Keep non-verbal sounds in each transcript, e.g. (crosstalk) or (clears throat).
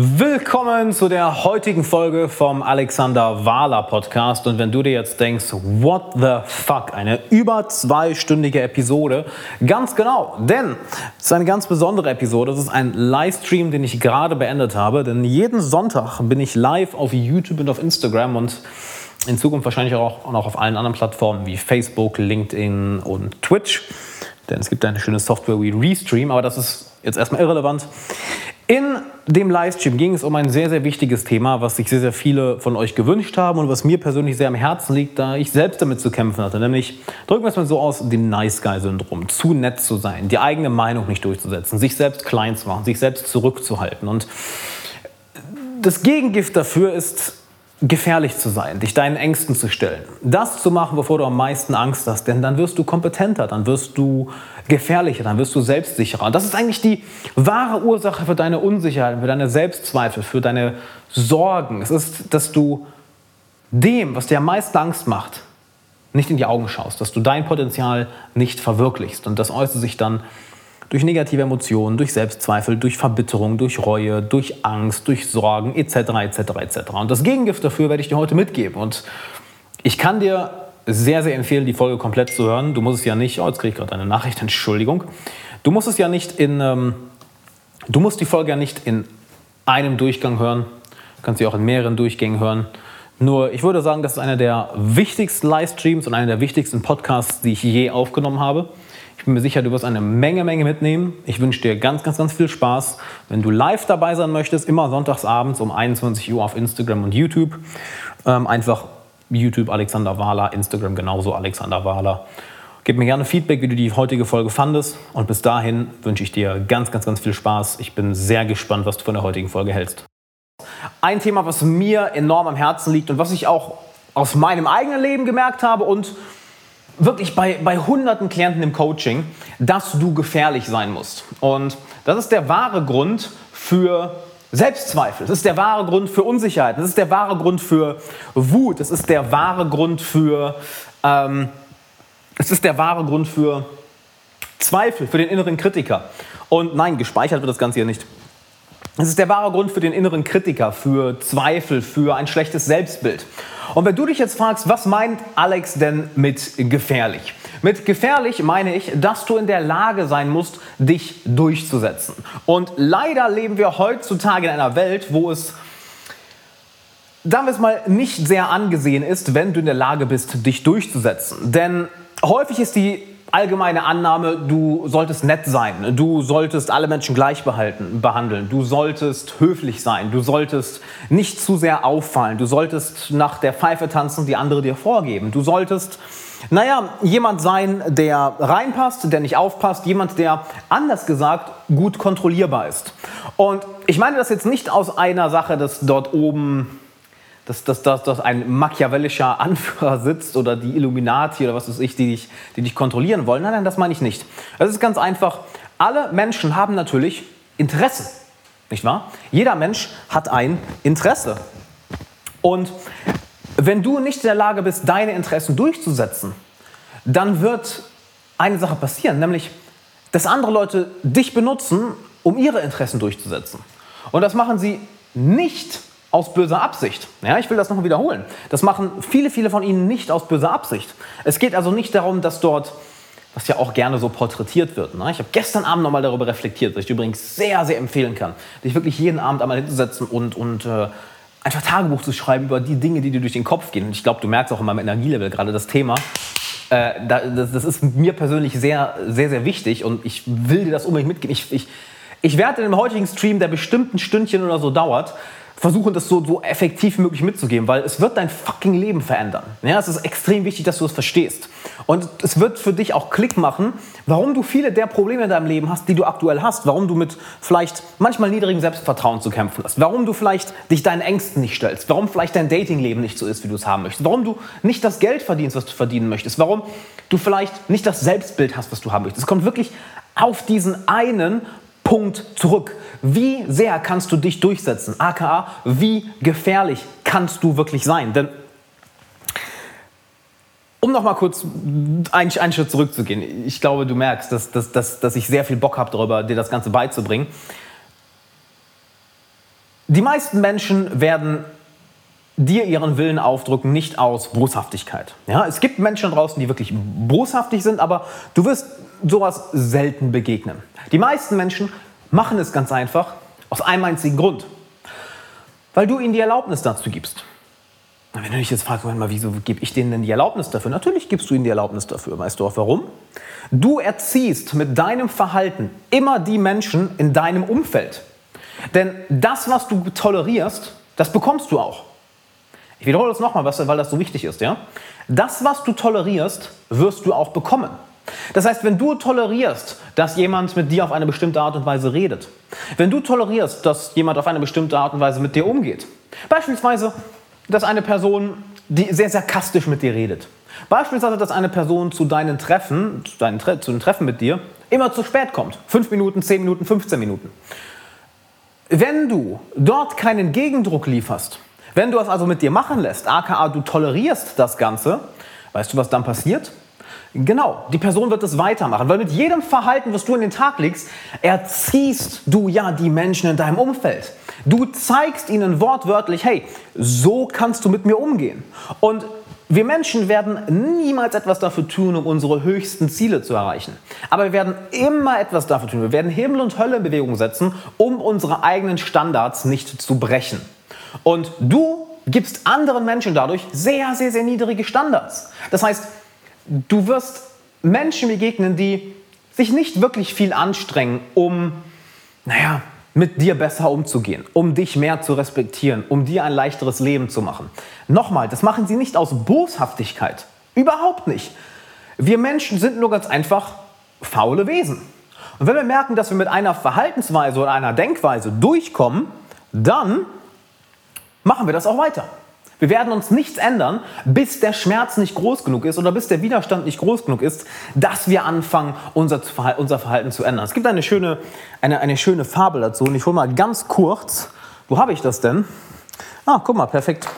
Willkommen zu der heutigen Folge vom Alexander Wahler Podcast. Und wenn du dir jetzt denkst, what the fuck, eine über zweistündige Episode, ganz genau, denn es ist eine ganz besondere Episode. Es ist ein Livestream, den ich gerade beendet habe, denn jeden Sonntag bin ich live auf YouTube und auf Instagram und in Zukunft wahrscheinlich auch noch auf allen anderen Plattformen wie Facebook, LinkedIn und Twitch. Denn es gibt eine schöne Software wie Restream, aber das ist jetzt erstmal irrelevant. In dem Livestream ging es um ein sehr, sehr wichtiges Thema, was sich sehr, sehr viele von euch gewünscht haben und was mir persönlich sehr am Herzen liegt, da ich selbst damit zu kämpfen hatte. Nämlich, drücken wir es mal so aus, dem Nice Guy-Syndrom. Zu nett zu sein, die eigene Meinung nicht durchzusetzen, sich selbst klein zu machen, sich selbst zurückzuhalten. Und das Gegengift dafür ist gefährlich zu sein, dich deinen Ängsten zu stellen. Das zu machen, bevor du am meisten Angst hast, denn dann wirst du kompetenter, dann wirst du gefährlicher, dann wirst du selbstsicherer. Und das ist eigentlich die wahre Ursache für deine Unsicherheit, für deine Selbstzweifel, für deine Sorgen. Es ist, dass du dem, was dir am meisten Angst macht, nicht in die Augen schaust, dass du dein Potenzial nicht verwirklichst. Und das äußert sich dann durch negative Emotionen, durch Selbstzweifel, durch Verbitterung, durch Reue, durch Angst, durch Sorgen etc. etc. etc. Und das Gegengift dafür werde ich dir heute mitgeben. Und ich kann dir sehr, sehr empfehlen, die Folge komplett zu hören. Du musst es ja nicht, oh, jetzt kriege ich gerade eine Nachricht, Entschuldigung. Du musst es ja nicht in, ähm, du musst die Folge ja nicht in einem Durchgang hören. Du kannst sie auch in mehreren Durchgängen hören. Nur, ich würde sagen, das ist einer der wichtigsten Livestreams und einer der wichtigsten Podcasts, die ich je aufgenommen habe. Bin mir sicher, du wirst eine Menge, Menge mitnehmen. Ich wünsche dir ganz, ganz, ganz viel Spaß. Wenn du live dabei sein möchtest, immer sonntagsabends um 21 Uhr auf Instagram und YouTube. Ähm, einfach YouTube Alexander Wahler, Instagram genauso Alexander Wahler. Gib mir gerne Feedback, wie du die heutige Folge fandest. Und bis dahin wünsche ich dir ganz, ganz, ganz viel Spaß. Ich bin sehr gespannt, was du von der heutigen Folge hältst. Ein Thema, was mir enorm am Herzen liegt und was ich auch aus meinem eigenen Leben gemerkt habe und wirklich bei, bei hunderten Klienten im Coaching, dass du gefährlich sein musst. Und das ist der wahre Grund für Selbstzweifel. Das ist der wahre Grund für Unsicherheit. Das ist der wahre Grund für Wut. Das ist der wahre Grund für, ähm, es ist der wahre Grund für Zweifel, für den inneren Kritiker. Und nein, gespeichert wird das Ganze hier nicht. Es ist der wahre Grund für den inneren Kritiker, für Zweifel, für ein schlechtes Selbstbild. Und wenn du dich jetzt fragst, was meint Alex denn mit gefährlich? Mit gefährlich meine ich, dass du in der Lage sein musst, dich durchzusetzen. Und leider leben wir heutzutage in einer Welt, wo es sagen wir es mal, nicht sehr angesehen ist, wenn du in der Lage bist, dich durchzusetzen. Denn häufig ist die allgemeine Annahme, du solltest nett sein, du solltest alle Menschen gleich behalten, behandeln, du solltest höflich sein, du solltest nicht zu sehr auffallen, du solltest nach der Pfeife tanzen, die andere dir vorgeben, du solltest, naja, jemand sein, der reinpasst, der nicht aufpasst, jemand, der anders gesagt gut kontrollierbar ist. Und ich meine das jetzt nicht aus einer Sache, dass dort oben dass, dass, dass, dass ein machiavellischer Anführer sitzt oder die Illuminati oder was weiß ich, die dich, die dich kontrollieren wollen. Nein, nein, das meine ich nicht. Es ist ganz einfach. Alle Menschen haben natürlich Interessen, nicht wahr? Jeder Mensch hat ein Interesse. Und wenn du nicht in der Lage bist, deine Interessen durchzusetzen, dann wird eine Sache passieren, nämlich, dass andere Leute dich benutzen, um ihre Interessen durchzusetzen. Und das machen sie nicht aus böser Absicht. Ja, ich will das nochmal wiederholen. Das machen viele, viele von Ihnen nicht aus böser Absicht. Es geht also nicht darum, dass dort, was ja auch gerne so porträtiert wird. Ne? Ich habe gestern Abend nochmal darüber reflektiert, was ich übrigens sehr, sehr empfehlen kann, dich wirklich jeden Abend einmal hinzusetzen und, und äh, einfach Tagebuch zu schreiben über die Dinge, die dir durch den Kopf gehen. Und ich glaube, du merkst auch in meinem Energielevel gerade das Thema. Äh, das, das, ist mir persönlich sehr, sehr, sehr wichtig und ich will dir das unbedingt mitgeben. Ich, ich, ich werde in dem heutigen Stream, der bestimmt ein Stündchen oder so dauert, versuchen, das so, so effektiv wie möglich mitzugeben, weil es wird dein fucking Leben verändern. Ja, es ist extrem wichtig, dass du es verstehst. Und es wird für dich auch Klick machen, warum du viele der Probleme in deinem Leben hast, die du aktuell hast, warum du mit vielleicht manchmal niedrigem Selbstvertrauen zu kämpfen hast, warum du vielleicht dich deinen Ängsten nicht stellst, warum vielleicht dein Datingleben nicht so ist, wie du es haben möchtest, warum du nicht das Geld verdienst, was du verdienen möchtest, warum du vielleicht nicht das Selbstbild hast, was du haben möchtest. Es kommt wirklich auf diesen einen Punkt zurück. Wie sehr kannst du dich durchsetzen? AKA, wie gefährlich kannst du wirklich sein? Denn um noch mal kurz einen, einen Schritt zurückzugehen, ich glaube, du merkst, dass, dass, dass, dass ich sehr viel Bock habe darüber, dir das Ganze beizubringen. Die meisten Menschen werden dir ihren Willen aufdrücken, nicht aus Boshaftigkeit. Ja, es gibt Menschen draußen, die wirklich boshaftig sind, aber du wirst sowas selten begegnen. Die meisten Menschen machen es ganz einfach aus einem einzigen Grund. Weil du ihnen die Erlaubnis dazu gibst. Wenn du dich jetzt fragst, mal, wieso gebe ich denen denn die Erlaubnis dafür? Natürlich gibst du ihnen die Erlaubnis dafür. Weißt du auch warum? Du erziehst mit deinem Verhalten immer die Menschen in deinem Umfeld. Denn das, was du tolerierst, das bekommst du auch. Ich wiederhole das nochmal, weil das so wichtig ist. Ja? Das, was du tolerierst, wirst du auch bekommen. Das heißt, wenn du tolerierst, dass jemand mit dir auf eine bestimmte Art und Weise redet, wenn du tolerierst, dass jemand auf eine bestimmte Art und Weise mit dir umgeht, beispielsweise, dass eine Person, die sehr sarkastisch mit dir redet, beispielsweise, dass eine Person zu deinen Treffen, zu, deinen, zu den Treffen mit dir, immer zu spät kommt, fünf Minuten, zehn Minuten, 15 Minuten. Wenn du dort keinen Gegendruck lieferst, wenn du es also mit dir machen lässt, aka du tolerierst das Ganze, weißt du, was dann passiert? Genau, die Person wird es weitermachen, weil mit jedem Verhalten, was du in den Tag legst, erziehst du ja die Menschen in deinem Umfeld. Du zeigst ihnen wortwörtlich, hey, so kannst du mit mir umgehen. Und wir Menschen werden niemals etwas dafür tun, um unsere höchsten Ziele zu erreichen. Aber wir werden immer etwas dafür tun. Wir werden Himmel und Hölle in Bewegung setzen, um unsere eigenen Standards nicht zu brechen. Und du gibst anderen Menschen dadurch sehr, sehr, sehr niedrige Standards. Das heißt, du wirst Menschen begegnen, die sich nicht wirklich viel anstrengen, um, naja, mit dir besser umzugehen, um dich mehr zu respektieren, um dir ein leichteres Leben zu machen. Nochmal, das machen sie nicht aus Boshaftigkeit. Überhaupt nicht. Wir Menschen sind nur ganz einfach faule Wesen. Und wenn wir merken, dass wir mit einer Verhaltensweise oder einer Denkweise durchkommen, dann machen wir das auch weiter. Wir werden uns nichts ändern, bis der Schmerz nicht groß genug ist oder bis der Widerstand nicht groß genug ist, dass wir anfangen, unser, unser Verhalten zu ändern. Es gibt eine schöne, eine, eine schöne Fabel dazu und ich hole mal ganz kurz, wo habe ich das denn? Ah, guck mal, perfekt.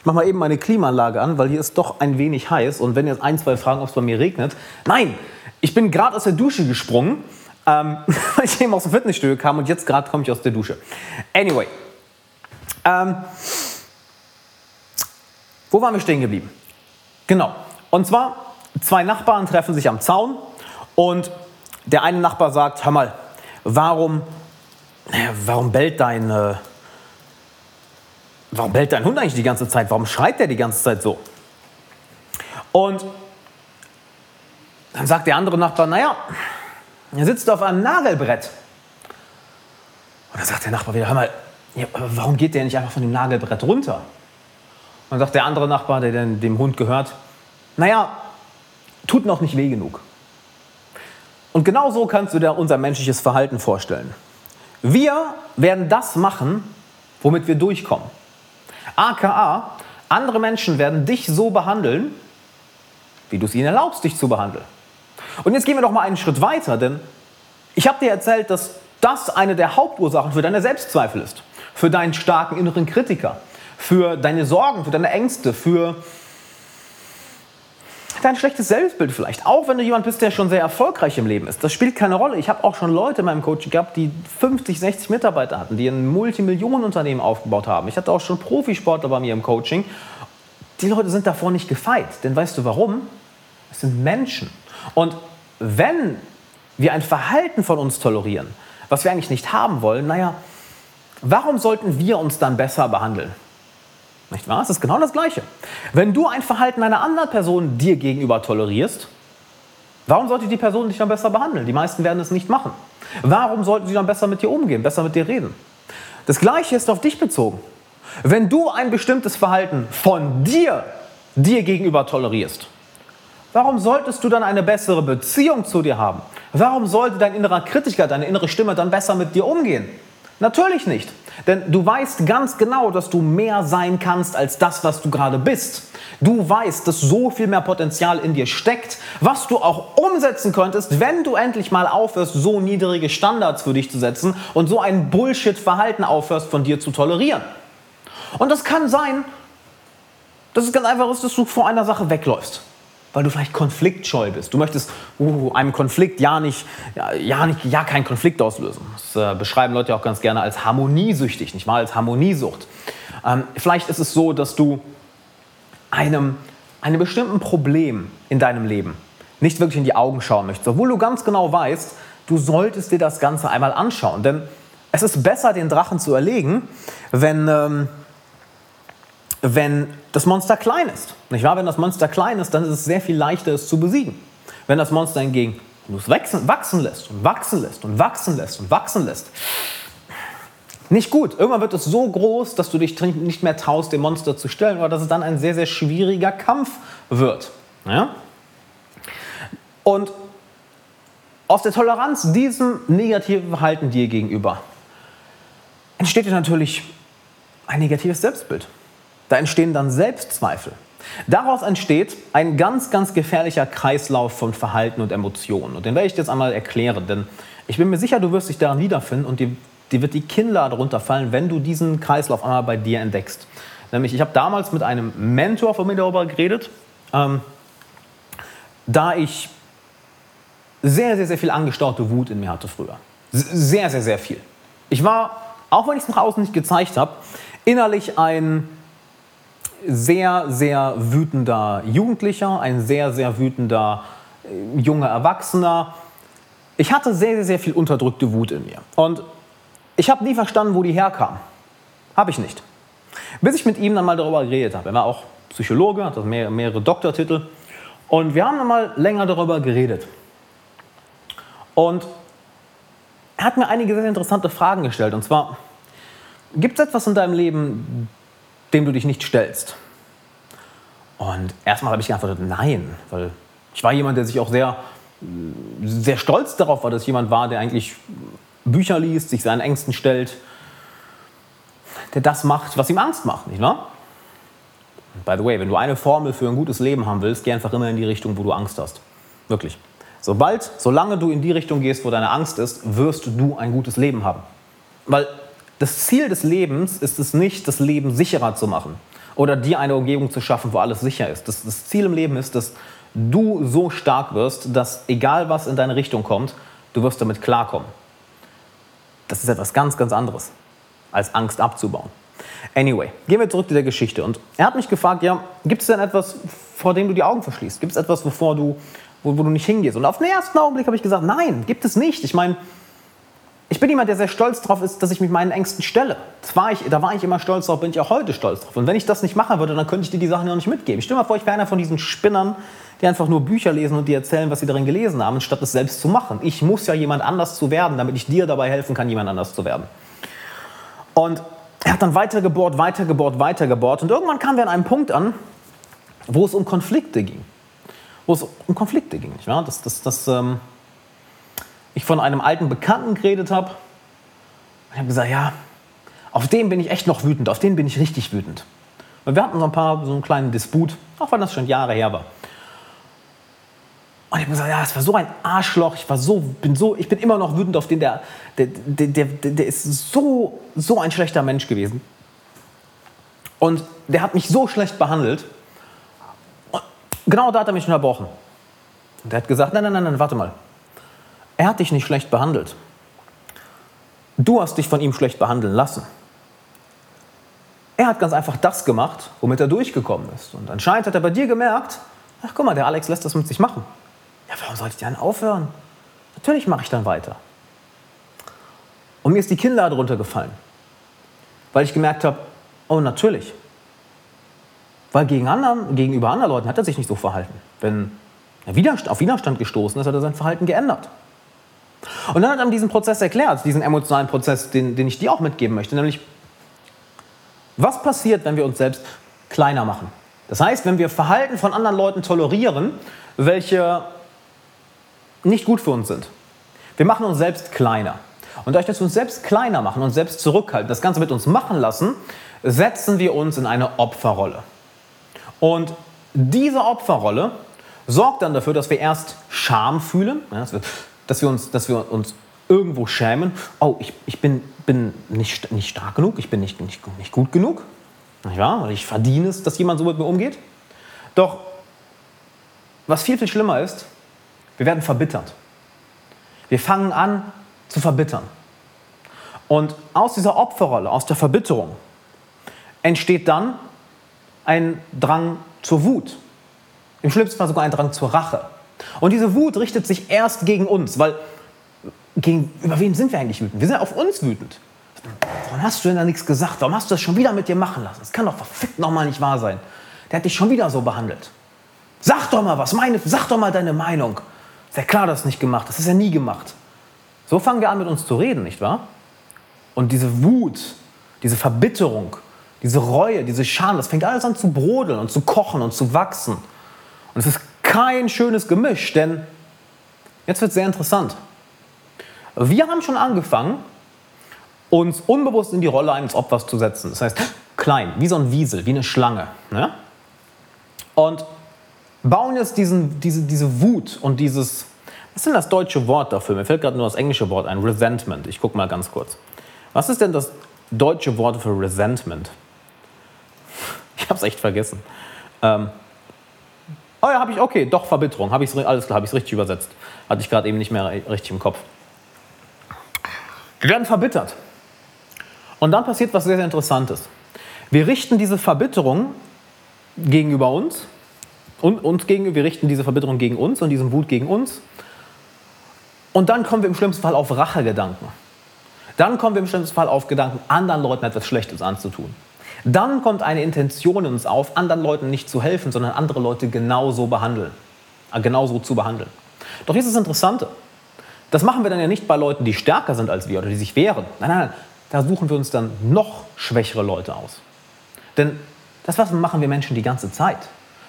Ich mache mal eben meine Klimaanlage an, weil hier ist doch ein wenig heiß. Und wenn jetzt ein, zwei fragen, ob es bei mir regnet. Nein, ich bin gerade aus der Dusche gesprungen, ähm, (laughs) weil ich eben aus dem Fitnessstudio kam und jetzt gerade komme ich aus der Dusche. Anyway. Ähm, wo waren wir stehen geblieben? Genau. Und zwar, zwei Nachbarn treffen sich am Zaun und der eine Nachbar sagt, hör mal, warum, warum bellt dein, äh, warum bellt dein Hund eigentlich die ganze Zeit? Warum schreit der die ganze Zeit so? Und dann sagt der andere Nachbar, naja, er sitzt auf einem Nagelbrett. Und dann sagt der Nachbar wieder, hör mal, warum geht der nicht einfach von dem Nagelbrett runter? Und sagt der andere Nachbar, der dem Hund gehört, naja, tut noch nicht weh genug. Und genau so kannst du dir unser menschliches Verhalten vorstellen. Wir werden das machen, womit wir durchkommen. AKA, andere Menschen werden dich so behandeln, wie du es ihnen erlaubst, dich zu behandeln. Und jetzt gehen wir doch mal einen Schritt weiter, denn ich habe dir erzählt, dass das eine der Hauptursachen für deine Selbstzweifel ist, für deinen starken inneren Kritiker, für deine Sorgen, für deine Ängste, für dein schlechtes Selbstbild vielleicht. Auch wenn du jemand bist, der schon sehr erfolgreich im Leben ist. Das spielt keine Rolle. Ich habe auch schon Leute in meinem Coaching gehabt, die 50, 60 Mitarbeiter hatten, die ein Multimillionenunternehmen aufgebaut haben. Ich hatte auch schon Profisportler bei mir im Coaching. Die Leute sind davor nicht gefeit. Denn weißt du warum? Es sind Menschen. Und wenn wir ein Verhalten von uns tolerieren, was wir eigentlich nicht haben wollen, naja, warum sollten wir uns dann besser behandeln? Nicht wahr? Es ist genau das Gleiche. Wenn du ein Verhalten einer anderen Person dir gegenüber tolerierst, warum sollte die Person dich dann besser behandeln? Die meisten werden es nicht machen. Warum sollten sie dann besser mit dir umgehen, besser mit dir reden? Das Gleiche ist auf dich bezogen. Wenn du ein bestimmtes Verhalten von dir dir gegenüber tolerierst, warum solltest du dann eine bessere Beziehung zu dir haben? Warum sollte dein innerer Kritiker, deine innere Stimme dann besser mit dir umgehen? Natürlich nicht. Denn du weißt ganz genau, dass du mehr sein kannst als das, was du gerade bist. Du weißt, dass so viel mehr Potenzial in dir steckt, was du auch umsetzen könntest, wenn du endlich mal aufhörst, so niedrige Standards für dich zu setzen und so ein Bullshit-Verhalten aufhörst, von dir zu tolerieren. Und das kann sein, dass es ganz einfach ist, dass du vor einer Sache wegläufst. Weil du vielleicht konfliktscheu bist. Du möchtest uh, einem Konflikt ja nicht, ja, ja, nicht, ja keinen Konflikt auslösen. Das äh, beschreiben Leute auch ganz gerne als harmoniesüchtig, nicht wahr? Als Harmoniesucht. Ähm, vielleicht ist es so, dass du einem, einem bestimmten Problem in deinem Leben nicht wirklich in die Augen schauen möchtest, obwohl du ganz genau weißt, du solltest dir das Ganze einmal anschauen. Denn es ist besser, den Drachen zu erlegen, wenn, ähm, wenn das Monster klein ist. Nicht wahr? Wenn das Monster klein ist, dann ist es sehr viel leichter, es zu besiegen. Wenn das Monster hingegen es wachsen, wachsen lässt und wachsen lässt und wachsen lässt und wachsen lässt, nicht gut. Irgendwann wird es so groß, dass du dich nicht mehr traust, dem Monster zu stellen oder dass es dann ein sehr, sehr schwieriger Kampf wird. Ja? Und aus der Toleranz diesem negativen Verhalten dir gegenüber entsteht dir natürlich ein negatives Selbstbild. Da entstehen dann Selbstzweifel. Daraus entsteht ein ganz, ganz gefährlicher Kreislauf von Verhalten und Emotionen. Und den werde ich dir jetzt einmal erklären, denn ich bin mir sicher, du wirst dich daran wiederfinden und dir, dir wird die Kinnlade runterfallen, wenn du diesen Kreislauf einmal bei dir entdeckst. Nämlich, ich habe damals mit einem Mentor von mir darüber geredet, ähm, da ich sehr, sehr, sehr viel angestaute Wut in mir hatte früher. Sehr, sehr, sehr viel. Ich war, auch wenn ich es nach außen nicht gezeigt habe, innerlich ein sehr, sehr wütender Jugendlicher, ein sehr, sehr wütender äh, junger Erwachsener. Ich hatte sehr, sehr, sehr viel unterdrückte Wut in mir. Und ich habe nie verstanden, wo die herkam. Habe ich nicht. Bis ich mit ihm dann mal darüber geredet habe. Er war auch Psychologe, hat mehrere, mehrere Doktortitel. Und wir haben dann mal länger darüber geredet. Und er hat mir einige sehr interessante Fragen gestellt. Und zwar, gibt es etwas in deinem Leben, dem du dich nicht stellst? Und erstmal habe ich geantwortet, nein, weil ich war jemand, der sich auch sehr, sehr stolz darauf war, dass jemand war, der eigentlich Bücher liest, sich seinen Ängsten stellt, der das macht, was ihm Angst macht, nicht wahr? By the way, wenn du eine Formel für ein gutes Leben haben willst, geh einfach immer in die Richtung, wo du Angst hast. Wirklich. Sobald, solange du in die Richtung gehst, wo deine Angst ist, wirst du ein gutes Leben haben. Weil das Ziel des Lebens ist es nicht, das Leben sicherer zu machen oder dir eine Umgebung zu schaffen, wo alles sicher ist. Das, das Ziel im Leben ist, dass du so stark wirst, dass egal was in deine Richtung kommt, du wirst damit klarkommen. Das ist etwas ganz, ganz anderes, als Angst abzubauen. Anyway, gehen wir zurück zu der Geschichte. Und er hat mich gefragt, ja, gibt es denn etwas, vor dem du die Augen verschließt? Gibt es etwas, wovor du, wo, wo du nicht hingehst? Und auf den ersten Augenblick habe ich gesagt, nein, gibt es nicht. Ich meine, ich bin jemand, der sehr stolz darauf ist, dass ich mich meinen Ängsten stelle. War ich, da war ich immer stolz drauf, bin ich auch heute stolz drauf. Und wenn ich das nicht machen würde, dann könnte ich dir die Sachen ja auch nicht mitgeben. Stell dir mal vor, ich wäre einer von diesen Spinnern, die einfach nur Bücher lesen und dir erzählen, was sie darin gelesen haben, statt es selbst zu machen. Ich muss ja jemand anders zu werden, damit ich dir dabei helfen kann, jemand anders zu werden. Und er hat dann weitergebohrt, weitergebohrt, weitergebohrt. Und irgendwann kamen wir an einem Punkt an, wo es um Konflikte ging. Wo es um Konflikte ging. Nicht wahr? Das, das, das, ähm, ich von einem alten Bekannten geredet habe. Ich habe gesagt, ja, auf den bin ich echt noch wütend, auf den bin ich richtig wütend. Und wir hatten so ein paar, so einen kleinen Disput, auch wenn das schon Jahre her war. Und ich habe gesagt, ja, es war so ein Arschloch, ich war so, bin so, ich bin immer noch wütend auf den, der, der, der, der, der ist so, so ein schlechter Mensch gewesen. Und der hat mich so schlecht behandelt. Und genau da hat er mich unterbrochen. Und er hat gesagt, nein, nein, nein, warte mal. Er hat dich nicht schlecht behandelt. Du hast dich von ihm schlecht behandeln lassen. Er hat ganz einfach das gemacht, womit er durchgekommen ist. Und anscheinend hat er bei dir gemerkt, ach guck mal, der Alex lässt das mit sich machen. Ja, warum sollte ich dann aufhören? Natürlich mache ich dann weiter. Und mir ist die Kinnlade runtergefallen, weil ich gemerkt habe, oh natürlich. Weil gegen anderen, gegenüber anderen Leuten hat er sich nicht so verhalten. Wenn er auf Widerstand gestoßen ist, hat er sein Verhalten geändert. Und dann hat er diesen Prozess erklärt, diesen emotionalen Prozess, den, den ich dir auch mitgeben möchte, nämlich, was passiert, wenn wir uns selbst kleiner machen? Das heißt, wenn wir Verhalten von anderen Leuten tolerieren, welche nicht gut für uns sind. Wir machen uns selbst kleiner. Und dadurch, dass wir uns selbst kleiner machen und selbst zurückhalten, das Ganze mit uns machen lassen, setzen wir uns in eine Opferrolle. Und diese Opferrolle sorgt dann dafür, dass wir erst Scham fühlen. Ja, dass wir uns, dass wir uns irgendwo schämen, oh, ich, ich bin, bin nicht, nicht stark genug, ich bin nicht, nicht, nicht gut genug, nicht ich verdiene es, dass jemand so mit mir umgeht. Doch was viel, viel schlimmer ist, wir werden verbittert. Wir fangen an zu verbittern. Und aus dieser Opferrolle, aus der Verbitterung, entsteht dann ein Drang zur Wut. Im schlimmsten Fall sogar ein Drang zur Rache. Und diese Wut richtet sich erst gegen uns, weil gegen, über wen sind wir eigentlich wütend? Wir sind auf uns wütend. Warum hast du denn da nichts gesagt? Warum hast du das schon wieder mit dir machen lassen? Das kann doch verfickt nochmal nicht wahr sein. Der hat dich schon wieder so behandelt. Sag doch mal was, meine, sag doch mal deine Meinung. Ist ja klar, dass du nicht gemacht. Das ist ja nie gemacht. So fangen wir an, mit uns zu reden, nicht wahr? Und diese Wut, diese Verbitterung, diese Reue, diese Scham, das fängt alles an zu brodeln und zu kochen und zu wachsen. Und es ist kein schönes Gemisch, denn jetzt wird es sehr interessant. Wir haben schon angefangen, uns unbewusst in die Rolle eines Opfers zu setzen. Das heißt, klein, wie so ein Wiesel, wie eine Schlange. Ne? Und bauen jetzt diesen, diese, diese Wut und dieses, was ist denn das deutsche Wort dafür? Mir fällt gerade nur das englische Wort ein, Resentment. Ich gucke mal ganz kurz. Was ist denn das deutsche Wort für Resentment? (laughs) Ich habe es echt vergessen. Ähm, oh ja, habe ich, okay, doch, Verbitterung. Habe ich alles klar, habe ich es richtig übersetzt. Hatte ich gerade eben nicht mehr richtig im Kopf. Wir werden verbittert. Und dann passiert was sehr, sehr Interessantes. Wir richten diese Verbitterung gegenüber uns und uns gegenüber, wir richten diese Verbitterung gegen uns und diesen Wut gegen uns. Und dann kommen wir im schlimmsten Fall auf Rachegedanken. Dann kommen wir im schlimmsten Fall auf Gedanken, anderen Leuten etwas Schlechtes anzutun. Dann kommt eine Intention in uns auf, anderen Leuten nicht zu helfen, sondern andere Leute genauso behandeln, äh, genauso zu behandeln. Doch hier ist das Interessante. Das machen wir dann ja nicht bei Leuten, die stärker sind als wir oder die sich wehren. Nein, nein, nein. Da suchen wir uns dann noch schwächere Leute aus. Denn das was machen wir Menschen die ganze Zeit.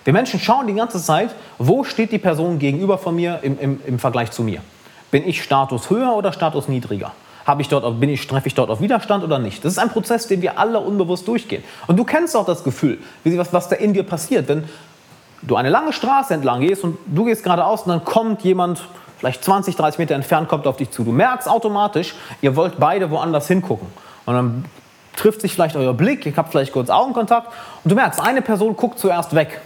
Wir Menschen schauen die ganze Zeit, wo steht die Person gegenüber von mir im, im, im Vergleich zu mir. Bin ich Status höher oder Status niedriger? Habe ich dort, bin ich, treffe ich dort auf Widerstand oder nicht? Das ist ein Prozess, den wir alle unbewusst durchgehen. Und du kennst auch das Gefühl, wie, was, was da in dir passiert, wenn du eine lange Straße entlang gehst und du gehst geradeaus und dann kommt jemand, vielleicht 20, 30 Meter entfernt, kommt auf dich zu. Du merkst automatisch, ihr wollt beide woanders hingucken. Und dann trifft sich vielleicht euer Blick, ihr habt vielleicht kurz Augenkontakt und du merkst, eine Person guckt zuerst weg.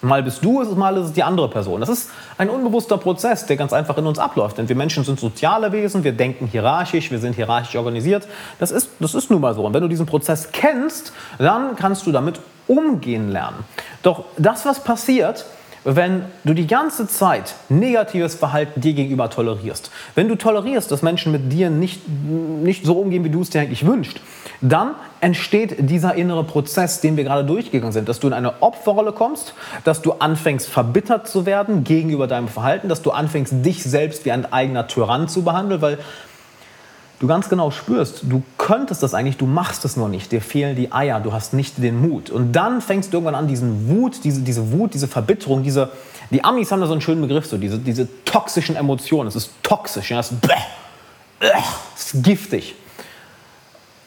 Mal bist du es, mal ist es die andere Person. Das ist ein unbewusster Prozess, der ganz einfach in uns abläuft. Denn wir Menschen sind soziale Wesen, wir denken hierarchisch, wir sind hierarchisch organisiert. Das ist, das ist nun mal so. Und wenn du diesen Prozess kennst, dann kannst du damit umgehen lernen. Doch das, was passiert, wenn du die ganze Zeit negatives Verhalten dir gegenüber tolerierst, wenn du tolerierst, dass Menschen mit dir nicht, nicht so umgehen, wie du es dir eigentlich wünschst, dann entsteht dieser innere Prozess, den wir gerade durchgegangen sind, dass du in eine Opferrolle kommst, dass du anfängst verbittert zu werden gegenüber deinem Verhalten, dass du anfängst dich selbst wie ein eigener Tyrann zu behandeln, weil du ganz genau spürst, du könntest das eigentlich, du machst es nur nicht, dir fehlen die Eier, du hast nicht den Mut. Und dann fängst du irgendwann an, diesen Wut, diese, diese Wut, diese Verbitterung, diese, die Amis haben da so einen schönen Begriff, so diese, diese toxischen Emotionen, es ist toxisch, ja, es ist, bäh, bäh, es ist giftig,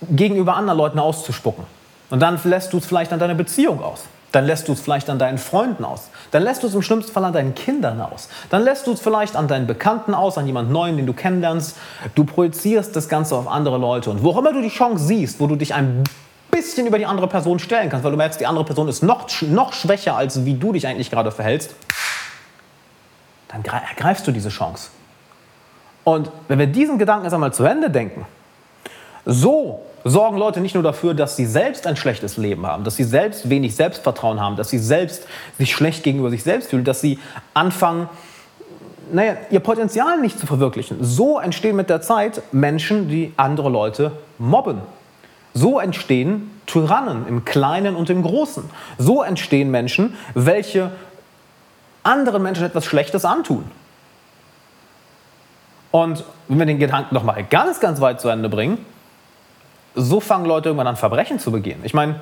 gegenüber anderen Leuten auszuspucken. Und dann lässt du es vielleicht an deiner Beziehung aus. Dann lässt du es vielleicht an deinen Freunden aus. Dann lässt du es im schlimmsten Fall an deinen Kindern aus. Dann lässt du es vielleicht an deinen Bekannten aus, an jemand Neuen, den du kennenlernst. Du projizierst das Ganze auf andere Leute. Und wo immer du die Chance siehst, wo du dich ein bisschen über die andere Person stellen kannst, weil du merkst, die andere Person ist noch, noch schwächer, als wie du dich eigentlich gerade verhältst, dann ergreifst du diese Chance. Und wenn wir diesen Gedanken jetzt einmal zu Ende denken, so sorgen Leute nicht nur dafür, dass sie selbst ein schlechtes Leben haben, dass sie selbst wenig Selbstvertrauen haben, dass sie selbst sich schlecht gegenüber sich selbst fühlen, dass sie anfangen, naja, ihr Potenzial nicht zu verwirklichen. So entstehen mit der Zeit Menschen, die andere Leute mobben. So entstehen Tyrannen im Kleinen und im Großen. So entstehen Menschen, welche anderen Menschen etwas Schlechtes antun. Und wenn wir den Gedanken noch mal ganz, ganz weit zu Ende bringen, so fangen Leute irgendwann an, Verbrechen zu begehen. Ich meine,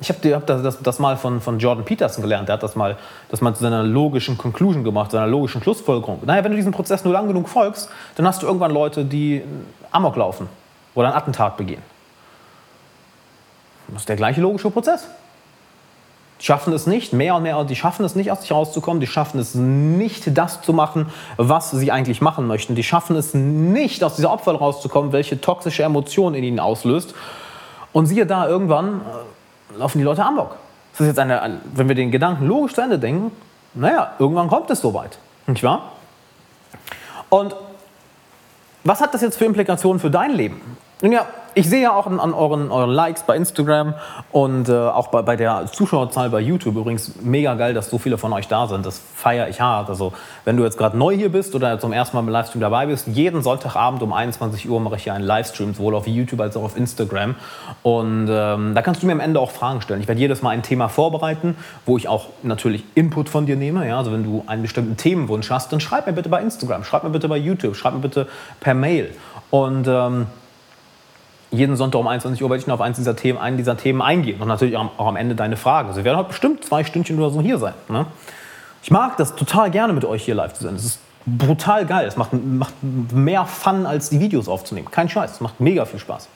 ich habe hab das, das, das, mal von, von Jordan Peterson gelernt. Der hat das mal, das mal zu seiner logischen Conclusion gemacht, seiner logischen Schlussfolgerung. Naja, wenn du diesem Prozess nur lang genug folgst, dann hast du irgendwann Leute, die Amok laufen oder ein Attentat begehen. Das ist der gleiche logische Prozess. Schaffen es nicht, mehr und mehr, die schaffen es nicht, aus sich rauszukommen, die schaffen es nicht, das zu machen, was sie eigentlich machen möchten. Die schaffen es nicht, aus dieser Opfer rauszukommen, welche toxische Emotion in ihnen auslöst. Und siehe da, irgendwann äh, laufen die Leute amok. Das ist jetzt eine, wenn wir den Gedanken logisch zu Ende denken, naja, irgendwann kommt es soweit, nicht wahr? Und was hat das jetzt für Implikationen für dein Leben? Nun ja, ich sehe ja auch an, an euren, euren, Likes bei Instagram und äh, auch bei, bei, der Zuschauerzahl bei YouTube übrigens mega geil, dass so viele von euch da sind. Das feiere ich hart. Also wenn du jetzt gerade neu hier bist oder zum ersten Mal im Livestream dabei bist, jeden Sonntagabend um 21 Uhr mache ich hier einen Livestream, sowohl auf YouTube als auch auf Instagram. Und ähm, da kannst du mir am Ende auch Fragen stellen. Ich werde jedes Mal ein Thema vorbereiten, wo ich auch natürlich Input von dir nehme. Ja? Also wenn du einen bestimmten Themenwunsch hast, dann schreib mir bitte bei Instagram, schreib mir bitte bei YouTube, schreib mir bitte per Mail. Und ähm, jeden Sonntag um 21 Uhr werde ich noch auf eins dieser Themen, einen dieser Themen eingehen und natürlich auch, am Ende deine Fragen. Also wir werden heute bestimmt zwei Stündchen oder so hier sein. Ne? Ich mag das total gerne mit euch hier live zu sein. Das ist brutal geil. Es macht, macht mehr Fun, als die Videos aufzunehmen. Kein Scheiß, es macht mega viel Spaß.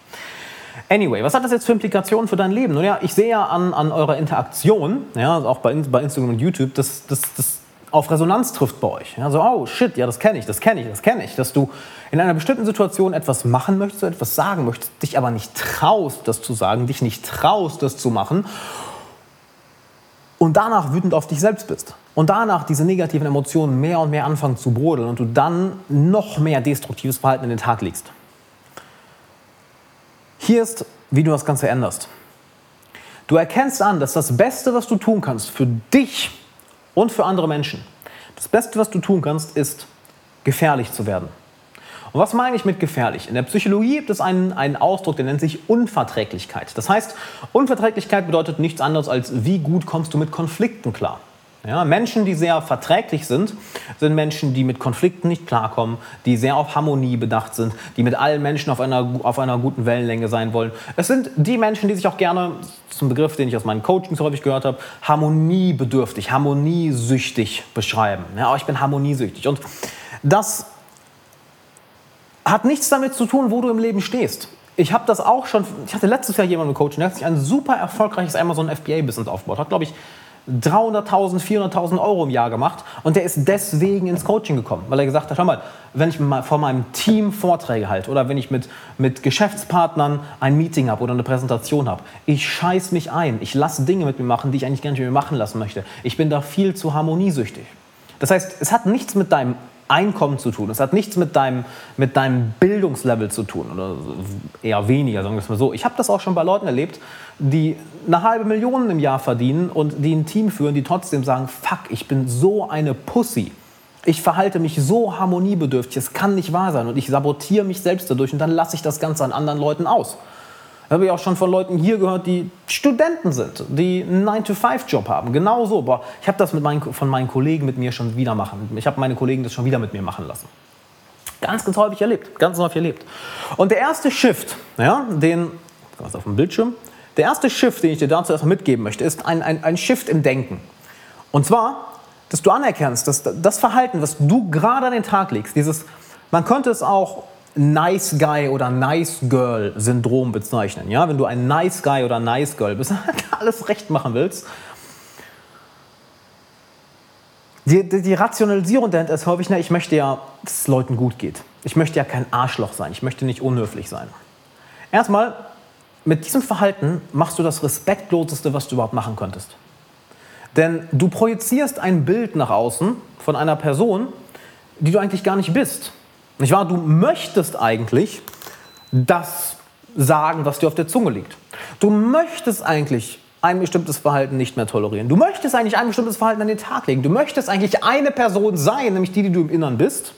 Anyway, was hat das jetzt für Implikationen für dein Leben? Nun ja, ich sehe ja an, an eurer Interaktion, ja, auch bei, bei Instagram und YouTube, dass das auf Resonanz trifft bei euch. Ja, so, oh shit, ja, das kenne ich, das kenne ich, das kenne ich. Dass du in einer bestimmten Situation etwas machen möchtest, etwas sagen möchtest, dich aber nicht traust, das zu sagen, dich nicht traust, das zu machen und danach wütend auf dich selbst bist und danach diese negativen Emotionen mehr und mehr anfangen zu brodeln und du dann noch mehr destruktives Verhalten in den Tag legst. Hier ist, wie du das Ganze änderst. Du erkennst an, dass das Beste, was du tun kannst für dich und für andere Menschen. Das Beste, was du tun kannst, ist gefährlich zu werden. Und was meine ich mit gefährlich? In der Psychologie gibt es einen, einen Ausdruck, der nennt sich Unverträglichkeit. Das heißt, Unverträglichkeit bedeutet nichts anderes als, wie gut kommst du mit Konflikten klar. Ja, Menschen, die sehr verträglich sind, sind Menschen, die mit Konflikten nicht klarkommen, die sehr auf Harmonie bedacht sind, die mit allen Menschen auf einer, auf einer guten Wellenlänge sein wollen. Es sind die Menschen, die sich auch gerne, zum Begriff, den ich aus meinen Coachings häufig gehört habe, harmoniebedürftig, harmoniesüchtig beschreiben. Ja, oh, ich bin harmoniesüchtig. Und das hat nichts damit zu tun, wo du im Leben stehst. Ich habe das auch schon, ich hatte letztes Jahr jemanden im Coaching, der hat sich ein super erfolgreiches Amazon FBA-Business aufgebaut, hat, glaube ich, 300.000, 400.000 Euro im Jahr gemacht und der ist deswegen ins Coaching gekommen, weil er gesagt hat, schau mal, wenn ich mal vor meinem Team Vorträge halte oder wenn ich mit, mit Geschäftspartnern ein Meeting habe oder eine Präsentation habe, ich scheiß mich ein, ich lasse Dinge mit mir machen, die ich eigentlich gar nicht mit mir machen lassen möchte. Ich bin da viel zu harmoniesüchtig. Das heißt, es hat nichts mit deinem Einkommen zu tun. Es hat nichts mit deinem, mit deinem Bildungslevel zu tun oder eher weniger, sagen wir es mal so. Ich habe das auch schon bei Leuten erlebt, die eine halbe Million im Jahr verdienen und die ein Team führen, die trotzdem sagen, fuck, ich bin so eine Pussy. Ich verhalte mich so harmoniebedürftig, es kann nicht wahr sein und ich sabotiere mich selbst dadurch und dann lasse ich das Ganze an anderen Leuten aus habe ich auch schon von Leuten hier gehört, die Studenten sind, die einen 9-to-5-Job haben. Genau so. Boah, ich habe das mit meinen, von meinen Kollegen mit mir schon wieder machen. Ich habe meine Kollegen das schon wieder mit mir machen lassen. Ganz, ganz häufig erlebt. Ganz häufig erlebt. Und der erste Shift, ja, den, was auf dem Bildschirm, der erste Shift, den ich dir dazu erstmal mitgeben möchte, ist ein, ein, ein Shift im Denken. Und zwar, dass du anerkennst, dass das Verhalten, was du gerade an den Tag legst, dieses, man könnte es auch Nice Guy oder Nice Girl Syndrom bezeichnen. Ja? Wenn du ein Nice Guy oder Nice Girl bist, (laughs) alles recht machen willst. Die, die, die Rationalisierung dahinter ist häufig, na, ich möchte ja, dass es Leuten gut geht. Ich möchte ja kein Arschloch sein. Ich möchte nicht unhöflich sein. Erstmal, mit diesem Verhalten machst du das Respektloseste, was du überhaupt machen könntest. Denn du projizierst ein Bild nach außen von einer Person, die du eigentlich gar nicht bist. Nicht wahr? Du möchtest eigentlich das sagen, was dir auf der Zunge liegt. Du möchtest eigentlich ein bestimmtes Verhalten nicht mehr tolerieren. Du möchtest eigentlich ein bestimmtes Verhalten an den Tag legen. Du möchtest eigentlich eine Person sein, nämlich die, die du im Innern bist.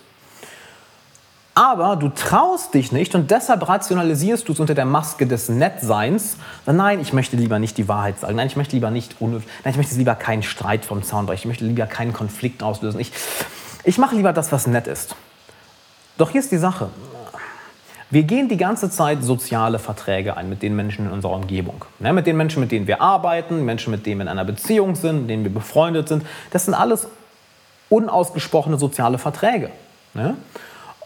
Aber du traust dich nicht und deshalb rationalisierst du es unter der Maske des Nettseins. Nein, ich möchte lieber nicht die Wahrheit sagen. Nein, ich möchte lieber nicht. Nein, ich möchte lieber keinen Streit vom Zaun brechen. Ich möchte lieber keinen Konflikt auslösen. Ich, ich mache lieber das, was nett ist. Doch hier ist die Sache. Wir gehen die ganze Zeit soziale Verträge ein mit den Menschen in unserer Umgebung. Ja, mit den Menschen, mit denen wir arbeiten, Menschen, mit denen wir in einer Beziehung sind, mit denen wir befreundet sind. Das sind alles unausgesprochene soziale Verträge. Ja?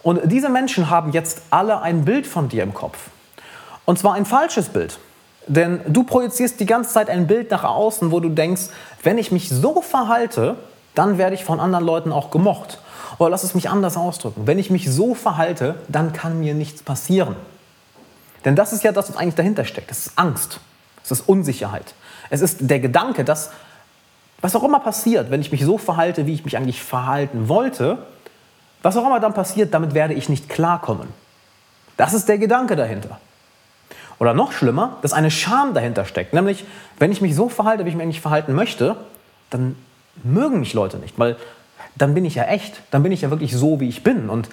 Und diese Menschen haben jetzt alle ein Bild von dir im Kopf. Und zwar ein falsches Bild. Denn du projizierst die ganze Zeit ein Bild nach außen, wo du denkst, wenn ich mich so verhalte, dann werde ich von anderen Leuten auch gemocht. Oder lass es mich anders ausdrücken. Wenn ich mich so verhalte, dann kann mir nichts passieren. Denn das ist ja das, was eigentlich dahinter steckt. Das ist Angst. Das ist Unsicherheit. Es ist der Gedanke, dass was auch immer passiert, wenn ich mich so verhalte, wie ich mich eigentlich verhalten wollte, was auch immer dann passiert, damit werde ich nicht klarkommen. Das ist der Gedanke dahinter. Oder noch schlimmer, dass eine Scham dahinter steckt. Nämlich, wenn ich mich so verhalte, wie ich mich eigentlich verhalten möchte, dann mögen mich Leute nicht, weil dann bin ich ja echt, dann bin ich ja wirklich so, wie ich bin. Und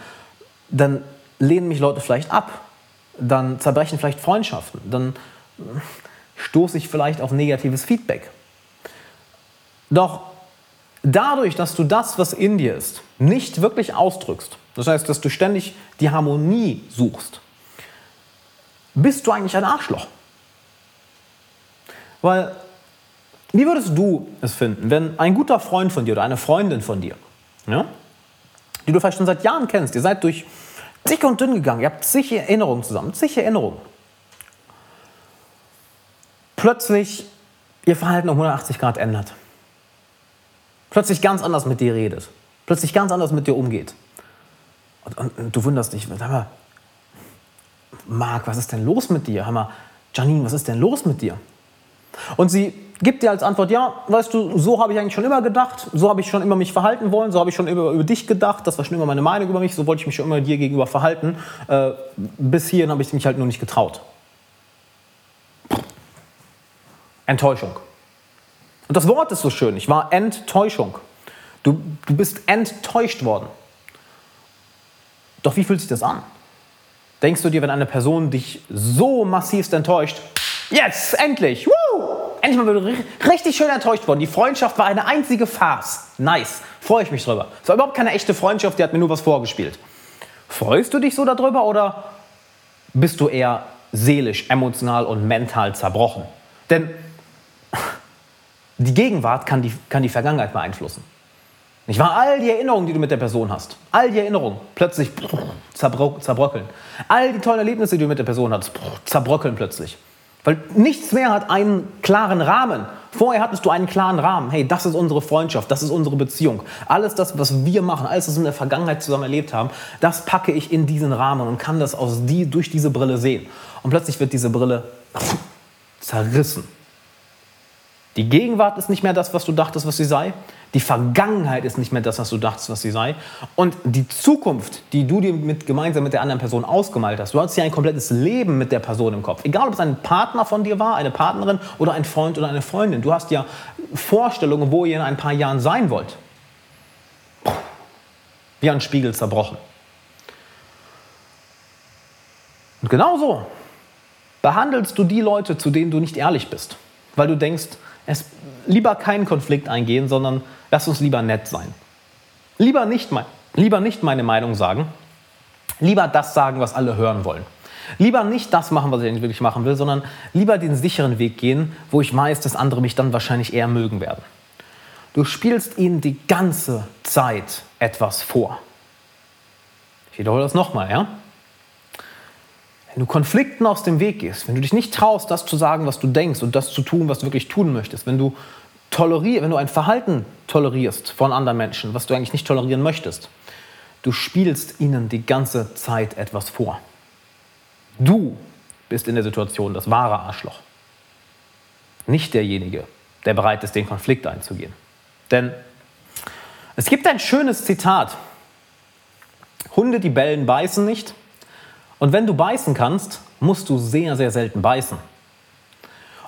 dann lehnen mich Leute vielleicht ab, dann zerbrechen vielleicht Freundschaften, dann stoße ich vielleicht auf negatives Feedback. Doch dadurch, dass du das, was in dir ist, nicht wirklich ausdrückst, das heißt, dass du ständig die Harmonie suchst, bist du eigentlich ein Arschloch. Weil, wie würdest du es finden, wenn ein guter Freund von dir oder eine Freundin von dir, ja, die du vielleicht schon seit Jahren kennst, ihr seid durch dick und dünn gegangen, ihr habt zig Erinnerungen zusammen, zig Erinnerungen, plötzlich ihr Verhalten um 180 Grad ändert plötzlich ganz anders mit dir redet, plötzlich ganz anders mit dir umgeht. Und, und, und du wunderst dich, sag mal, Marc, was ist denn los mit dir? Hammer, Janine, was ist denn los mit dir? Und sie gibt dir als Antwort, ja, weißt du, so habe ich eigentlich schon immer gedacht, so habe ich schon immer mich verhalten wollen, so habe ich schon immer über dich gedacht, das war schon immer meine Meinung über mich, so wollte ich mich schon immer dir gegenüber verhalten. Äh, bis hierhin habe ich mich halt nur nicht getraut. Enttäuschung. Und das Wort ist so schön. Ich war Enttäuschung. Du, du bist enttäuscht worden. Doch wie fühlt sich das an? Denkst du dir, wenn eine Person dich so massivst enttäuscht, jetzt, endlich, woo, endlich mal richtig schön enttäuscht worden. Die Freundschaft war eine einzige Farce. Nice, freue ich mich drüber. Es war überhaupt keine echte Freundschaft, die hat mir nur was vorgespielt. Freust du dich so darüber oder bist du eher seelisch, emotional und mental zerbrochen? Denn die Gegenwart kann die, kann die Vergangenheit beeinflussen. Nicht wahr? All die Erinnerungen, die du mit der Person hast, all die Erinnerungen plötzlich zerbröckeln. All die tollen Erlebnisse, die du mit der Person hast, zerbröckeln plötzlich. Weil nichts mehr hat einen klaren Rahmen. Vorher hattest du einen klaren Rahmen. Hey, das ist unsere Freundschaft, das ist unsere Beziehung. Alles das, was wir machen, alles, was wir in der Vergangenheit zusammen erlebt haben, das packe ich in diesen Rahmen und kann das aus die, durch diese Brille sehen. Und plötzlich wird diese Brille zerrissen. Die Gegenwart ist nicht mehr das, was du dachtest, was sie sei. Die Vergangenheit ist nicht mehr das, was du dachtest, was sie sei. Und die Zukunft, die du dir mit, gemeinsam mit der anderen Person ausgemalt hast, du hast ja ein komplettes Leben mit der Person im Kopf. Egal, ob es ein Partner von dir war, eine Partnerin oder ein Freund oder eine Freundin. Du hast ja Vorstellungen, wo ihr in ein paar Jahren sein wollt. Wie ein Spiegel zerbrochen. Und genauso behandelst du die Leute, zu denen du nicht ehrlich bist, weil du denkst, es lieber keinen Konflikt eingehen, sondern lass uns lieber nett sein. Lieber nicht, lieber nicht meine Meinung sagen, lieber das sagen, was alle hören wollen. Lieber nicht das machen, was ich wirklich machen will, sondern lieber den sicheren Weg gehen, wo ich weiß, dass andere mich dann wahrscheinlich eher mögen werden. Du spielst ihnen die ganze Zeit etwas vor. Ich wiederhole das nochmal, ja? Wenn du Konflikten aus dem Weg gehst, wenn du dich nicht traust, das zu sagen, was du denkst und das zu tun, was du wirklich tun möchtest, wenn du tolerierst, wenn du ein Verhalten tolerierst von anderen Menschen, was du eigentlich nicht tolerieren möchtest, du spielst ihnen die ganze Zeit etwas vor. Du bist in der Situation das wahre Arschloch. Nicht derjenige, der bereit ist, den Konflikt einzugehen. Denn es gibt ein schönes Zitat. Hunde, die bellen, beißen nicht. Und wenn du beißen kannst, musst du sehr, sehr selten beißen.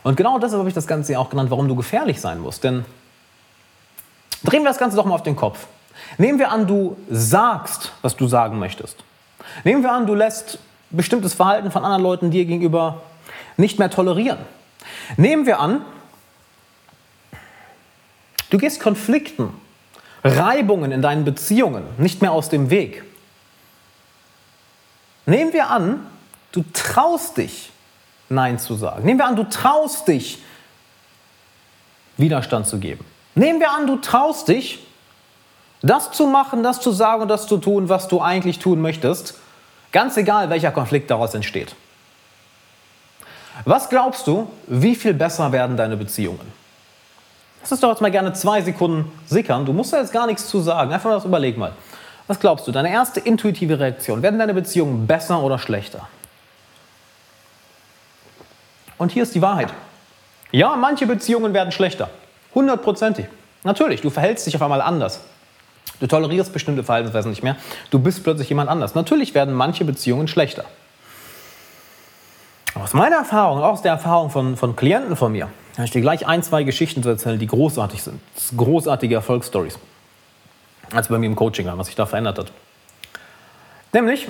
Und genau deshalb habe ich das Ganze auch genannt, warum du gefährlich sein musst. Denn drehen wir das Ganze doch mal auf den Kopf. Nehmen wir an, du sagst, was du sagen möchtest. Nehmen wir an, du lässt bestimmtes Verhalten von anderen Leuten dir gegenüber nicht mehr tolerieren. Nehmen wir an, du gehst Konflikten, Reibungen in deinen Beziehungen nicht mehr aus dem Weg. Nehmen wir an, du traust dich, Nein zu sagen. Nehmen wir an, du traust dich, Widerstand zu geben. Nehmen wir an, du traust dich, das zu machen, das zu sagen und das zu tun, was du eigentlich tun möchtest, ganz egal, welcher Konflikt daraus entsteht. Was glaubst du, wie viel besser werden deine Beziehungen? Lass uns doch jetzt mal gerne zwei Sekunden sickern. Du musst da jetzt gar nichts zu sagen. Einfach mal überleg mal. Was glaubst du, deine erste intuitive Reaktion? Werden deine Beziehungen besser oder schlechter? Und hier ist die Wahrheit. Ja, manche Beziehungen werden schlechter. Hundertprozentig. Natürlich, du verhältst dich auf einmal anders. Du tolerierst bestimmte Verhaltensweisen nicht mehr. Du bist plötzlich jemand anders. Natürlich werden manche Beziehungen schlechter. Aus meiner Erfahrung, auch aus der Erfahrung von, von Klienten von mir, kann ich dir gleich ein, zwei Geschichten zu erzählen, die großartig sind. Großartige Erfolgsstories. Als bei mir im Coaching war, was sich da verändert hat. Nämlich,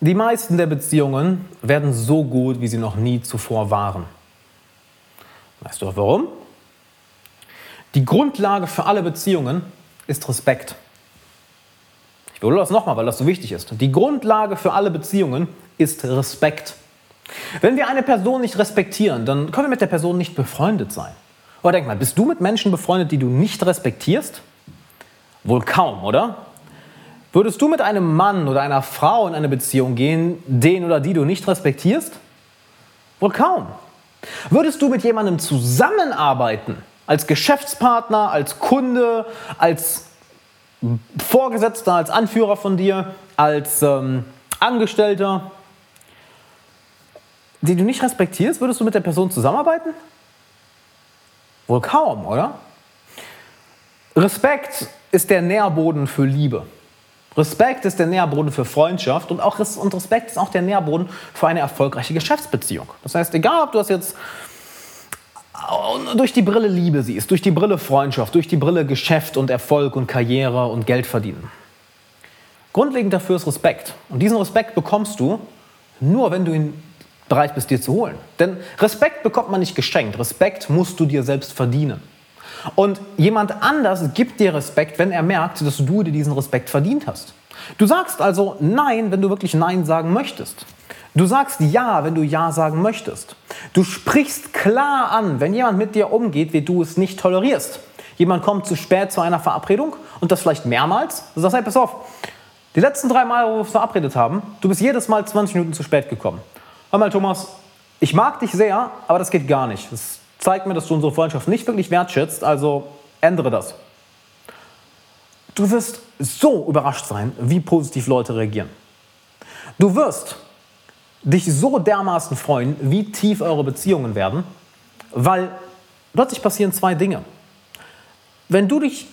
die meisten der Beziehungen werden so gut, wie sie noch nie zuvor waren. Weißt du auch warum? Die Grundlage für alle Beziehungen ist Respekt. Ich wiederhole das nochmal, weil das so wichtig ist. Die Grundlage für alle Beziehungen ist Respekt. Wenn wir eine Person nicht respektieren, dann können wir mit der Person nicht befreundet sein. Aber denk mal, bist du mit Menschen befreundet, die du nicht respektierst? Wohl kaum, oder? Würdest du mit einem Mann oder einer Frau in eine Beziehung gehen, den oder die du nicht respektierst? Wohl kaum. Würdest du mit jemandem zusammenarbeiten, als Geschäftspartner, als Kunde, als Vorgesetzter, als Anführer von dir, als ähm, Angestellter, die du nicht respektierst, würdest du mit der Person zusammenarbeiten? Wohl kaum, oder? Respekt ist der Nährboden für Liebe. Respekt ist der Nährboden für Freundschaft und, auch, und Respekt ist auch der Nährboden für eine erfolgreiche Geschäftsbeziehung. Das heißt, egal ob du das jetzt durch die Brille Liebe siehst, durch die Brille Freundschaft, durch die Brille Geschäft und Erfolg und Karriere und Geld verdienen. Grundlegend dafür ist Respekt. Und diesen Respekt bekommst du nur, wenn du ihn bereit bist, dir zu holen. Denn Respekt bekommt man nicht geschenkt. Respekt musst du dir selbst verdienen. Und jemand anders gibt dir Respekt, wenn er merkt, dass du dir diesen Respekt verdient hast. Du sagst also Nein, wenn du wirklich Nein sagen möchtest. Du sagst Ja, wenn du Ja sagen möchtest. Du sprichst klar an, wenn jemand mit dir umgeht, wie du es nicht tolerierst. Jemand kommt zu spät zu einer Verabredung und das vielleicht mehrmals. Du sagst, hey, pass auf, die letzten drei Mal, wo wir uns verabredet haben, du bist jedes Mal 20 Minuten zu spät gekommen. Hör mal, Thomas, ich mag dich sehr, aber das geht gar nicht. Das zeigt mir, dass du unsere Freundschaft nicht wirklich wertschätzt, also ändere das. Du wirst so überrascht sein, wie positiv Leute reagieren. Du wirst dich so dermaßen freuen, wie tief eure Beziehungen werden, weil plötzlich passieren zwei Dinge. Wenn du dich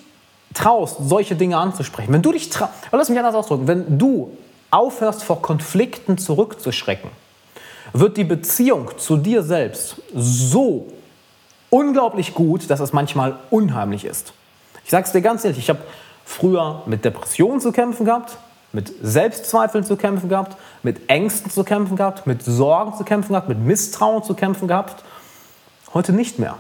traust, solche Dinge anzusprechen, wenn du dich traust, lass mich anders ausdrücken, wenn du aufhörst, vor Konflikten zurückzuschrecken, wird die Beziehung zu dir selbst so unglaublich gut, dass es manchmal unheimlich ist. Ich sage es dir ganz ehrlich, ich habe früher mit Depressionen zu kämpfen gehabt, mit Selbstzweifeln zu kämpfen gehabt, mit Ängsten zu kämpfen gehabt, mit Sorgen zu kämpfen gehabt, mit Misstrauen zu kämpfen gehabt. Heute nicht mehr.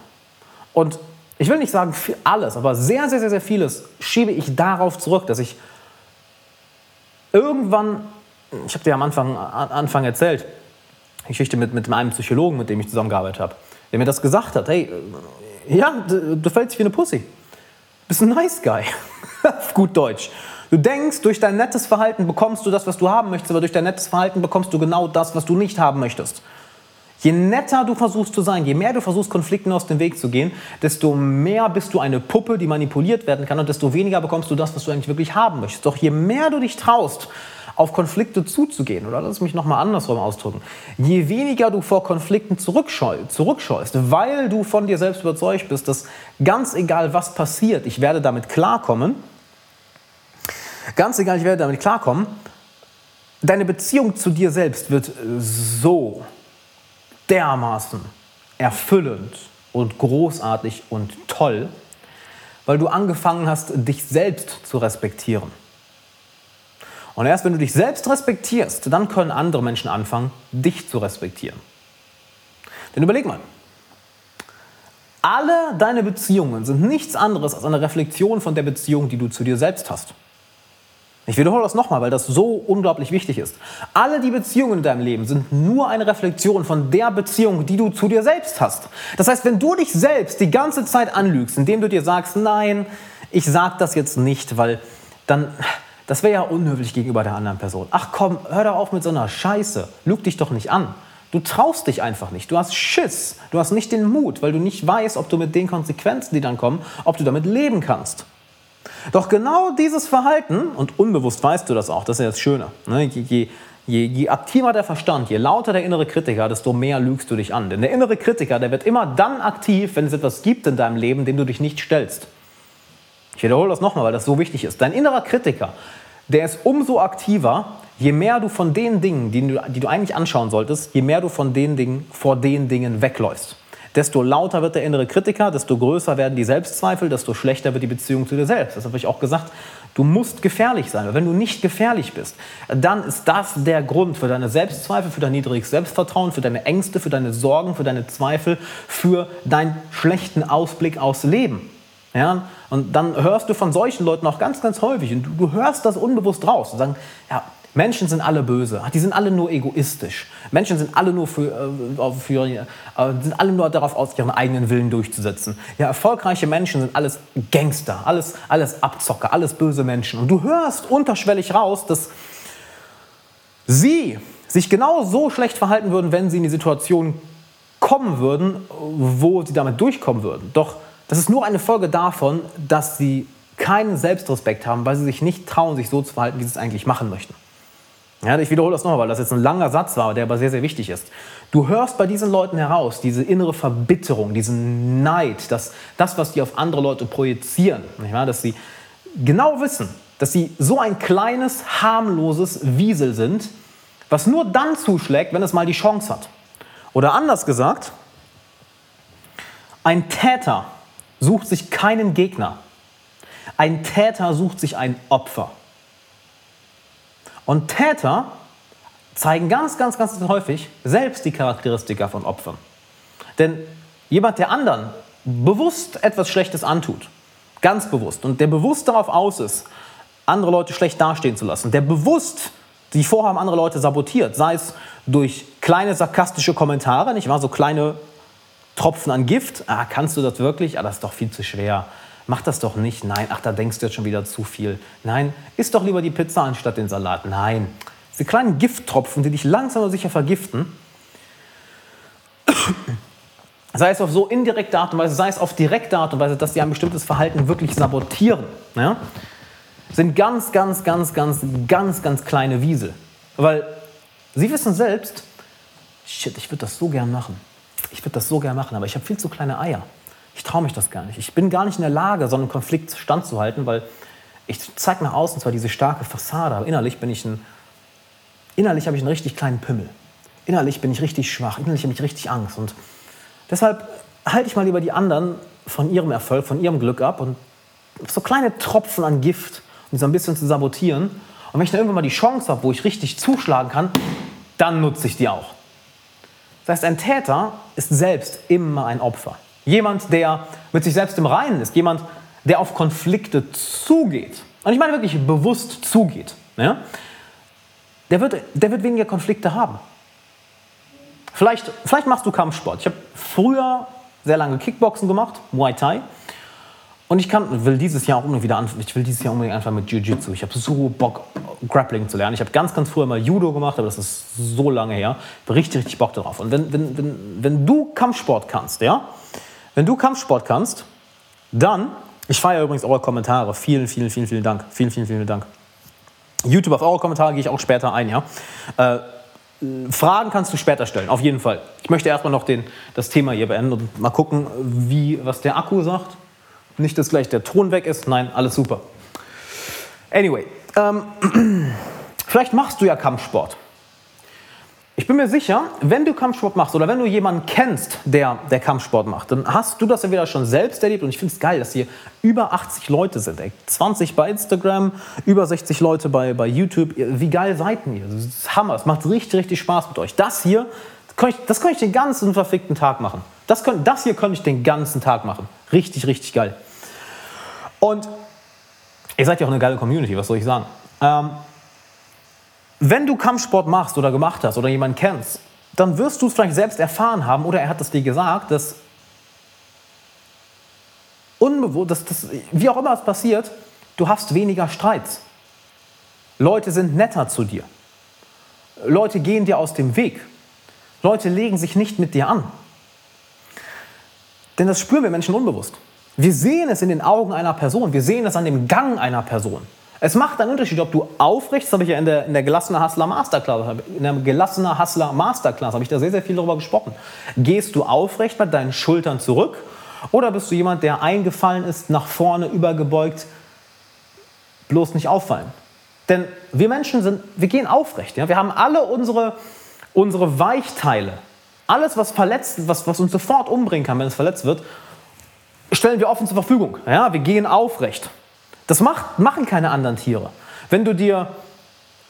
Und ich will nicht sagen alles, aber sehr, sehr, sehr, sehr vieles schiebe ich darauf zurück, dass ich irgendwann, ich habe dir am Anfang, Anfang erzählt, Geschichte mit, mit einem Psychologen, mit dem ich zusammengearbeitet habe, der mir das gesagt hat, hey, ja, du, du fällst wie eine Pussy. Du bist ein nice guy. (laughs) Auf gut Deutsch. Du denkst, durch dein nettes Verhalten bekommst du das, was du haben möchtest, aber durch dein nettes Verhalten bekommst du genau das, was du nicht haben möchtest. Je netter du versuchst zu sein, je mehr du versuchst, Konflikten aus dem Weg zu gehen, desto mehr bist du eine Puppe, die manipuliert werden kann und desto weniger bekommst du das, was du eigentlich wirklich haben möchtest. Doch je mehr du dich traust, auf Konflikte zuzugehen, oder lass mich nochmal andersrum ausdrücken, je weniger du vor Konflikten zurückscheust, weil du von dir selbst überzeugt bist, dass ganz egal was passiert, ich werde damit klarkommen, ganz egal, ich werde damit klarkommen, deine Beziehung zu dir selbst wird so dermaßen erfüllend und großartig und toll, weil du angefangen hast, dich selbst zu respektieren. Und erst wenn du dich selbst respektierst, dann können andere Menschen anfangen, dich zu respektieren. Denn überleg mal, alle deine Beziehungen sind nichts anderes als eine Reflexion von der Beziehung, die du zu dir selbst hast. Ich wiederhole das nochmal, weil das so unglaublich wichtig ist. Alle die Beziehungen in deinem Leben sind nur eine Reflexion von der Beziehung, die du zu dir selbst hast. Das heißt, wenn du dich selbst die ganze Zeit anlügst, indem du dir sagst, nein, ich sag das jetzt nicht, weil dann, das wäre ja unhöflich gegenüber der anderen Person. Ach komm, hör doch auf mit so einer Scheiße. Lüg dich doch nicht an. Du traust dich einfach nicht. Du hast Schiss. Du hast nicht den Mut, weil du nicht weißt, ob du mit den Konsequenzen, die dann kommen, ob du damit leben kannst. Doch genau dieses Verhalten, und unbewusst weißt du das auch, das ist ja das Schöne, ne? je, je, je, je aktiver der Verstand, je lauter der innere Kritiker, desto mehr lügst du dich an. Denn der innere Kritiker, der wird immer dann aktiv, wenn es etwas gibt in deinem Leben, dem du dich nicht stellst. Ich wiederhole das nochmal, weil das so wichtig ist. Dein innerer Kritiker, der ist umso aktiver, je mehr du von den Dingen, die du, die du eigentlich anschauen solltest, je mehr du von den Dingen, vor den Dingen wegläufst. Desto lauter wird der innere Kritiker, desto größer werden die Selbstzweifel, desto schlechter wird die Beziehung zu dir selbst. Das habe ich auch gesagt. Du musst gefährlich sein. Wenn du nicht gefährlich bist, dann ist das der Grund für deine Selbstzweifel, für dein niedriges Selbstvertrauen, für deine Ängste, für deine Sorgen, für deine Zweifel, für deinen schlechten Ausblick aufs Leben. Ja? Und dann hörst du von solchen Leuten auch ganz, ganz häufig, und du, du hörst das unbewusst raus und sagen, ja, Menschen sind alle böse, die sind alle nur egoistisch. Menschen sind alle nur für, äh, für äh, sind alle nur darauf aus, ihren eigenen Willen durchzusetzen. Ja, erfolgreiche Menschen sind alles Gangster, alles, alles Abzocker, alles böse Menschen. Und du hörst unterschwellig raus, dass sie sich genau so schlecht verhalten würden, wenn sie in die Situation kommen würden, wo sie damit durchkommen würden. Doch das ist nur eine Folge davon, dass sie keinen Selbstrespekt haben, weil sie sich nicht trauen, sich so zu verhalten, wie sie es eigentlich machen möchten. Ja, ich wiederhole das nochmal, weil das jetzt ein langer Satz war, der aber sehr, sehr wichtig ist. Du hörst bei diesen Leuten heraus diese innere Verbitterung, diesen Neid, das, das was die auf andere Leute projizieren, dass sie genau wissen, dass sie so ein kleines, harmloses Wiesel sind, was nur dann zuschlägt, wenn es mal die Chance hat. Oder anders gesagt, ein Täter sucht sich keinen Gegner. Ein Täter sucht sich ein Opfer. Und Täter zeigen ganz, ganz, ganz häufig selbst die Charakteristika von Opfern. Denn jemand, der anderen bewusst etwas Schlechtes antut, ganz bewusst, und der bewusst darauf aus ist, andere Leute schlecht dastehen zu lassen, der bewusst die Vorhaben anderer Leute sabotiert, sei es durch kleine sarkastische Kommentare, nicht wahr, so kleine Tropfen an Gift, ah, kannst du das wirklich? Ah, das ist doch viel zu schwer. Mach das doch nicht. Nein, ach, da denkst du jetzt schon wieder zu viel. Nein, isst doch lieber die Pizza anstatt den Salat. Nein. Diese kleinen Gifttropfen, die dich langsam aber sicher vergiften, (coughs) sei es auf so indirekte Art und Weise, sei es auf direkte Art und Weise, dass sie ein bestimmtes Verhalten wirklich sabotieren, ja, sind ganz, ganz, ganz, ganz, ganz, ganz kleine Wiesel. Weil sie wissen selbst, shit, ich würde das so gern machen. Ich würde das so gern machen, aber ich habe viel zu kleine Eier. Ich traue mich das gar nicht. Ich bin gar nicht in der Lage, so einen Konflikt standzuhalten, weil ich zeige nach außen zwar diese starke Fassade, aber innerlich bin ich ein, innerlich habe ich einen richtig kleinen Pimmel. Innerlich bin ich richtig schwach, innerlich habe ich richtig Angst. Und deshalb halte ich mal lieber die anderen von ihrem Erfolg, von ihrem Glück ab und so kleine Tropfen an Gift, um so ein bisschen zu sabotieren. Und wenn ich dann irgendwann mal die Chance habe, wo ich richtig zuschlagen kann, dann nutze ich die auch. Das heißt, ein Täter ist selbst immer ein Opfer. Jemand, der mit sich selbst im Reinen ist. Jemand, der auf Konflikte zugeht. Und ich meine wirklich bewusst zugeht. Ja? Der, wird, der wird weniger Konflikte haben. Vielleicht, vielleicht machst du Kampfsport. Ich habe früher sehr lange Kickboxen gemacht, Muay Thai. Und ich kann, will dieses Jahr auch unbedingt wieder anfangen. Ich will dieses Jahr unbedingt anfangen mit Jiu-Jitsu. Ich habe so Bock, Grappling zu lernen. Ich habe ganz, ganz früher mal Judo gemacht, aber das ist so lange her. Ich habe richtig, richtig Bock darauf. Und wenn, wenn, wenn, wenn du Kampfsport kannst, ja, wenn du Kampfsport kannst, dann, ich feiere übrigens eure Kommentare. Vielen, vielen, vielen, vielen Dank. Vielen, vielen, vielen Dank. YouTube auf eure Kommentare gehe ich auch später ein, ja. Äh, Fragen kannst du später stellen, auf jeden Fall. Ich möchte erstmal noch den, das Thema hier beenden und mal gucken, wie, was der Akku sagt. Nicht, dass gleich der Ton weg ist. Nein, alles super. Anyway, ähm, (clears throat) vielleicht machst du ja Kampfsport. Ich bin mir sicher, wenn du Kampfsport machst oder wenn du jemanden kennst, der, der Kampfsport macht, dann hast du das entweder schon selbst erlebt und ich finde es geil, dass hier über 80 Leute sind. Ey. 20 bei Instagram, über 60 Leute bei, bei YouTube. Wie geil seid ihr? Das ist Hammer. Es macht richtig, richtig Spaß mit euch. Das hier, das kann ich, das kann ich den ganzen verfickten Tag machen. Das, können, das hier könnte ich den ganzen Tag machen. Richtig, richtig geil. Und ihr seid ja auch eine geile Community, was soll ich sagen? Ähm, wenn du Kampfsport machst oder gemacht hast oder jemanden kennst, dann wirst du es vielleicht selbst erfahren haben oder er hat es dir gesagt, dass unbewusst, dass das, wie auch immer es passiert, du hast weniger Streits. Leute sind netter zu dir. Leute gehen dir aus dem Weg. Leute legen sich nicht mit dir an. Denn das spüren wir Menschen unbewusst. Wir sehen es in den Augen einer Person, wir sehen es an dem Gang einer Person. Es macht einen Unterschied, ob du aufrecht, das habe ich ja in der, in der gelassener Hustler Masterclass, in der gelassener Hustler Masterclass habe ich da sehr, sehr viel darüber gesprochen. Gehst du aufrecht mit deinen Schultern zurück oder bist du jemand, der eingefallen ist, nach vorne übergebeugt, bloß nicht auffallen? Denn wir Menschen sind, wir gehen aufrecht. Ja? Wir haben alle unsere, unsere Weichteile. Alles, was verletzt, was, was uns sofort umbringen kann, wenn es verletzt wird, stellen wir offen zur Verfügung. Ja? Wir gehen aufrecht. Das macht, machen keine anderen Tiere. Wenn du dir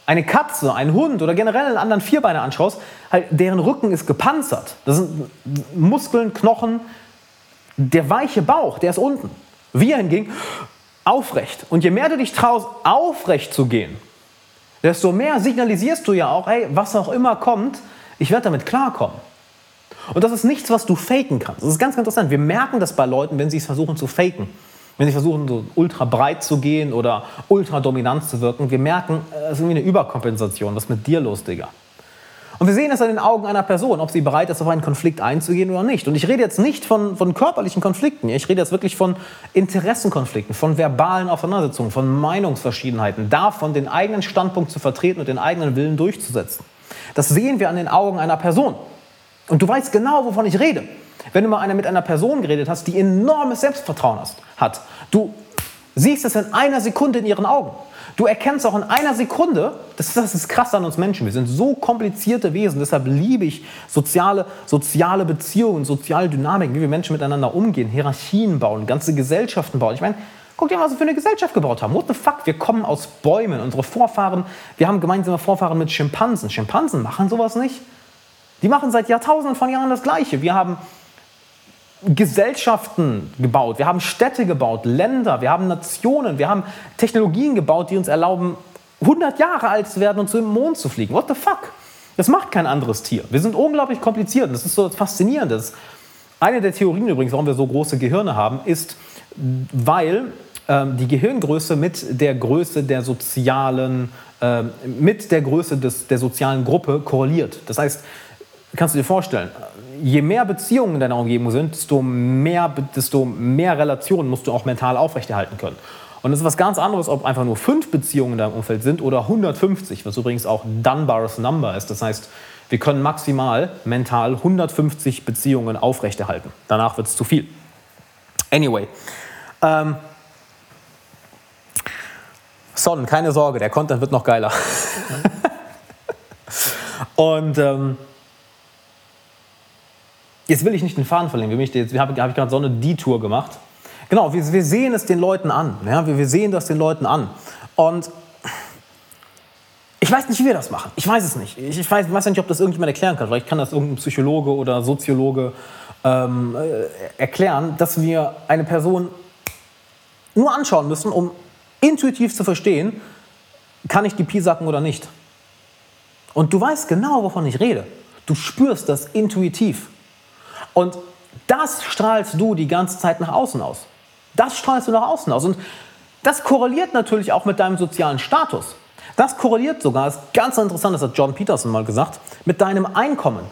eine Katze, einen Hund oder generell einen anderen Vierbeiner anschaust, halt, deren Rücken ist gepanzert. Das sind Muskeln, Knochen, der weiche Bauch, der ist unten. Wir hingegen aufrecht. Und je mehr du dich traust, aufrecht zu gehen, desto mehr signalisierst du ja auch, hey, was auch immer kommt, ich werde damit klarkommen. Und das ist nichts, was du faken kannst. Das ist ganz, ganz interessant. Wir merken das bei Leuten, wenn sie es versuchen zu faken. Wenn sie versuchen, so ultra breit zu gehen oder ultra dominant zu wirken, wir merken, es ist irgendwie eine Überkompensation. Was ist mit dir los, Digga? Und wir sehen es an den Augen einer Person, ob sie bereit ist, auf einen Konflikt einzugehen oder nicht. Und ich rede jetzt nicht von, von körperlichen Konflikten, ich rede jetzt wirklich von Interessenkonflikten, von verbalen Auseinandersetzungen, von Meinungsverschiedenheiten, davon, den eigenen Standpunkt zu vertreten und den eigenen Willen durchzusetzen. Das sehen wir an den Augen einer Person. Und du weißt genau, wovon ich rede. Wenn du mal mit einer Person geredet hast, die enormes Selbstvertrauen hast, hat, du siehst es in einer Sekunde in ihren Augen. Du erkennst auch in einer Sekunde, das ist, das ist krass an uns Menschen, wir sind so komplizierte Wesen, deshalb liebe ich soziale, soziale Beziehungen, soziale Dynamiken, wie wir Menschen miteinander umgehen, Hierarchien bauen, ganze Gesellschaften bauen. Ich meine, guck dir mal, was wir für eine Gesellschaft gebaut haben. What the fuck? Wir kommen aus Bäumen. Unsere Vorfahren, wir haben gemeinsame Vorfahren mit Schimpansen. Schimpansen machen sowas nicht. Die machen seit Jahrtausenden von Jahren das Gleiche. Wir haben Gesellschaften gebaut, wir haben Städte gebaut, Länder, wir haben Nationen, wir haben Technologien gebaut, die uns erlauben, 100 Jahre alt zu werden und zu dem Mond zu fliegen. What the fuck? Das macht kein anderes Tier. Wir sind unglaublich kompliziert das ist so faszinierend. Das eine der Theorien übrigens, warum wir so große Gehirne haben, ist, weil ähm, die Gehirngröße mit der Größe der sozialen, äh, mit der Größe des, der sozialen Gruppe korreliert. Das heißt, kannst du dir vorstellen, je mehr Beziehungen in deiner Umgebung sind, desto mehr, desto mehr Relationen musst du auch mental aufrechterhalten können. Und es ist was ganz anderes, ob einfach nur fünf Beziehungen in deinem Umfeld sind oder 150, was übrigens auch Dunbar's Number ist. Das heißt, wir können maximal mental 150 Beziehungen aufrechterhalten. Danach wird es zu viel. Anyway. Ähm, Son, keine Sorge, der Content wird noch geiler. (laughs) Und ähm, Jetzt will ich nicht den Faden verlieren. Jetzt habe hab gerade so eine Detour gemacht. Genau, wir, wir, sehen es den Leuten an. Ja? Wir, wir sehen das den Leuten an. Und ich weiß nicht, wie wir das machen. Ich weiß es nicht. Ich, ich weiß, weiß nicht, ob das irgendjemand erklären kann. Vielleicht kann das irgendein Psychologe oder Soziologe ähm, äh, erklären, dass wir eine Person nur anschauen müssen, um intuitiv zu verstehen, kann ich die Pi sacken oder nicht. Und du weißt genau, wovon ich rede. Du spürst das intuitiv. Und das strahlst du die ganze Zeit nach außen aus. Das strahlst du nach außen aus. Und das korreliert natürlich auch mit deinem sozialen Status. Das korreliert sogar, das ist ganz interessant, das hat John Peterson mal gesagt, mit deinem Einkommen.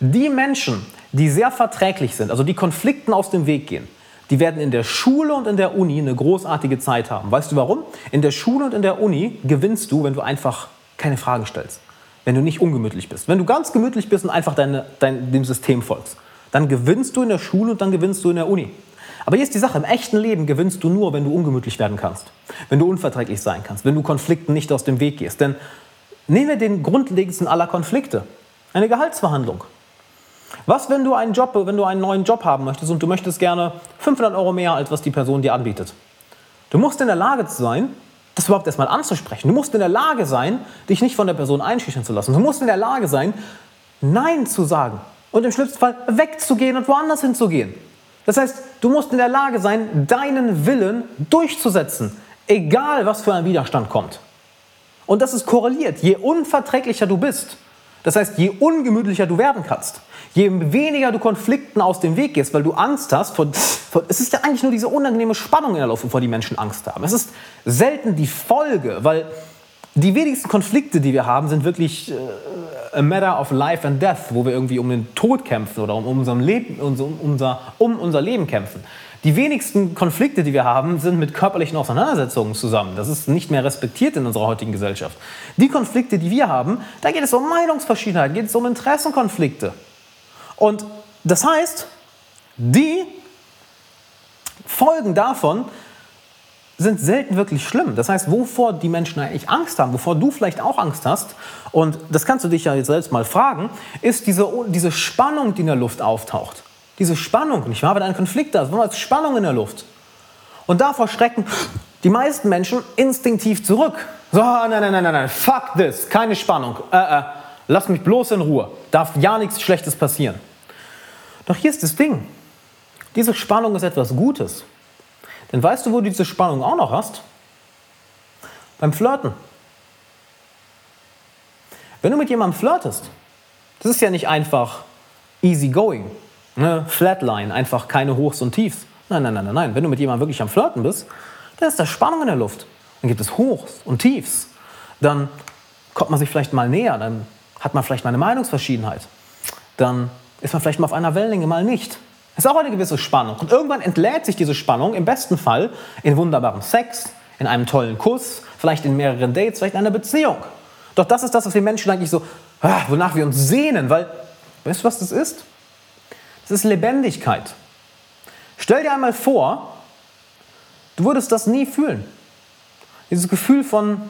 Die Menschen, die sehr verträglich sind, also die Konflikten aus dem Weg gehen, die werden in der Schule und in der Uni eine großartige Zeit haben. Weißt du warum? In der Schule und in der Uni gewinnst du, wenn du einfach keine Fragen stellst. Wenn du nicht ungemütlich bist. Wenn du ganz gemütlich bist und einfach deine, dein, dem System folgst dann gewinnst du in der Schule und dann gewinnst du in der Uni. Aber hier ist die Sache, im echten Leben gewinnst du nur, wenn du ungemütlich werden kannst, wenn du unverträglich sein kannst, wenn du Konflikten nicht aus dem Weg gehst. Denn nehmen wir den grundlegendsten aller Konflikte, eine Gehaltsverhandlung. Was, wenn du einen Job, wenn du einen neuen Job haben möchtest und du möchtest gerne 500 Euro mehr, als was die Person dir anbietet? Du musst in der Lage sein, das überhaupt erstmal anzusprechen. Du musst in der Lage sein, dich nicht von der Person einschüchtern zu lassen. Du musst in der Lage sein, Nein zu sagen und im schlimmsten Fall wegzugehen und woanders hinzugehen. Das heißt, du musst in der Lage sein, deinen Willen durchzusetzen, egal was für ein Widerstand kommt. Und das ist korreliert. Je unverträglicher du bist, das heißt, je ungemütlicher du werden kannst, je weniger du Konflikten aus dem Weg gehst, weil du Angst hast, vor, vor, es ist ja eigentlich nur diese unangenehme Spannung in der Luft, vor die Menschen Angst haben. Es ist selten die Folge, weil die wenigsten Konflikte, die wir haben, sind wirklich äh, a matter of life and death, wo wir irgendwie um den Tod kämpfen oder um, unserem Leben, um, unser, um unser Leben kämpfen. Die wenigsten Konflikte, die wir haben, sind mit körperlichen Auseinandersetzungen zusammen. Das ist nicht mehr respektiert in unserer heutigen Gesellschaft. Die Konflikte, die wir haben, da geht es um Meinungsverschiedenheit, geht es um Interessenkonflikte. Und das heißt, die Folgen davon sind selten wirklich schlimm. Das heißt, wovor die Menschen eigentlich Angst haben, wovor du vielleicht auch Angst hast, und das kannst du dich ja jetzt selbst mal fragen, ist diese, diese Spannung, die in der Luft auftaucht. Diese Spannung, nicht wahr? Wenn ein Konflikt da ist, ist Spannung in der Luft. Und davor schrecken die meisten Menschen instinktiv zurück. So, nein, nein, nein, nein, nein, fuck this, keine Spannung. Äh, äh, lass mich bloß in Ruhe. Darf ja nichts Schlechtes passieren. Doch hier ist das Ding. Diese Spannung ist etwas Gutes. Denn weißt du, wo du diese Spannung auch noch hast? Beim Flirten. Wenn du mit jemandem flirtest, das ist ja nicht einfach easy going, ne? Flatline, einfach keine Hochs und Tiefs. Nein, nein, nein, nein, nein. Wenn du mit jemandem wirklich am Flirten bist, dann ist da Spannung in der Luft. Dann gibt es Hochs und Tiefs. Dann kommt man sich vielleicht mal näher, dann hat man vielleicht mal eine Meinungsverschiedenheit. Dann ist man vielleicht mal auf einer Wellenlänge, mal nicht. Das ist auch eine gewisse Spannung. Und irgendwann entlädt sich diese Spannung im besten Fall in wunderbarem Sex, in einem tollen Kuss, vielleicht in mehreren Dates, vielleicht in einer Beziehung. Doch das ist das, was wir Menschen eigentlich so, ah, wonach wir uns sehnen, weil, weißt du, was das ist? Das ist Lebendigkeit. Stell dir einmal vor, du würdest das nie fühlen. Dieses Gefühl von,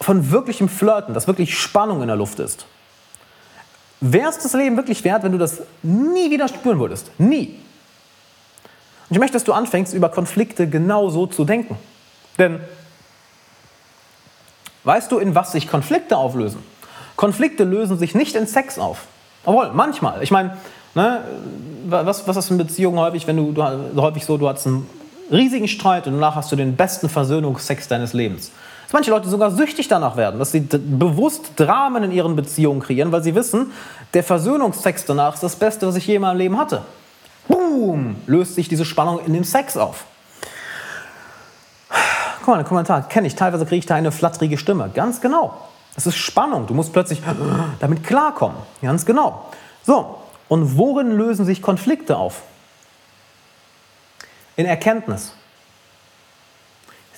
von wirklichem Flirten, dass wirklich Spannung in der Luft ist. Wäre es das Leben wirklich wert, wenn du das nie wieder spüren würdest? Nie. Und ich möchte, dass du anfängst, über Konflikte genauso zu denken. Denn weißt du, in was sich Konflikte auflösen? Konflikte lösen sich nicht in Sex auf. Obwohl, manchmal. Ich meine, ne, was, was ist in Beziehungen häufig, wenn du, du häufig so, du hast einen riesigen Streit und danach hast du den besten Versöhnungsex deines Lebens dass manche Leute sogar süchtig danach werden, dass sie bewusst Dramen in ihren Beziehungen kreieren, weil sie wissen, der Versöhnungstext danach ist das Beste, was ich je in meinem Leben hatte. Boom, löst sich diese Spannung in dem Sex auf. Guck mal, ein Kommentar kenne ich. Teilweise kriege ich da eine flatterige Stimme. Ganz genau. Das ist Spannung. Du musst plötzlich damit klarkommen. Ganz genau. So, und worin lösen sich Konflikte auf? In Erkenntnis.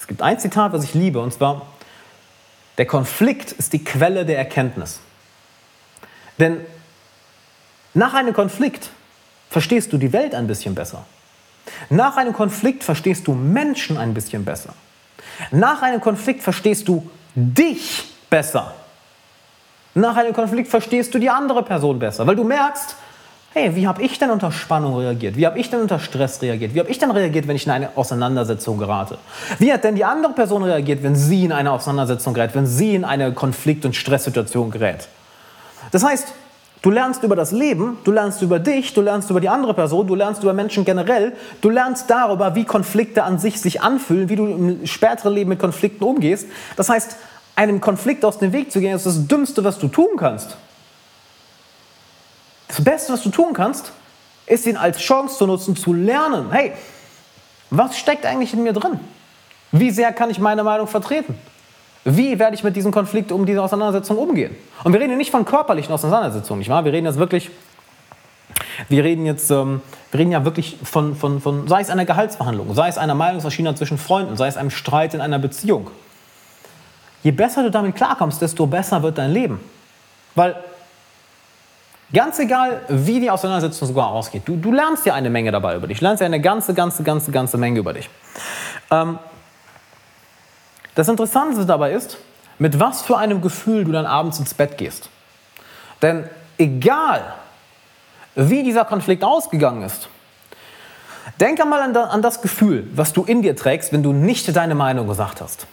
Es gibt ein Zitat, was ich liebe, und zwar, der Konflikt ist die Quelle der Erkenntnis. Denn nach einem Konflikt verstehst du die Welt ein bisschen besser. Nach einem Konflikt verstehst du Menschen ein bisschen besser. Nach einem Konflikt verstehst du dich besser. Nach einem Konflikt verstehst du die andere Person besser, weil du merkst, hey, wie habe ich denn unter Spannung reagiert? Wie habe ich denn unter Stress reagiert? Wie habe ich denn reagiert, wenn ich in eine Auseinandersetzung gerate? Wie hat denn die andere Person reagiert, wenn sie in eine Auseinandersetzung gerät, wenn sie in eine Konflikt- und Stresssituation gerät? Das heißt, du lernst über das Leben, du lernst über dich, du lernst über die andere Person, du lernst über Menschen generell, du lernst darüber, wie Konflikte an sich sich anfühlen, wie du im späteren Leben mit Konflikten umgehst. Das heißt, einem Konflikt aus dem Weg zu gehen, ist das Dümmste, was du tun kannst. Das Beste, was du tun kannst, ist ihn als Chance zu nutzen, zu lernen. Hey, was steckt eigentlich in mir drin? Wie sehr kann ich meine Meinung vertreten? Wie werde ich mit diesem Konflikt um diese Auseinandersetzung umgehen? Und wir reden hier nicht von körperlichen Auseinandersetzungen, nicht wahr? Wir reden jetzt wirklich, wir reden jetzt, ähm, wir reden ja wirklich von, von, von, sei es einer Gehaltsverhandlung, sei es einer Meinungsverschiedenheit zwischen Freunden, sei es einem Streit in einer Beziehung. Je besser du damit klarkommst, desto besser wird dein Leben. Weil Ganz egal, wie die Auseinandersetzung sogar ausgeht. Du, du lernst ja eine Menge dabei über dich. Du lernst ja eine ganze, ganze, ganze, ganze Menge über dich. Ähm, das Interessante dabei ist, mit was für einem Gefühl du dann abends ins Bett gehst. Denn egal, wie dieser Konflikt ausgegangen ist, denk einmal an, an das Gefühl, was du in dir trägst, wenn du nicht deine Meinung gesagt hast.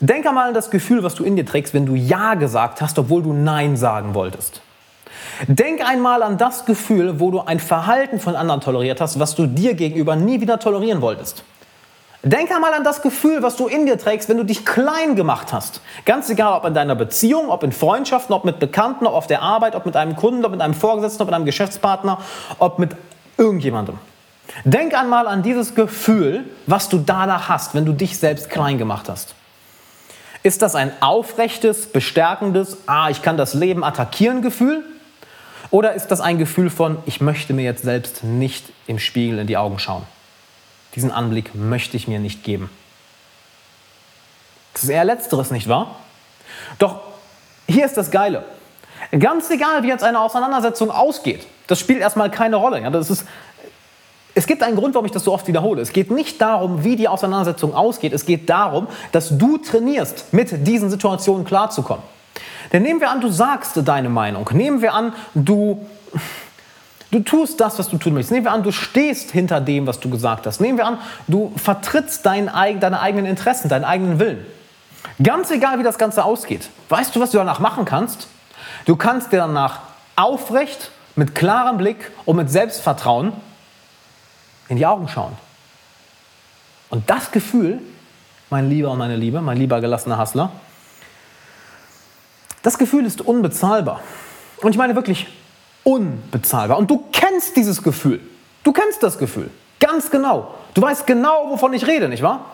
Denk einmal an das Gefühl, was du in dir trägst, wenn du Ja gesagt hast, obwohl du Nein sagen wolltest. Denk einmal an das Gefühl, wo du ein Verhalten von anderen toleriert hast, was du dir gegenüber nie wieder tolerieren wolltest. Denk einmal an das Gefühl, was du in dir trägst, wenn du dich klein gemacht hast. Ganz egal, ob in deiner Beziehung, ob in Freundschaften, ob mit Bekannten, ob auf der Arbeit, ob mit einem Kunden, ob mit einem Vorgesetzten, ob mit einem Geschäftspartner, ob mit irgendjemandem. Denk einmal an dieses Gefühl, was du danach hast, wenn du dich selbst klein gemacht hast. Ist das ein aufrechtes, bestärkendes, ah, ich kann das Leben attackieren Gefühl? Oder ist das ein Gefühl von, ich möchte mir jetzt selbst nicht im Spiegel in die Augen schauen? Diesen Anblick möchte ich mir nicht geben. Das ist eher letzteres, nicht wahr? Doch hier ist das Geile. Ganz egal, wie jetzt eine Auseinandersetzung ausgeht, das spielt erstmal keine Rolle. Ja, das ist, es gibt einen Grund, warum ich das so oft wiederhole. Es geht nicht darum, wie die Auseinandersetzung ausgeht. Es geht darum, dass du trainierst, mit diesen Situationen klarzukommen. Denn nehmen wir an, du sagst deine Meinung. Nehmen wir an, du, du tust das, was du tun möchtest. Nehmen wir an, du stehst hinter dem, was du gesagt hast. Nehmen wir an, du vertrittst dein, deine eigenen Interessen, deinen eigenen Willen. Ganz egal, wie das Ganze ausgeht. Weißt du, was du danach machen kannst? Du kannst dir danach aufrecht, mit klarem Blick und mit Selbstvertrauen in die Augen schauen. Und das Gefühl, mein Lieber und meine Liebe, mein lieber gelassener Hassler, das Gefühl ist unbezahlbar. Und ich meine wirklich unbezahlbar. Und du kennst dieses Gefühl. Du kennst das Gefühl. Ganz genau. Du weißt genau, wovon ich rede, nicht wahr?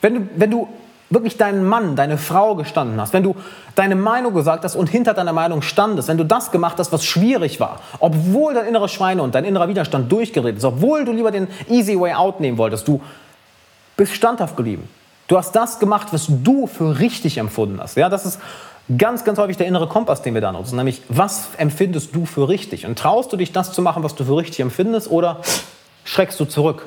Wenn du, wenn du wirklich deinen Mann, deine Frau gestanden hast, wenn du deine Meinung gesagt hast und hinter deiner Meinung standest, wenn du das gemacht hast, was schwierig war, obwohl dein innerer Schweine und dein innerer Widerstand durchgeredet ist, obwohl du lieber den easy way out nehmen wolltest, du bist standhaft geblieben. Du hast das gemacht, was du für richtig empfunden hast. Ja, das ist ganz, ganz häufig der innere Kompass, den wir da nutzen, nämlich was empfindest du für richtig? Und traust du dich, das zu machen, was du für richtig empfindest, oder schreckst du zurück?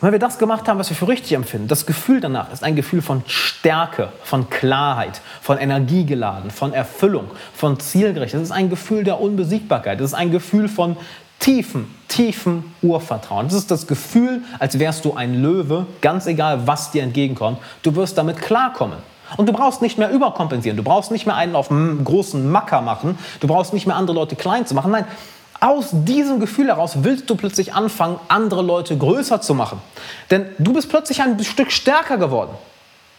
Und wenn wir das gemacht haben, was wir für richtig empfinden, das Gefühl danach ist ein Gefühl von Stärke, von Klarheit, von Energiegeladen, von Erfüllung, von Zielgericht. Das ist ein Gefühl der Unbesiegbarkeit. Das ist ein Gefühl von tiefem, tiefem Urvertrauen. Das ist das Gefühl, als wärst du ein Löwe, ganz egal, was dir entgegenkommt. Du wirst damit klarkommen. Und du brauchst nicht mehr überkompensieren. Du brauchst nicht mehr einen auf einen großen Macker machen. Du brauchst nicht mehr andere Leute klein zu machen. Nein, aus diesem Gefühl heraus willst du plötzlich anfangen, andere Leute größer zu machen. Denn du bist plötzlich ein Stück stärker geworden.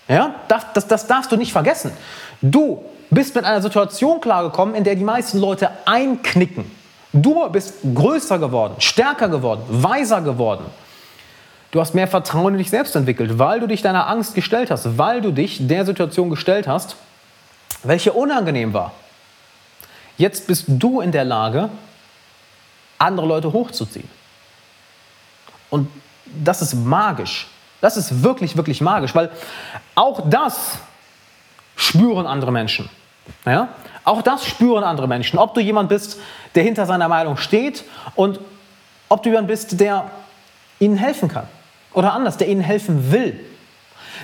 Ja? Das, das, das darfst du nicht vergessen. Du bist mit einer Situation klargekommen, in der die meisten Leute einknicken. Du bist größer geworden, stärker geworden, weiser geworden. Du hast mehr Vertrauen in dich selbst entwickelt, weil du dich deiner Angst gestellt hast, weil du dich der Situation gestellt hast, welche unangenehm war. Jetzt bist du in der Lage, andere Leute hochzuziehen. Und das ist magisch. Das ist wirklich, wirklich magisch, weil auch das spüren andere Menschen. Ja? Auch das spüren andere Menschen. Ob du jemand bist, der hinter seiner Meinung steht und ob du jemand bist, der ihnen helfen kann. Oder anders, der ihnen helfen will.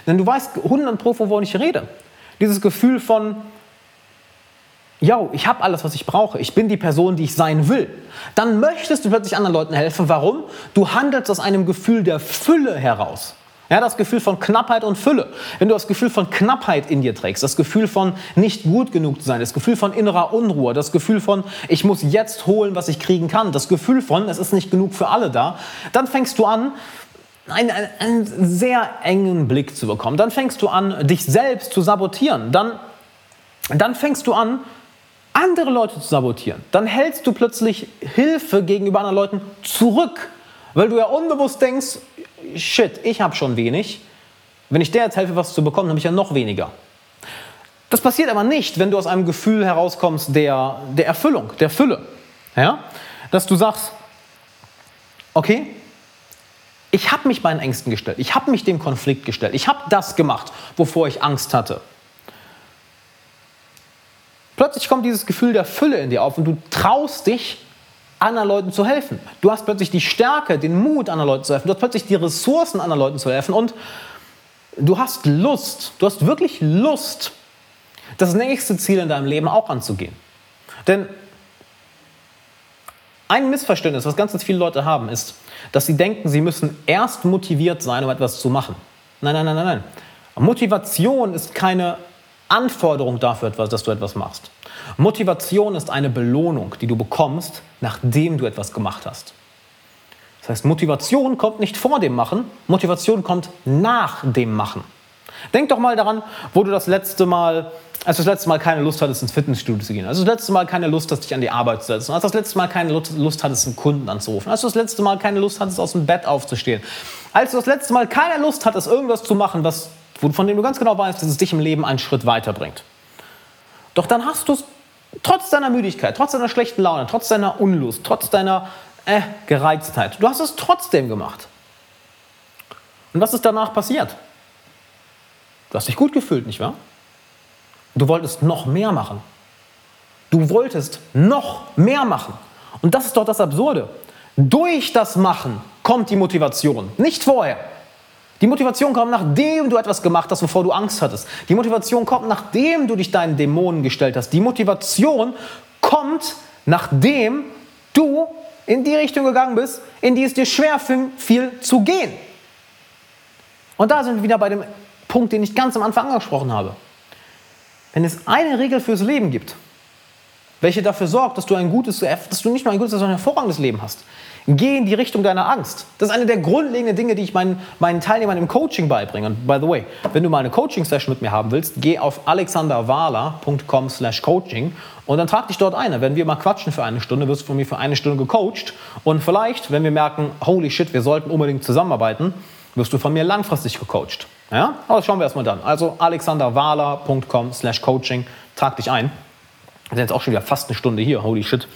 Denn du weißt 100 pro, wovon ich rede. Dieses Gefühl von, yo, ich habe alles, was ich brauche, ich bin die Person, die ich sein will, dann möchtest du plötzlich anderen Leuten helfen. Warum? Du handelst aus einem Gefühl der Fülle heraus. Ja, das Gefühl von Knappheit und Fülle. Wenn du das Gefühl von Knappheit in dir trägst, das Gefühl von nicht gut genug zu sein, das Gefühl von innerer Unruhe, das Gefühl von ich muss jetzt holen, was ich kriegen kann, das Gefühl von es ist nicht genug für alle da, dann fängst du an, einen, einen, sehr engen Blick zu bekommen. Dann fängst du an, dich selbst zu sabotieren. Dann, dann fängst du an, andere Leute zu sabotieren. Dann hältst du plötzlich Hilfe gegenüber anderen Leuten zurück, weil du ja unbewusst denkst, shit, ich habe schon wenig. Wenn ich der jetzt helfe, was zu bekommen, habe ich ja noch weniger. Das passiert aber nicht, wenn du aus einem Gefühl herauskommst der, der Erfüllung, der Fülle. Ja? Dass du sagst, okay, ich habe mich meinen Ängsten gestellt, ich habe mich dem Konflikt gestellt, ich habe das gemacht, wovor ich Angst hatte. Plötzlich kommt dieses Gefühl der Fülle in dir auf und du traust dich, anderen Leuten zu helfen. Du hast plötzlich die Stärke, den Mut, anderen Leuten zu helfen. Du hast plötzlich die Ressourcen, anderen Leuten zu helfen. Und du hast Lust, du hast wirklich Lust, das nächste Ziel in deinem Leben auch anzugehen. Denn ein Missverständnis, was ganz, ganz viele Leute haben, ist, dass sie denken, sie müssen erst motiviert sein, um etwas zu machen. Nein, nein, nein, nein, nein. Motivation ist keine Anforderung dafür, dass du etwas machst. Motivation ist eine Belohnung, die du bekommst, nachdem du etwas gemacht hast. Das heißt, Motivation kommt nicht vor dem Machen, Motivation kommt nach dem Machen. Denk doch mal daran, wo du das letzte Mal, als du das letzte Mal keine Lust hattest, ins Fitnessstudio zu gehen. Als du das letzte Mal keine Lust hast, dich an die Arbeit zu setzen. Als du das letzte Mal keine Lust hattest, einen Kunden anzurufen. Als du das letzte Mal keine Lust hattest, aus dem Bett aufzustehen. Als du das letzte Mal keine Lust hattest, irgendwas zu machen, was, von dem du ganz genau weißt, dass es dich im Leben einen Schritt weiterbringt. Doch dann hast du es trotz deiner Müdigkeit, trotz deiner schlechten Laune, trotz deiner Unlust, trotz deiner äh, Gereiztheit, du hast es trotzdem gemacht. Und was ist danach passiert? Du hast dich gut gefühlt, nicht wahr? Du wolltest noch mehr machen. Du wolltest noch mehr machen. Und das ist doch das Absurde. Durch das Machen kommt die Motivation, nicht vorher. Die Motivation kommt, nachdem du etwas gemacht hast, wovor du Angst hattest. Die Motivation kommt, nachdem du dich deinen Dämonen gestellt hast. Die Motivation kommt, nachdem du in die Richtung gegangen bist, in die es dir schwer fiel zu gehen. Und da sind wir wieder bei dem Punkt, den ich ganz am Anfang angesprochen habe. Wenn es eine Regel fürs Leben gibt, welche dafür sorgt, dass du ein gutes, dass du nicht nur ein gutes, sondern ein hervorragendes Leben hast, geh in die Richtung deiner Angst. Das ist eine der grundlegenden Dinge, die ich meinen, meinen Teilnehmern im Coaching beibringe. Und by the way, wenn du mal eine Coaching-Session mit mir haben willst, geh auf alexanderwala.com slash coaching und dann trag dich dort ein. Dann werden wir mal quatschen für eine Stunde, wirst von mir für eine Stunde gecoacht. Und vielleicht, wenn wir merken, holy shit, wir sollten unbedingt zusammenarbeiten, wirst du von mir langfristig gecoacht. Ja? Aber das schauen wir erstmal dann. Also alexanderwala.com slash coaching, trag dich ein. Wir sind jetzt auch schon wieder fast eine Stunde hier, holy shit.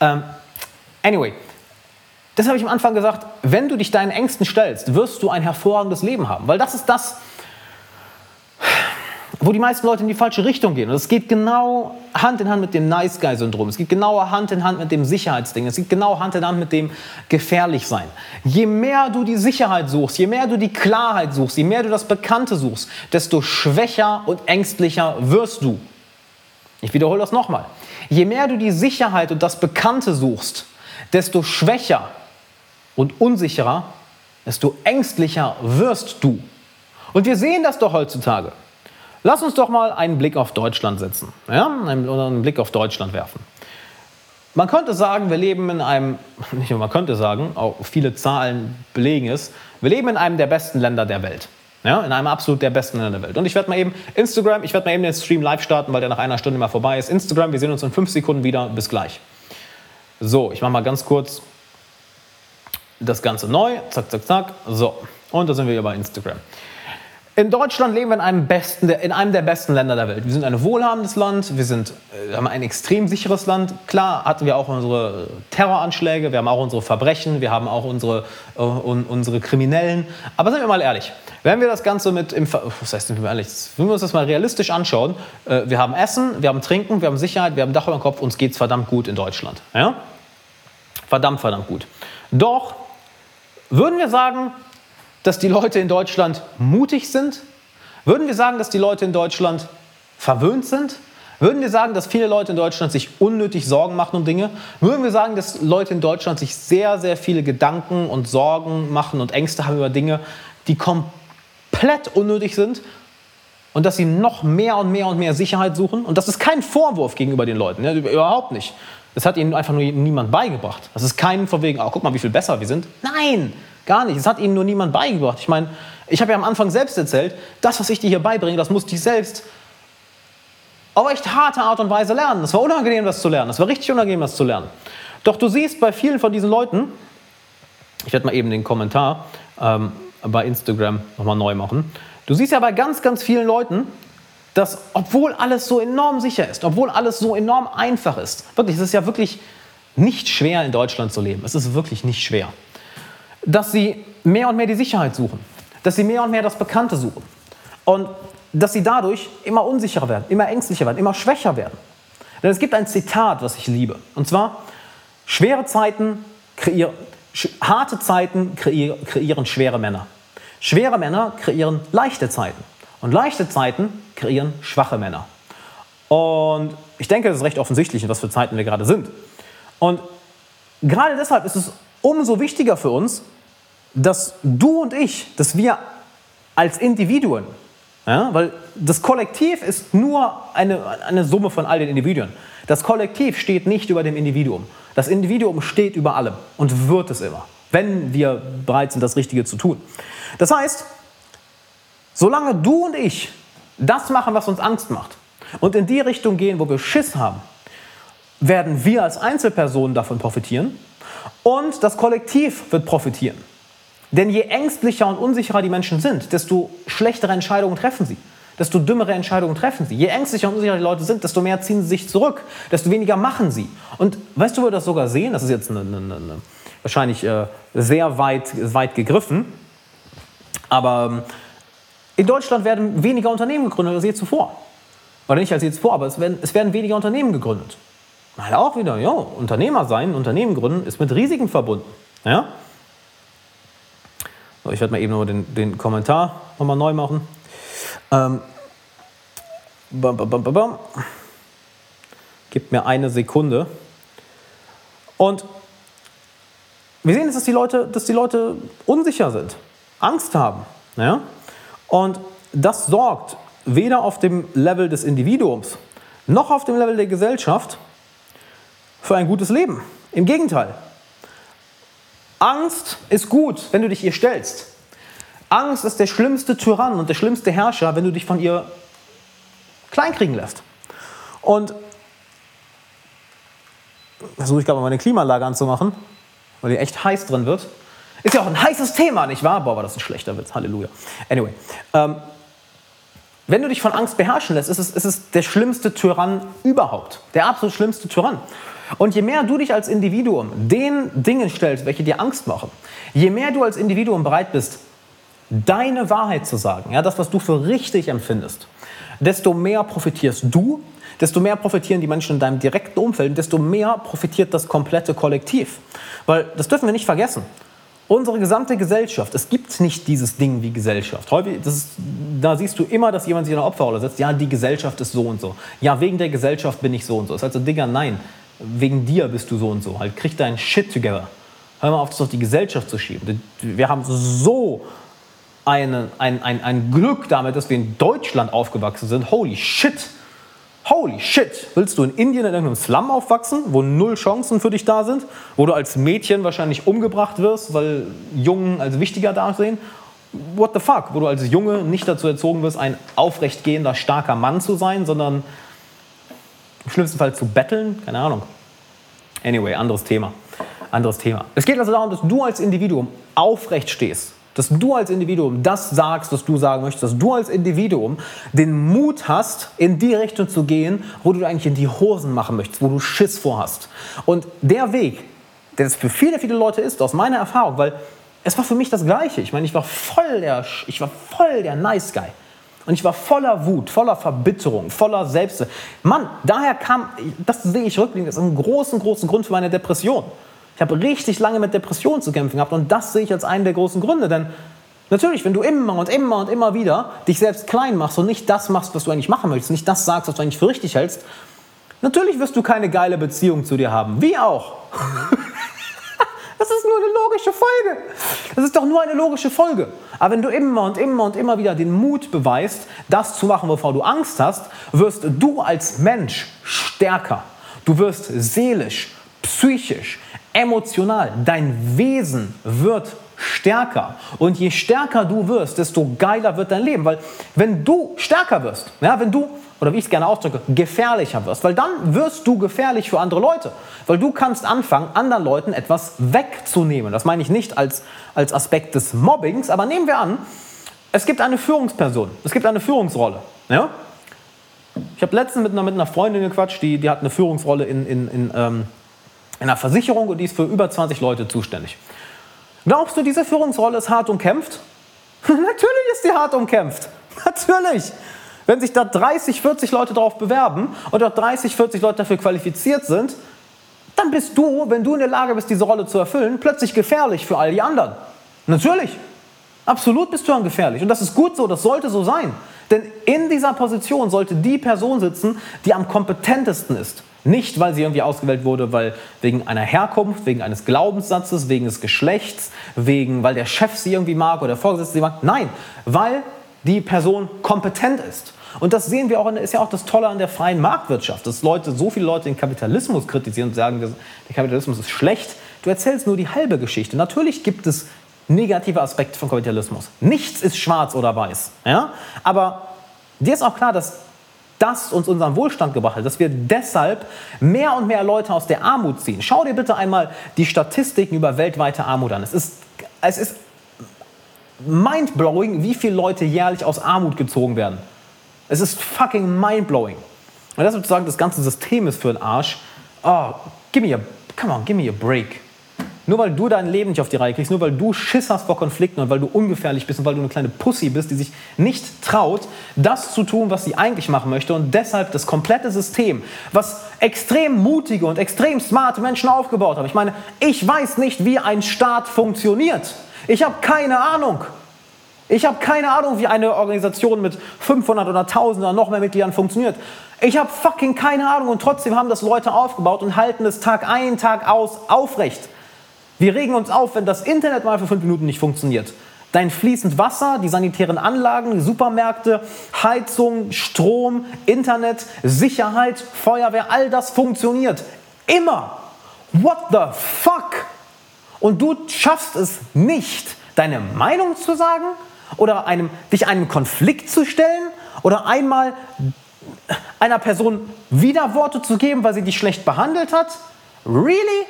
Ähm, anyway, das habe ich am Anfang gesagt, wenn du dich deinen Ängsten stellst, wirst du ein hervorragendes Leben haben. Weil das ist das, wo die meisten Leute in die falsche Richtung gehen. Und es geht genau Hand in Hand mit dem Nice Guy Syndrom. Es geht genau Hand in Hand mit dem Sicherheitsding. Es geht genau Hand in Hand mit dem Gefährlichsein. Je mehr du die Sicherheit suchst, je mehr du die Klarheit suchst, je mehr du das Bekannte suchst, desto schwächer und ängstlicher wirst du. Ich wiederhole das nochmal. Je mehr du die Sicherheit und das Bekannte suchst, desto schwächer und unsicherer, desto ängstlicher wirst du. Und wir sehen das doch heutzutage. Lass uns doch mal einen Blick auf Deutschland setzen ja? oder einen Blick auf Deutschland werfen. Man könnte sagen, wir leben in einem, (laughs) nicht nur man könnte sagen, auch viele Zahlen belegen es, wir leben in einem der besten Länder der Welt. Ja, in einem absolut der besten Länder der Welt. Und ich werde mal eben Instagram, ich werde mal eben den Stream live starten, weil der nach einer Stunde mal vorbei ist. Instagram, wir sehen uns in fünf Sekunden wieder. Bis gleich. So, ich mache mal ganz kurz das Ganze neu. Zack, zack, zack. So, und da sind wir hier bei Instagram. In Deutschland leben wir in einem, besten, in einem der besten Länder der Welt. Wir sind ein wohlhabendes Land, wir sind, äh, haben ein extrem sicheres Land. Klar hatten wir auch unsere Terroranschläge, wir haben auch unsere Verbrechen, wir haben auch unsere, uh, unsere Kriminellen. Aber seien wir mal ehrlich, wenn wir das Ganze mit, im, was heißt, wir ehrlich, wenn wir uns das mal realistisch anschauen, äh, wir haben Essen, wir haben Trinken, wir haben Sicherheit, wir haben Dach über dem Kopf, uns geht es verdammt gut in Deutschland. Ja? Verdammt, verdammt gut. Doch würden wir sagen, dass die Leute in Deutschland mutig sind? Würden wir sagen, dass die Leute in Deutschland verwöhnt sind? Würden wir sagen, dass viele Leute in Deutschland sich unnötig Sorgen machen um Dinge? Würden wir sagen, dass Leute in Deutschland sich sehr, sehr viele Gedanken und Sorgen machen und Ängste haben über Dinge, die komplett unnötig sind und dass sie noch mehr und mehr und mehr Sicherheit suchen? Und das ist kein Vorwurf gegenüber den Leuten, ja, überhaupt nicht. Das hat ihnen einfach nur niemand beigebracht. Das ist kein von wegen, oh, guck mal, wie viel besser wir sind. Nein, Gar nicht. Es hat ihnen nur niemand beigebracht. Ich meine, ich habe ja am Anfang selbst erzählt, das, was ich dir hier beibringe, das musste ich selbst auf echt harte Art und Weise lernen. Es war unangenehm, das zu lernen. Es war richtig unangenehm, das zu lernen. Doch du siehst bei vielen von diesen Leuten, ich werde mal eben den Kommentar ähm, bei Instagram nochmal neu machen. Du siehst ja bei ganz, ganz vielen Leuten, dass obwohl alles so enorm sicher ist, obwohl alles so enorm einfach ist, wirklich, es ist ja wirklich nicht schwer in Deutschland zu leben. Es ist wirklich nicht schwer dass sie mehr und mehr die Sicherheit suchen, dass sie mehr und mehr das Bekannte suchen und dass sie dadurch immer unsicherer werden, immer ängstlicher werden, immer schwächer werden. Denn es gibt ein Zitat, was ich liebe, und zwar, schwere Zeiten kreieren, harte Zeiten kreieren, kreieren schwere Männer. Schwere Männer kreieren leichte Zeiten und leichte Zeiten kreieren schwache Männer. Und ich denke, das ist recht offensichtlich, in was für Zeiten wir gerade sind. Und gerade deshalb ist es umso wichtiger für uns, dass du und ich, dass wir als Individuen, ja, weil das Kollektiv ist nur eine, eine Summe von all den Individuen. Das Kollektiv steht nicht über dem Individuum. Das Individuum steht über allem und wird es immer, wenn wir bereit sind, das Richtige zu tun. Das heißt, Solange du und ich das machen, was uns Angst macht und in die Richtung gehen, wo wir Schiss haben, werden wir als Einzelpersonen davon profitieren und das Kollektiv wird profitieren. Denn je ängstlicher und unsicherer die Menschen sind, desto schlechtere Entscheidungen treffen sie. Desto dümmere Entscheidungen treffen sie. Je ängstlicher und unsicherer die Leute sind, desto mehr ziehen sie sich zurück, desto weniger machen sie. Und weißt du, wo wir das sogar sehen? Das ist jetzt eine, eine, eine, wahrscheinlich äh, sehr weit, weit gegriffen. Aber ähm, in Deutschland werden weniger Unternehmen gegründet als je zuvor. Oder nicht als je zuvor, aber es werden, es werden weniger Unternehmen gegründet. Mal auch wieder, ja, Unternehmer sein, Unternehmen gründen, ist mit Risiken verbunden. Ja? So, ich werde mal eben noch den, den Kommentar nochmal neu machen. Ähm, bam, bam, bam, bam. Gib mir eine Sekunde. Und wir sehen jetzt, dass die Leute, dass die Leute unsicher sind, Angst haben. Ja? Und das sorgt weder auf dem Level des Individuums noch auf dem Level der Gesellschaft für ein gutes Leben. Im Gegenteil. Angst ist gut, wenn du dich ihr stellst. Angst ist der schlimmste Tyrann und der schlimmste Herrscher, wenn du dich von ihr kleinkriegen lässt. Und versuche ich gerade mal meine Klimaanlage anzumachen, weil die echt heiß drin wird. Ist ja auch ein heißes Thema, nicht wahr? Boah, war das ein schlechter Witz. Halleluja. Anyway. Ähm, wenn du dich von Angst beherrschen lässt, ist es, ist es der schlimmste Tyrann überhaupt. Der absolut schlimmste Tyrann. Und je mehr du dich als Individuum den Dingen stellst, welche dir Angst machen, je mehr du als Individuum bereit bist, deine Wahrheit zu sagen, ja, das, was du für richtig empfindest, desto mehr profitierst du, desto mehr profitieren die Menschen in deinem direkten Umfeld, desto mehr profitiert das komplette Kollektiv. Weil das dürfen wir nicht vergessen. Unsere gesamte Gesellschaft, es gibt nicht dieses Ding wie Gesellschaft. Häufig, ist, da siehst du immer, dass jemand sich in eine Opferrolle setzt. Ja, die Gesellschaft ist so und so. Ja, wegen der Gesellschaft bin ich so und so. Ist also, Digga, nein wegen dir bist du so und so. Halt, krieg deinen Shit together. Hör mal auf, das auf die Gesellschaft zu schieben. Wir haben so eine, ein, ein, ein Glück damit, dass wir in Deutschland aufgewachsen sind. Holy shit! Holy shit! Willst du in Indien in irgendeinem Slum aufwachsen, wo null Chancen für dich da sind, wo du als Mädchen wahrscheinlich umgebracht wirst, weil Jungen als wichtiger dastehen? What the fuck? Wo du als Junge nicht dazu erzogen wirst, ein aufrechtgehender, starker Mann zu sein, sondern im schlimmsten Fall zu betteln, keine Ahnung. Anyway, anderes Thema. Anderes Thema. Es geht also darum, dass du als Individuum aufrecht stehst. Dass du als Individuum das sagst, was du sagen möchtest. Dass du als Individuum den Mut hast, in die Richtung zu gehen, wo du eigentlich in die Hosen machen möchtest, wo du Schiss vorhast. Und der Weg, der es für viele, viele Leute ist, aus meiner Erfahrung, weil es war für mich das Gleiche. Ich meine, ich war voll der, ich war voll der Nice Guy. Und ich war voller Wut, voller Verbitterung, voller Selbst. Mann, daher kam, das sehe ich rückblickend, das ist ein großen, großen Grund für meine Depression. Ich habe richtig lange mit Depressionen zu kämpfen gehabt und das sehe ich als einen der großen Gründe. Denn natürlich, wenn du immer und immer und immer wieder dich selbst klein machst und nicht das machst, was du eigentlich machen möchtest, nicht das sagst, was du eigentlich für richtig hältst, natürlich wirst du keine geile Beziehung zu dir haben. Wie auch. (laughs) Das ist nur eine logische Folge. Das ist doch nur eine logische Folge. Aber wenn du immer und immer und immer wieder den Mut beweist, das zu machen, wovor du Angst hast, wirst du als Mensch stärker. Du wirst seelisch, psychisch, emotional. Dein Wesen wird stärker. Und je stärker du wirst, desto geiler wird dein Leben. Weil wenn du stärker wirst, ja, wenn du oder wie ich es gerne ausdrücke, gefährlicher wirst. Weil dann wirst du gefährlich für andere Leute. Weil du kannst anfangen, anderen Leuten etwas wegzunehmen. Das meine ich nicht als, als Aspekt des Mobbings, aber nehmen wir an, es gibt eine Führungsperson, es gibt eine Führungsrolle. Ja? Ich habe letztens mit einer, mit einer Freundin gequatscht, die, die hat eine Führungsrolle in, in, in, ähm, in einer Versicherung und die ist für über 20 Leute zuständig. Glaubst du, diese Führungsrolle ist hart umkämpft? (laughs) Natürlich ist sie hart umkämpft. (laughs) Natürlich. Wenn sich da 30, 40 Leute darauf bewerben und auch 30, 40 Leute dafür qualifiziert sind, dann bist du, wenn du in der Lage bist, diese Rolle zu erfüllen, plötzlich gefährlich für all die anderen. Natürlich. Absolut bist du dann gefährlich. Und das ist gut so, das sollte so sein. Denn in dieser Position sollte die Person sitzen, die am kompetentesten ist. Nicht, weil sie irgendwie ausgewählt wurde, weil wegen einer Herkunft, wegen eines Glaubenssatzes, wegen des Geschlechts, wegen, weil der Chef sie irgendwie mag oder der Vorgesetzte sie mag. Nein, weil die Person kompetent ist. Und das sehen wir auch, ist ja auch das Tolle an der freien Marktwirtschaft, dass Leute, so viele Leute den Kapitalismus kritisieren und sagen, der Kapitalismus ist schlecht. Du erzählst nur die halbe Geschichte. Natürlich gibt es negative Aspekt von Kapitalismus. Nichts ist schwarz oder weiß. Ja? Aber dir ist auch klar, dass das uns unseren Wohlstand gebracht hat, dass wir deshalb mehr und mehr Leute aus der Armut ziehen. Schau dir bitte einmal die Statistiken über weltweite Armut an. Es ist, es ist mindblowing, wie viele Leute jährlich aus Armut gezogen werden. Es ist fucking mindblowing. Und das sozusagen das ganze System ist für den Arsch. Oh, give me a, come on, give me a break. Nur weil du dein Leben nicht auf die Reihe kriegst, nur weil du Schiss hast vor Konflikten und weil du ungefährlich bist und weil du eine kleine Pussy bist, die sich nicht traut, das zu tun, was sie eigentlich machen möchte und deshalb das komplette System, was extrem mutige und extrem smarte Menschen aufgebaut haben. Ich meine, ich weiß nicht, wie ein Staat funktioniert. Ich habe keine Ahnung. Ich habe keine Ahnung, wie eine Organisation mit 500 oder 1000 oder noch mehr Mitgliedern funktioniert. Ich habe fucking keine Ahnung und trotzdem haben das Leute aufgebaut und halten es Tag ein, Tag aus aufrecht. Wir regen uns auf, wenn das Internet mal für fünf Minuten nicht funktioniert. Dein fließend Wasser, die sanitären Anlagen, die Supermärkte, Heizung, Strom, Internet, Sicherheit, Feuerwehr, all das funktioniert. Immer. What the fuck? Und du schaffst es nicht, deine Meinung zu sagen oder einem, dich einem Konflikt zu stellen oder einmal einer Person Widerworte zu geben, weil sie dich schlecht behandelt hat? Really?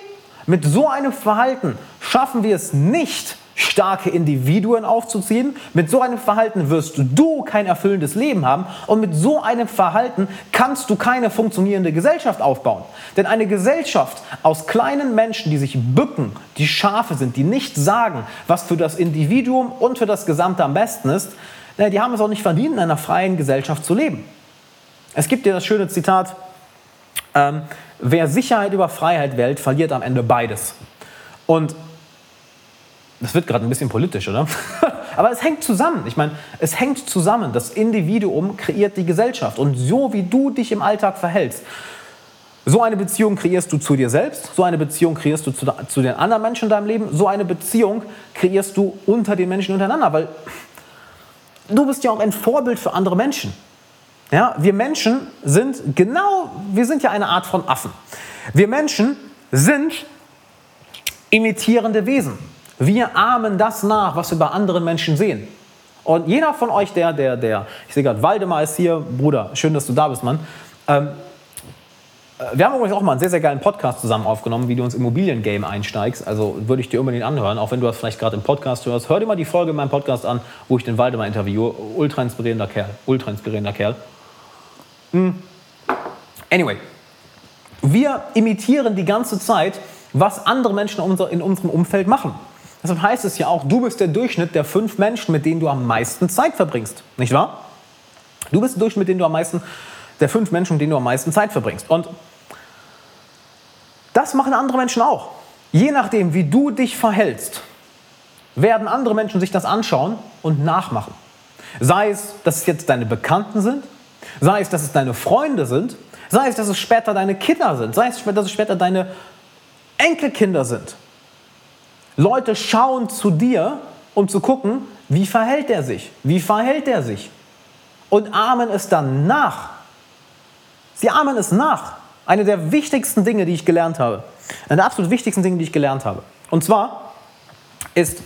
Mit so einem Verhalten schaffen wir es nicht, starke Individuen aufzuziehen. Mit so einem Verhalten wirst du kein erfüllendes Leben haben und mit so einem Verhalten kannst du keine funktionierende Gesellschaft aufbauen. Denn eine Gesellschaft aus kleinen Menschen, die sich bücken, die Schafe sind, die nicht sagen, was für das Individuum und für das Gesamte am besten ist, die haben es auch nicht verdient, in einer freien Gesellschaft zu leben. Es gibt ja das schöne Zitat, ähm, wer Sicherheit über Freiheit wählt, verliert am Ende beides. Und das wird gerade ein bisschen politisch, oder? (laughs) Aber es hängt zusammen. Ich meine, es hängt zusammen. Das Individuum kreiert die Gesellschaft. Und so wie du dich im Alltag verhältst, so eine Beziehung kreierst du zu dir selbst, so eine Beziehung kreierst du zu, zu, den anderen Menschen in deinem Leben, so eine Beziehung kreierst du unter den Menschen untereinander, weil du bist ja auch ein Vorbild für andere Menschen. Ja, wir Menschen sind genau, wir sind ja eine Art von Affen. Wir Menschen sind imitierende Wesen. Wir ahmen das nach, was wir bei anderen Menschen sehen. Und jeder von euch, der, der, der, ich sehe gerade, Waldemar ist hier, Bruder, schön, dass du da bist, Mann. Ähm, äh, wir haben übrigens auch mal einen sehr, sehr geilen Podcast zusammen aufgenommen, wie du ins Immobiliengame einsteigst. Also würde ich dir unbedingt anhören, auch wenn du das vielleicht gerade im Podcast hörst. Hör dir mal die Folge in meinem Podcast an, wo ich den Waldemar interviewe. Ultra inspirierender Kerl. Ultra inspirierender Kerl. Hm. Anyway, wir imitieren die ganze Zeit, was andere Menschen in unserem Umfeld machen. Deshalb heißt es ja auch, du bist der Durchschnitt der fünf Menschen, mit denen du am meisten Zeit verbringst. Nicht wahr? Du bist der Durchschnitt, mit denen du am meisten, der fünf Menschen, mit denen du am meisten Zeit verbringst. Und das machen andere Menschen auch. Je nachdem, wie du dich verhältst, werden andere Menschen sich das anschauen und nachmachen. Sei es, dass es jetzt deine Bekannten sind, sei es, dass es deine Freunde sind, sei es, dass es später deine Kinder sind, sei es, dass es später deine Enkelkinder sind. Leute schauen zu dir, um zu gucken, wie verhält er sich? Wie verhält er sich? Und ahmen es dann nach. Sie ahmen es nach. Eine der wichtigsten Dinge, die ich gelernt habe. Eine der absolut wichtigsten Dinge, die ich gelernt habe. Und zwar ist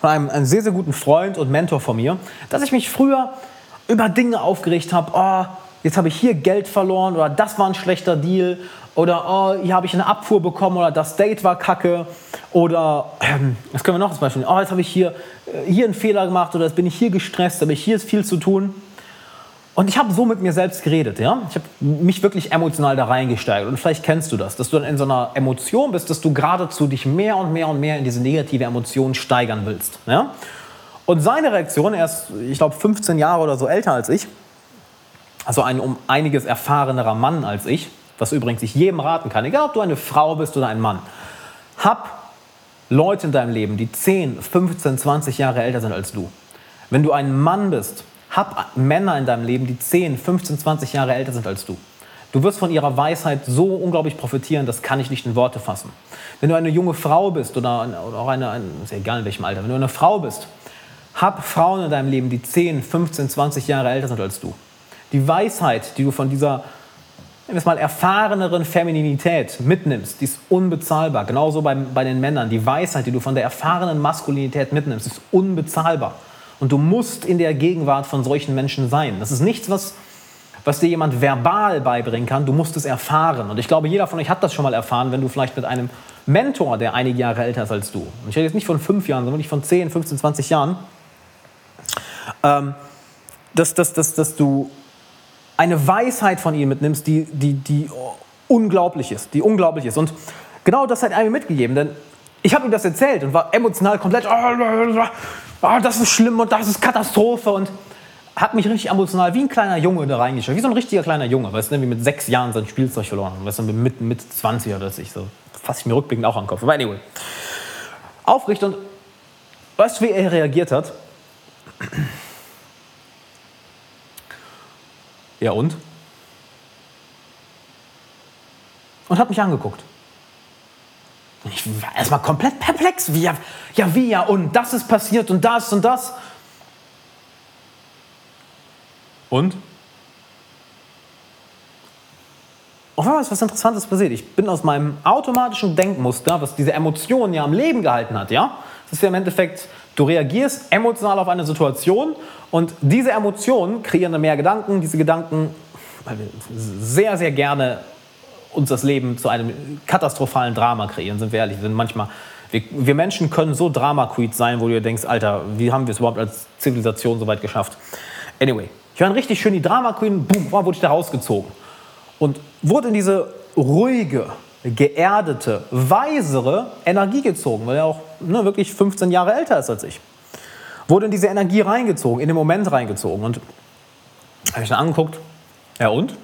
von einem, einem sehr, sehr guten Freund und Mentor von mir, dass ich mich früher über Dinge aufgeregt habe. Oh, jetzt habe ich hier Geld verloren oder das war ein schlechter Deal oder oh, hier habe ich eine Abfuhr bekommen oder das Date war kacke oder ähm, was können wir noch zum Beispiel? Oh, jetzt habe ich hier, äh, hier einen Fehler gemacht oder jetzt bin ich hier gestresst, aber hier ist viel zu tun. Und ich habe so mit mir selbst geredet, ja. Ich habe mich wirklich emotional da reingesteigert. Und vielleicht kennst du das, dass du dann in so einer Emotion bist, dass du geradezu dich mehr und mehr und mehr in diese negative Emotion steigern willst, ja. Und seine Reaktion, er ist, ich glaube, 15 Jahre oder so älter als ich, also ein um einiges erfahrenerer Mann als ich, was übrigens ich jedem raten kann, egal ob du eine Frau bist oder ein Mann, hab Leute in deinem Leben, die 10, 15, 20 Jahre älter sind als du. Wenn du ein Mann bist, hab Männer in deinem Leben, die 10, 15, 20 Jahre älter sind als du. Du wirst von ihrer Weisheit so unglaublich profitieren, das kann ich nicht in Worte fassen. Wenn du eine junge Frau bist oder, oder auch eine, eine, ist egal in welchem Alter, wenn du eine Frau bist, hab Frauen in deinem Leben, die 10, 15, 20 Jahre älter sind als du. Die Weisheit, die du von dieser wenn mal erfahreneren Femininität mitnimmst, die ist unbezahlbar. Genauso bei, bei den Männern. Die Weisheit, die du von der erfahrenen Maskulinität mitnimmst, ist unbezahlbar. Und du musst in der Gegenwart von solchen Menschen sein. Das ist nichts, was, was dir jemand verbal beibringen kann. Du musst es erfahren. Und ich glaube, jeder von euch hat das schon mal erfahren, wenn du vielleicht mit einem Mentor, der einige Jahre älter ist als du, und ich rede jetzt nicht von fünf Jahren, sondern wirklich von 10, 15, 20 Jahren, ähm, dass, dass, dass, dass du eine Weisheit von ihm mitnimmst, die, die, die unglaublich ist, die unglaublich ist. Und genau das hat er mir mitgegeben, denn ich habe ihm das erzählt und war emotional komplett, oh, das ist schlimm und das ist Katastrophe und hat mich richtig emotional wie ein kleiner Junge da reingeschaut, wie so ein richtiger kleiner Junge, weißt du, wie mit sechs Jahren sein Spielzeug verloren, weißt du, mit, mit 20 oder so, so fasse ich mir rückblickend auch an den Kopf. Aber anyway, aufrichtig und weißt du, wie er reagiert hat? Ja und? Und hat mich angeguckt. Ich war erstmal komplett perplex. Wie, ja, ja, wie, ja, und das ist passiert und das und das. Und? Auf einmal ist was Interessantes passiert. Ich bin aus meinem automatischen Denkmuster, was diese Emotionen ja am Leben gehalten hat, ja? Das ist ja im Endeffekt, du reagierst emotional auf eine Situation und diese Emotionen kreieren dann mehr Gedanken. Diese Gedanken, weil wir sehr, sehr gerne uns das Leben zu einem katastrophalen Drama kreieren, sind wir ehrlich. Wir sind manchmal, wir, wir Menschen können so Drama-Queens sein, wo du dir denkst, Alter, wie haben wir es überhaupt als Zivilisation so weit geschafft? Anyway, ich war richtig schön die Drama-Queen, boom, wurde ich da rausgezogen. Und wurde in diese ruhige, geerdete, weisere Energie gezogen, weil er auch ne, wirklich 15 Jahre älter ist als ich wurde in diese Energie reingezogen, in den Moment reingezogen. Und habe ich dann angeguckt, ja und?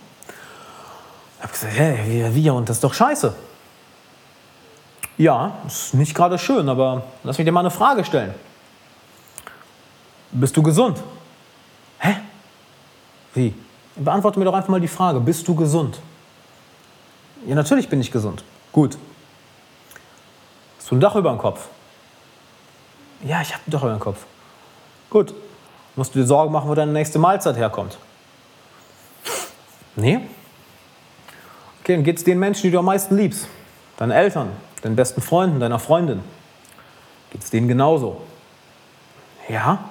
habe gesagt, hey, wie, wie, und das ist doch scheiße. Ja, ist nicht gerade schön, aber lass mich dir mal eine Frage stellen. Bist du gesund? Hä? Wie? Beantworte mir doch einfach mal die Frage, bist du gesund? Ja, natürlich bin ich gesund. Gut. Hast du ein Dach über dem Kopf? Ja, ich habe ein Dach über dem Kopf. Gut, musst du dir Sorgen machen, wo deine nächste Mahlzeit herkommt. Nee? Okay, dann geht es den Menschen, die du am meisten liebst. Deinen Eltern, deinen besten Freunden, deiner Freundin. Geht es denen genauso? Ja?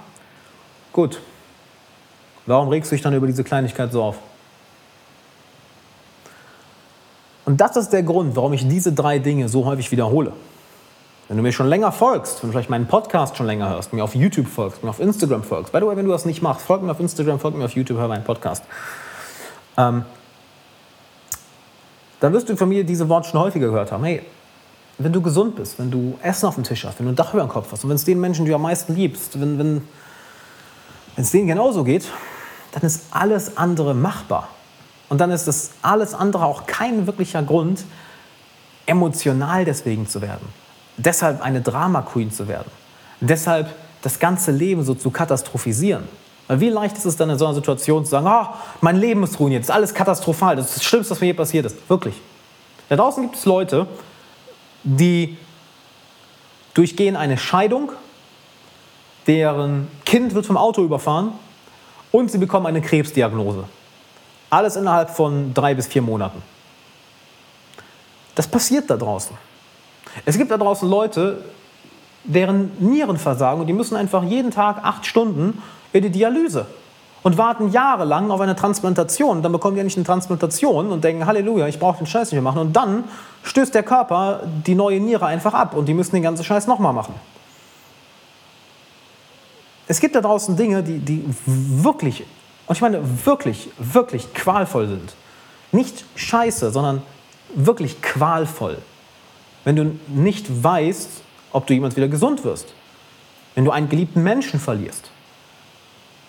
Gut. Warum regst du dich dann über diese Kleinigkeit so auf? Und das ist der Grund, warum ich diese drei Dinge so häufig wiederhole. Wenn du mir schon länger folgst, wenn du vielleicht meinen Podcast schon länger hörst, mir auf YouTube folgst, mir auf Instagram folgst, by the way, wenn du das nicht machst, folg mir auf Instagram, folg mir auf YouTube, hör meinen Podcast. Ähm, dann wirst du von mir diese Worte schon häufiger gehört haben. Hey, wenn du gesund bist, wenn du Essen auf dem Tisch hast, wenn du ein Dach über dem Kopf hast und wenn es den Menschen, die du am meisten liebst, wenn, wenn es denen genauso geht, dann ist alles andere machbar. Und dann ist das alles andere auch kein wirklicher Grund, emotional deswegen zu werden deshalb eine Drama Queen zu werden, deshalb das ganze Leben so zu katastrophisieren. Weil wie leicht ist es dann in so einer Situation zu sagen, oh, mein Leben ist ruiniert, das ist alles katastrophal, das ist das Schlimmste, was mir je passiert ist. Wirklich. Da draußen gibt es Leute, die durchgehen eine Scheidung, deren Kind wird vom Auto überfahren und sie bekommen eine Krebsdiagnose. Alles innerhalb von drei bis vier Monaten. Das passiert da draußen. Es gibt da draußen Leute, deren Nieren versagen und die müssen einfach jeden Tag acht Stunden in die Dialyse und warten jahrelang auf eine Transplantation. Dann bekommen die nicht eine Transplantation und denken, Halleluja, ich brauche den Scheiß nicht mehr machen. Und dann stößt der Körper die neue Niere einfach ab und die müssen den ganzen Scheiß nochmal machen. Es gibt da draußen Dinge, die, die wirklich, und ich meine wirklich, wirklich qualvoll sind. Nicht scheiße, sondern wirklich qualvoll wenn du nicht weißt, ob du jemals wieder gesund wirst. Wenn du einen geliebten Menschen verlierst.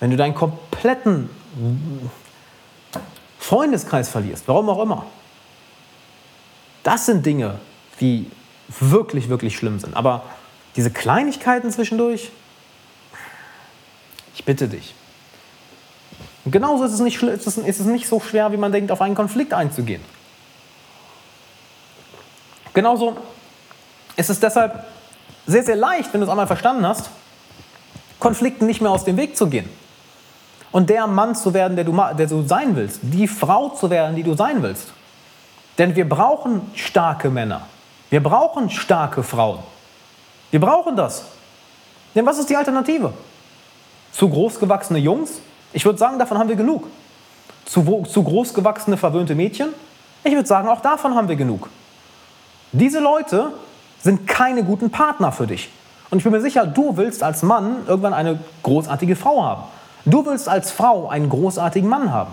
Wenn du deinen kompletten Freundeskreis verlierst, warum auch immer. Das sind Dinge, die wirklich, wirklich schlimm sind. Aber diese Kleinigkeiten zwischendurch, ich bitte dich. Und genauso ist es, nicht, ist es nicht so schwer, wie man denkt, auf einen Konflikt einzugehen. Genauso ist es deshalb sehr, sehr leicht, wenn du es einmal verstanden hast, Konflikten nicht mehr aus dem Weg zu gehen. und der Mann zu werden, der du, der du sein willst, die Frau zu werden, die du sein willst. Denn wir brauchen starke Männer. Wir brauchen starke Frauen. Wir brauchen das. Denn was ist die Alternative? Zu großgewachsene Jungs? Ich würde sagen, davon haben wir genug. Zu, zu großgewachsene, verwöhnte Mädchen? Ich würde sagen, auch davon haben wir genug. Diese Leute sind keine guten Partner für dich. Und ich bin mir sicher, du willst als Mann irgendwann eine großartige Frau haben. Du willst als Frau einen großartigen Mann haben.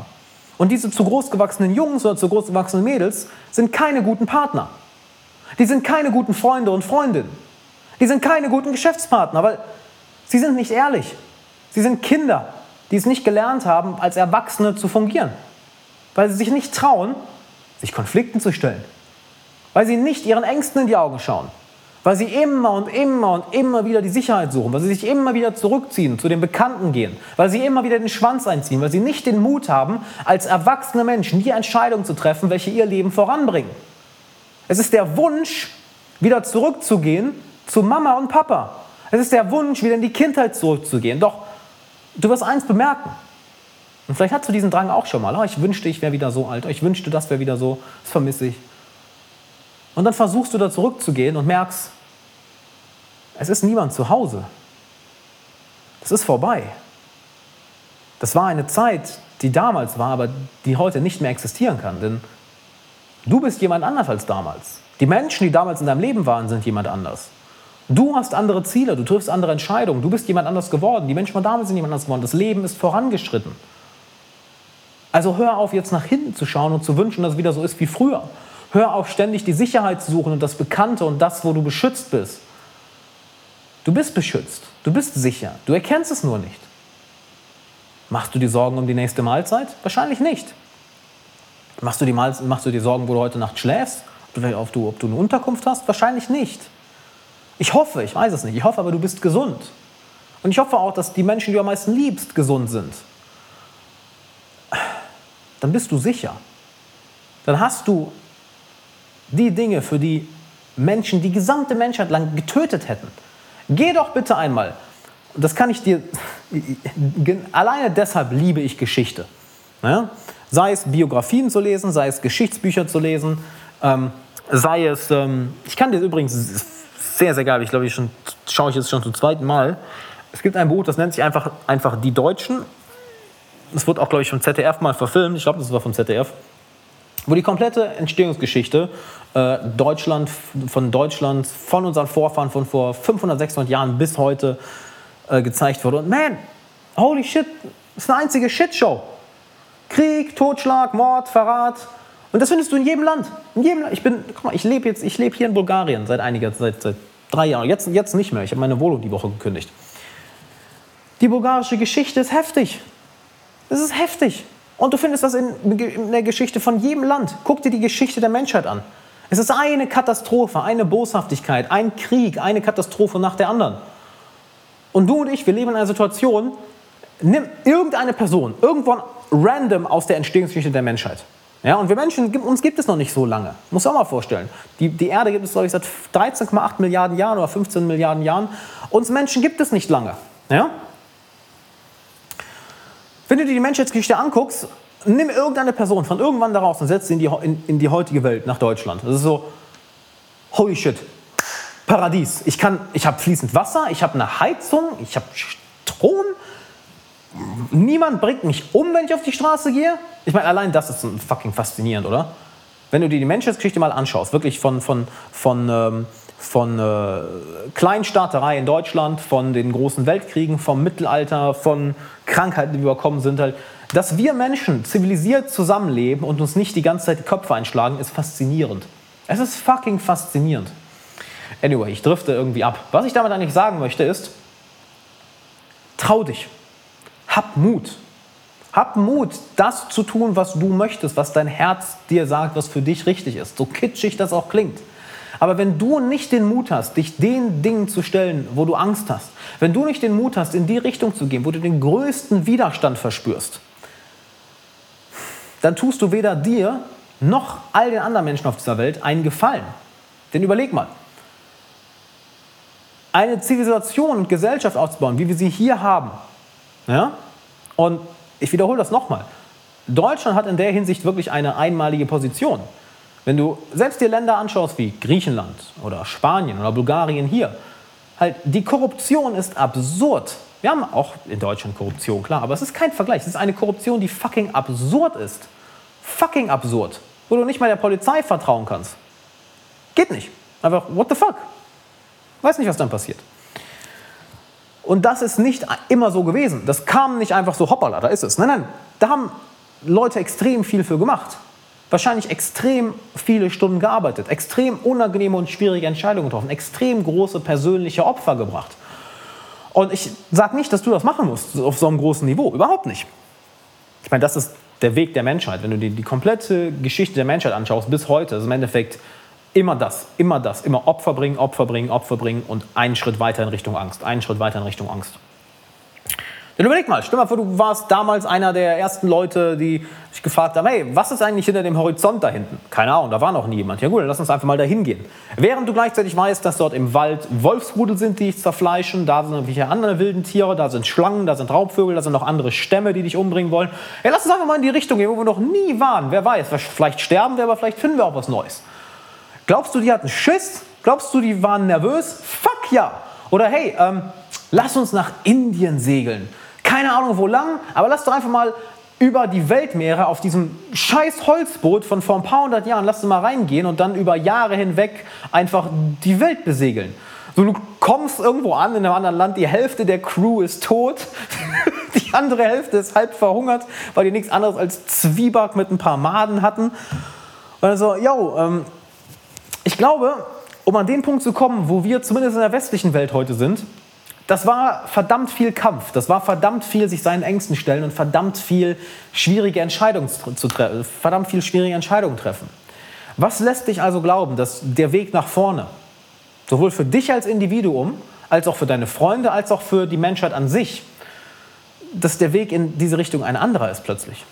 Und diese zu großgewachsenen Jungs oder zu großgewachsenen Mädels sind keine guten Partner. Die sind keine guten Freunde und Freundinnen. Die sind keine guten Geschäftspartner, weil sie sind nicht ehrlich. Sie sind Kinder, die es nicht gelernt haben, als Erwachsene zu fungieren. Weil sie sich nicht trauen, sich Konflikten zu stellen. Weil sie nicht ihren Ängsten in die Augen schauen. Weil sie immer und immer und immer wieder die Sicherheit suchen, weil sie sich immer wieder zurückziehen, zu den Bekannten gehen, weil sie immer wieder den Schwanz einziehen, weil sie nicht den Mut haben, als erwachsene Menschen die Entscheidungen zu treffen, welche ihr Leben voranbringen. Es ist der Wunsch, wieder zurückzugehen zu Mama und Papa. Es ist der Wunsch, wieder in die Kindheit zurückzugehen. Doch du wirst eins bemerken. Und vielleicht hast du diesen Drang auch schon mal. Oh, ich wünschte, ich wäre wieder so alt. Oh, ich wünschte, das wäre wieder so. Das vermisse ich. Und dann versuchst du da zurückzugehen und merkst, es ist niemand zu Hause. Es ist vorbei. Das war eine Zeit, die damals war, aber die heute nicht mehr existieren kann. Denn du bist jemand anders als damals. Die Menschen, die damals in deinem Leben waren, sind jemand anders. Du hast andere Ziele, du triffst andere Entscheidungen, du bist jemand anders geworden. Die Menschen von damals sind jemand anders geworden. Das Leben ist vorangeschritten. Also hör auf, jetzt nach hinten zu schauen und zu wünschen, dass es wieder so ist wie früher. Hör auf, ständig die Sicherheit zu suchen und das Bekannte und das, wo du beschützt bist. Du bist beschützt, du bist sicher, du erkennst es nur nicht. Machst du dir Sorgen um die nächste Mahlzeit? Wahrscheinlich nicht. Machst du, dir Sorgen, wo du heute Nacht schläfst? Ob du, ob du eine Unterkunft hast? Wahrscheinlich nicht. Ich hoffe, ich weiß es nicht, ich hoffe aber, du bist gesund. Und ich hoffe auch, dass die Menschen, die du am meisten liebst, gesund sind. Dann bist du sicher. Dann hast du die Dinge, für die Menschen die gesamte Menschheit lang getötet hätten, Geh doch bitte einmal. Das kann ich dir, (laughs) alleine deshalb liebe ich Geschichte. Ja? Sei es Biografien zu lesen, sei es Geschichtsbücher zu lesen, ähm, sei es, ähm, ich kann dir übrigens sehr, sehr geil, ich glaube, ich schon, schaue ich jetzt schon zum zweiten Mal. Es gibt ein Buch, das nennt sich einfach, einfach Die Deutschen. Das wird auch, glaube ich, vom ZDF mal verfilmt. Ich glaube, das war vom ZDF wo die komplette Entstehungsgeschichte äh, Deutschland, von Deutschland, von unseren Vorfahren von vor 500, 600 Jahren bis heute äh, gezeigt wurde. Und man, holy shit, das ist eine einzige Shitshow. Krieg, Totschlag, Mord, Verrat. Und das findest du in jedem Land. In jedem Land. Ich bin, guck mal, ich lebe jetzt, ich lebe hier in Bulgarien seit einiger Zeit, seit drei Jahren. Jetzt, jetzt nicht mehr. Ich habe meine Wohnung die Woche gekündigt. Die bulgarische Geschichte ist heftig. Es ist heftig. Und du findest das in, in der Geschichte von jedem Land. Guck dir die Geschichte der Menschheit an. Es ist eine Katastrophe, eine Boshaftigkeit, ein Krieg, eine Katastrophe nach der anderen. Und du und ich, wir leben in einer Situation, nimm irgendeine Person, irgendwann random aus der Entstehungsgeschichte der Menschheit. Ja, und wir Menschen, uns gibt es noch nicht so lange. Muss auch mal vorstellen. Die, die Erde gibt es, glaube ich, seit 13,8 Milliarden Jahren oder 15 Milliarden Jahren. Uns Menschen gibt es nicht lange. Ja? Wenn du dir die Menschheitsgeschichte anguckst, nimm irgendeine Person von irgendwann daraus und setz sie in die, in, in die heutige Welt, nach Deutschland. Das ist so, holy shit, Paradies. Ich, ich habe fließend Wasser, ich habe eine Heizung, ich habe Strom. Niemand bringt mich um, wenn ich auf die Straße gehe. Ich meine, allein das ist fucking faszinierend, oder? Wenn du dir die Menschheitsgeschichte mal anschaust, wirklich von, von, von ähm, von äh, Kleinstaaterei in Deutschland, von den großen Weltkriegen, vom Mittelalter, von Krankheiten, die überkommen sind, halt, dass wir Menschen zivilisiert zusammenleben und uns nicht die ganze Zeit die Köpfe einschlagen, ist faszinierend. Es ist fucking faszinierend. Anyway, ich drifte irgendwie ab. Was ich damit eigentlich sagen möchte ist, trau dich. Hab Mut. Hab Mut, das zu tun, was du möchtest, was dein Herz dir sagt, was für dich richtig ist. So kitschig das auch klingt. Aber wenn du nicht den Mut hast, dich den Dingen zu stellen, wo du Angst hast, wenn du nicht den Mut hast, in die Richtung zu gehen, wo du den größten Widerstand verspürst, dann tust du weder dir noch all den anderen Menschen auf dieser Welt einen Gefallen. Denn überleg mal, eine Zivilisation und Gesellschaft aufzubauen, wie wir sie hier haben, ja? Und Ich wiederhole das nochmal. Deutschland hat in der Hinsicht wirklich eine einmalige Position. Wenn du selbst dir Länder anschaust wie Griechenland oder Spanien oder Bulgarien hier, halt die Korruption ist absurd. Wir haben auch in Deutschland Korruption, klar, aber es ist kein Vergleich. Es ist eine Korruption, die fucking absurd ist. Fucking absurd. Wo du nicht mal der Polizei vertrauen kannst. Geht nicht. Einfach, what the fuck? Weiß nicht, was dann passiert. Und das ist nicht immer so gewesen. Das kam nicht einfach so, hoppala, da ist es. Nein, nein, da haben Leute extrem viel für gemacht. Wahrscheinlich extrem viele Stunden gearbeitet, extrem unangenehme und schwierige Entscheidungen getroffen, extrem große persönliche Opfer gebracht. Und ich sage nicht, dass du das machen musst auf so einem großen Niveau. Überhaupt nicht. Ich meine, das ist der Weg der Menschheit. Wenn du dir die komplette Geschichte der Menschheit anschaust, bis heute, ist im Endeffekt Immer das, immer das, immer Opfer bringen, Opfer bringen, Opfer bringen und einen Schritt weiter in Richtung Angst, einen Schritt weiter in Richtung Angst. Denn überleg mal, stell mal vor, du warst damals einer der ersten Leute, die sich gefragt haben, hey, was ist eigentlich hinter dem Horizont da hinten? Keine Ahnung, da war noch nie jemand. Ja gut, dann lass uns einfach mal dahin gehen. Während du gleichzeitig weißt, dass dort im Wald Wolfsrudel sind, die dich zerfleischen, da sind irgendwelche anderen wilden Tiere, da sind Schlangen, da sind Raubvögel, da sind noch andere Stämme, die dich umbringen wollen. Ja, lass uns einfach mal in die Richtung gehen, wo wir noch nie waren. Wer weiß, vielleicht sterben wir, aber vielleicht finden wir auch was Neues. Glaubst du, die hatten Schiss? Glaubst du, die waren nervös? Fuck ja! Oder hey, ähm, lass uns nach Indien segeln. Keine Ahnung wo lang, aber lass doch einfach mal über die Weltmeere auf diesem scheiß Holzboot von vor ein paar hundert Jahren, lass uns mal reingehen und dann über Jahre hinweg einfach die Welt besegeln. So, du kommst irgendwo an in einem anderen Land, die Hälfte der Crew ist tot, (laughs) die andere Hälfte ist halb verhungert, weil die nichts anderes als Zwieback mit ein paar Maden hatten. Und dann so, yo, ähm, ich glaube, um an den Punkt zu kommen, wo wir zumindest in der westlichen Welt heute sind, das war verdammt viel Kampf, das war verdammt viel sich seinen Ängsten stellen und verdammt viel schwierige Entscheidungen zu treffen, verdammt viel schwierige Entscheidungen treffen. Was lässt dich also glauben, dass der Weg nach vorne, sowohl für dich als Individuum, als auch für deine Freunde, als auch für die Menschheit an sich, dass der Weg in diese Richtung ein anderer ist plötzlich?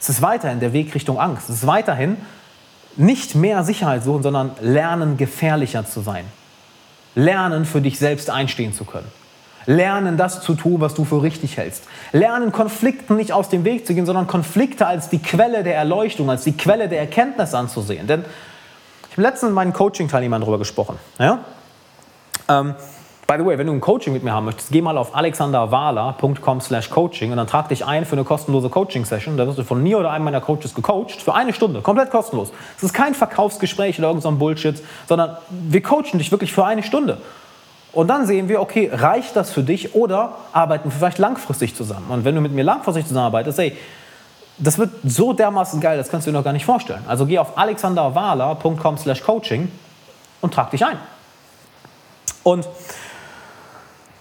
Es ist weiterhin der Weg Richtung Angst. Es ist weiterhin nicht mehr Sicherheit suchen, sondern lernen, gefährlicher zu sein. Lernen, für dich selbst einstehen zu können. Lernen, das zu tun, was du für richtig hältst. Lernen, Konflikten nicht aus dem Weg zu gehen, sondern Konflikte als die Quelle der Erleuchtung, als die Quelle der Erkenntnis anzusehen. Denn ich habe letztens mit meinen Coaching-Teilnehmern darüber gesprochen. Ja? Ähm, By the way, wenn du ein Coaching mit mir haben möchtest, geh mal auf alexanderwala.com slash coaching und dann trag dich ein für eine kostenlose Coaching-Session. Da wirst du von mir oder einem meiner Coaches gecoacht für eine Stunde, komplett kostenlos. Es ist kein Verkaufsgespräch oder irgend so Bullshit, sondern wir coachen dich wirklich für eine Stunde. Und dann sehen wir, okay, reicht das für dich oder arbeiten wir vielleicht langfristig zusammen? Und wenn du mit mir langfristig zusammenarbeitest, ey, das wird so dermaßen geil, das kannst du dir noch gar nicht vorstellen. Also geh auf alexanderwala.com slash coaching und trag dich ein. Und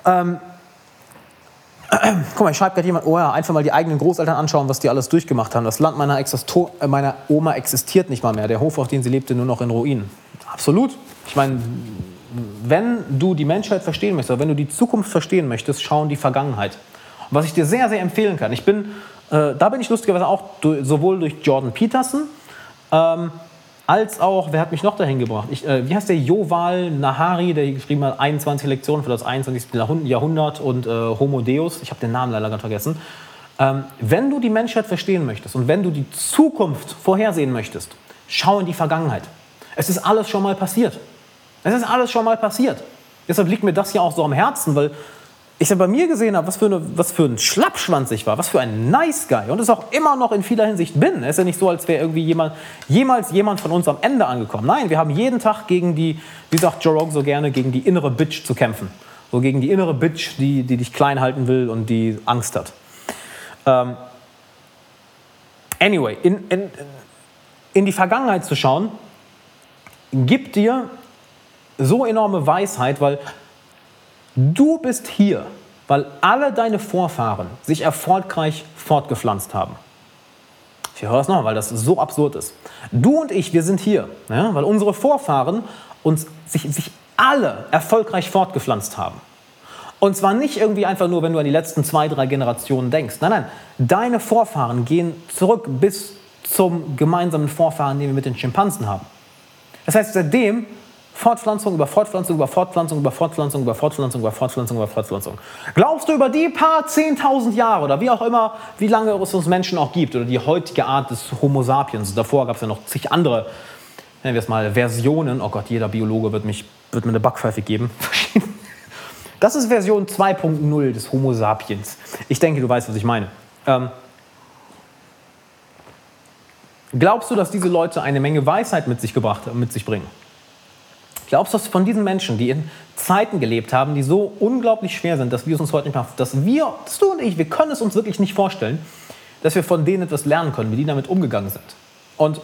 ähm, Guck mal, ich schreibe gerade jemand, oh ja, einfach mal die eigenen Großeltern anschauen, was die alles durchgemacht haben. Das Land meiner, Existo äh, meiner Oma existiert nicht mal mehr. Der Hof, auf dem sie lebte, nur noch in Ruinen. Absolut. Ich meine, wenn du die Menschheit verstehen möchtest, wenn du die Zukunft verstehen möchtest, schau in die Vergangenheit. Und was ich dir sehr, sehr empfehlen kann, ich bin, äh, da bin ich lustigerweise auch durch, sowohl durch Jordan Peterson, ähm, als auch, wer hat mich noch dahin gebracht? Ich, äh, wie heißt der Joval Nahari, der geschrieben hat 21 Lektionen für das 21. Jahrhundert und äh, Homo Deus. Ich habe den Namen leider gerade vergessen. Ähm, wenn du die Menschheit verstehen möchtest und wenn du die Zukunft vorhersehen möchtest, schau in die Vergangenheit. Es ist alles schon mal passiert. Es ist alles schon mal passiert. Deshalb liegt mir das ja auch so am Herzen, weil ich dann bei mir gesehen habe, was für, eine, was für ein Schlappschwanz ich war, was für ein Nice Guy und es auch immer noch in vieler Hinsicht bin. Es ist ja nicht so, als wäre irgendwie jemand, jemals jemand von uns am Ende angekommen. Nein, wir haben jeden Tag gegen die, wie sagt Joe Rogan so gerne, gegen die innere Bitch zu kämpfen. So gegen die innere Bitch, die, die dich klein halten will und die Angst hat. Ähm, anyway, in, in, in die Vergangenheit zu schauen, gibt dir so enorme Weisheit, weil Du bist hier, weil alle deine Vorfahren sich erfolgreich fortgepflanzt haben. Ich höre es noch, weil das so absurd ist. Du und ich, wir sind hier, ja, weil unsere Vorfahren uns, sich, sich alle erfolgreich fortgepflanzt haben. Und zwar nicht irgendwie einfach nur, wenn du an die letzten zwei, drei Generationen denkst. Nein, nein, deine Vorfahren gehen zurück bis zum gemeinsamen Vorfahren, den wir mit den Schimpansen haben. Das heißt, seitdem Fortpflanzung über Fortpflanzung über Fortpflanzung über Fortpflanzung über Fortpflanzung über Fortpflanzung über Fortpflanzung. Glaubst du über die paar 10.000 Jahre oder wie auch immer, wie lange es uns Menschen auch gibt oder die heutige Art des Homo sapiens, davor gab es ja noch zig andere, nennen wir es mal, Versionen, oh Gott, jeder Biologe wird, mich, wird mir eine Backpfeife geben. (laughs) Das ist Version 2.0 des Homo sapiens. Ich denke, du weißt, was ich meine. Ähm, glaubst du, dass diese Leute eine Menge Weisheit mit sich gebracht, mit sich bringen? Glaubst du, dass von diesen Menschen, die in Zeiten gelebt haben, die so unglaublich schwer sind, dass wir es uns heute nicht machen, dass wir, dass du und ich, wir können es uns wirklich nicht vorstellen, dass wir von denen etwas lernen können, wie die damit umgegangen sind. Und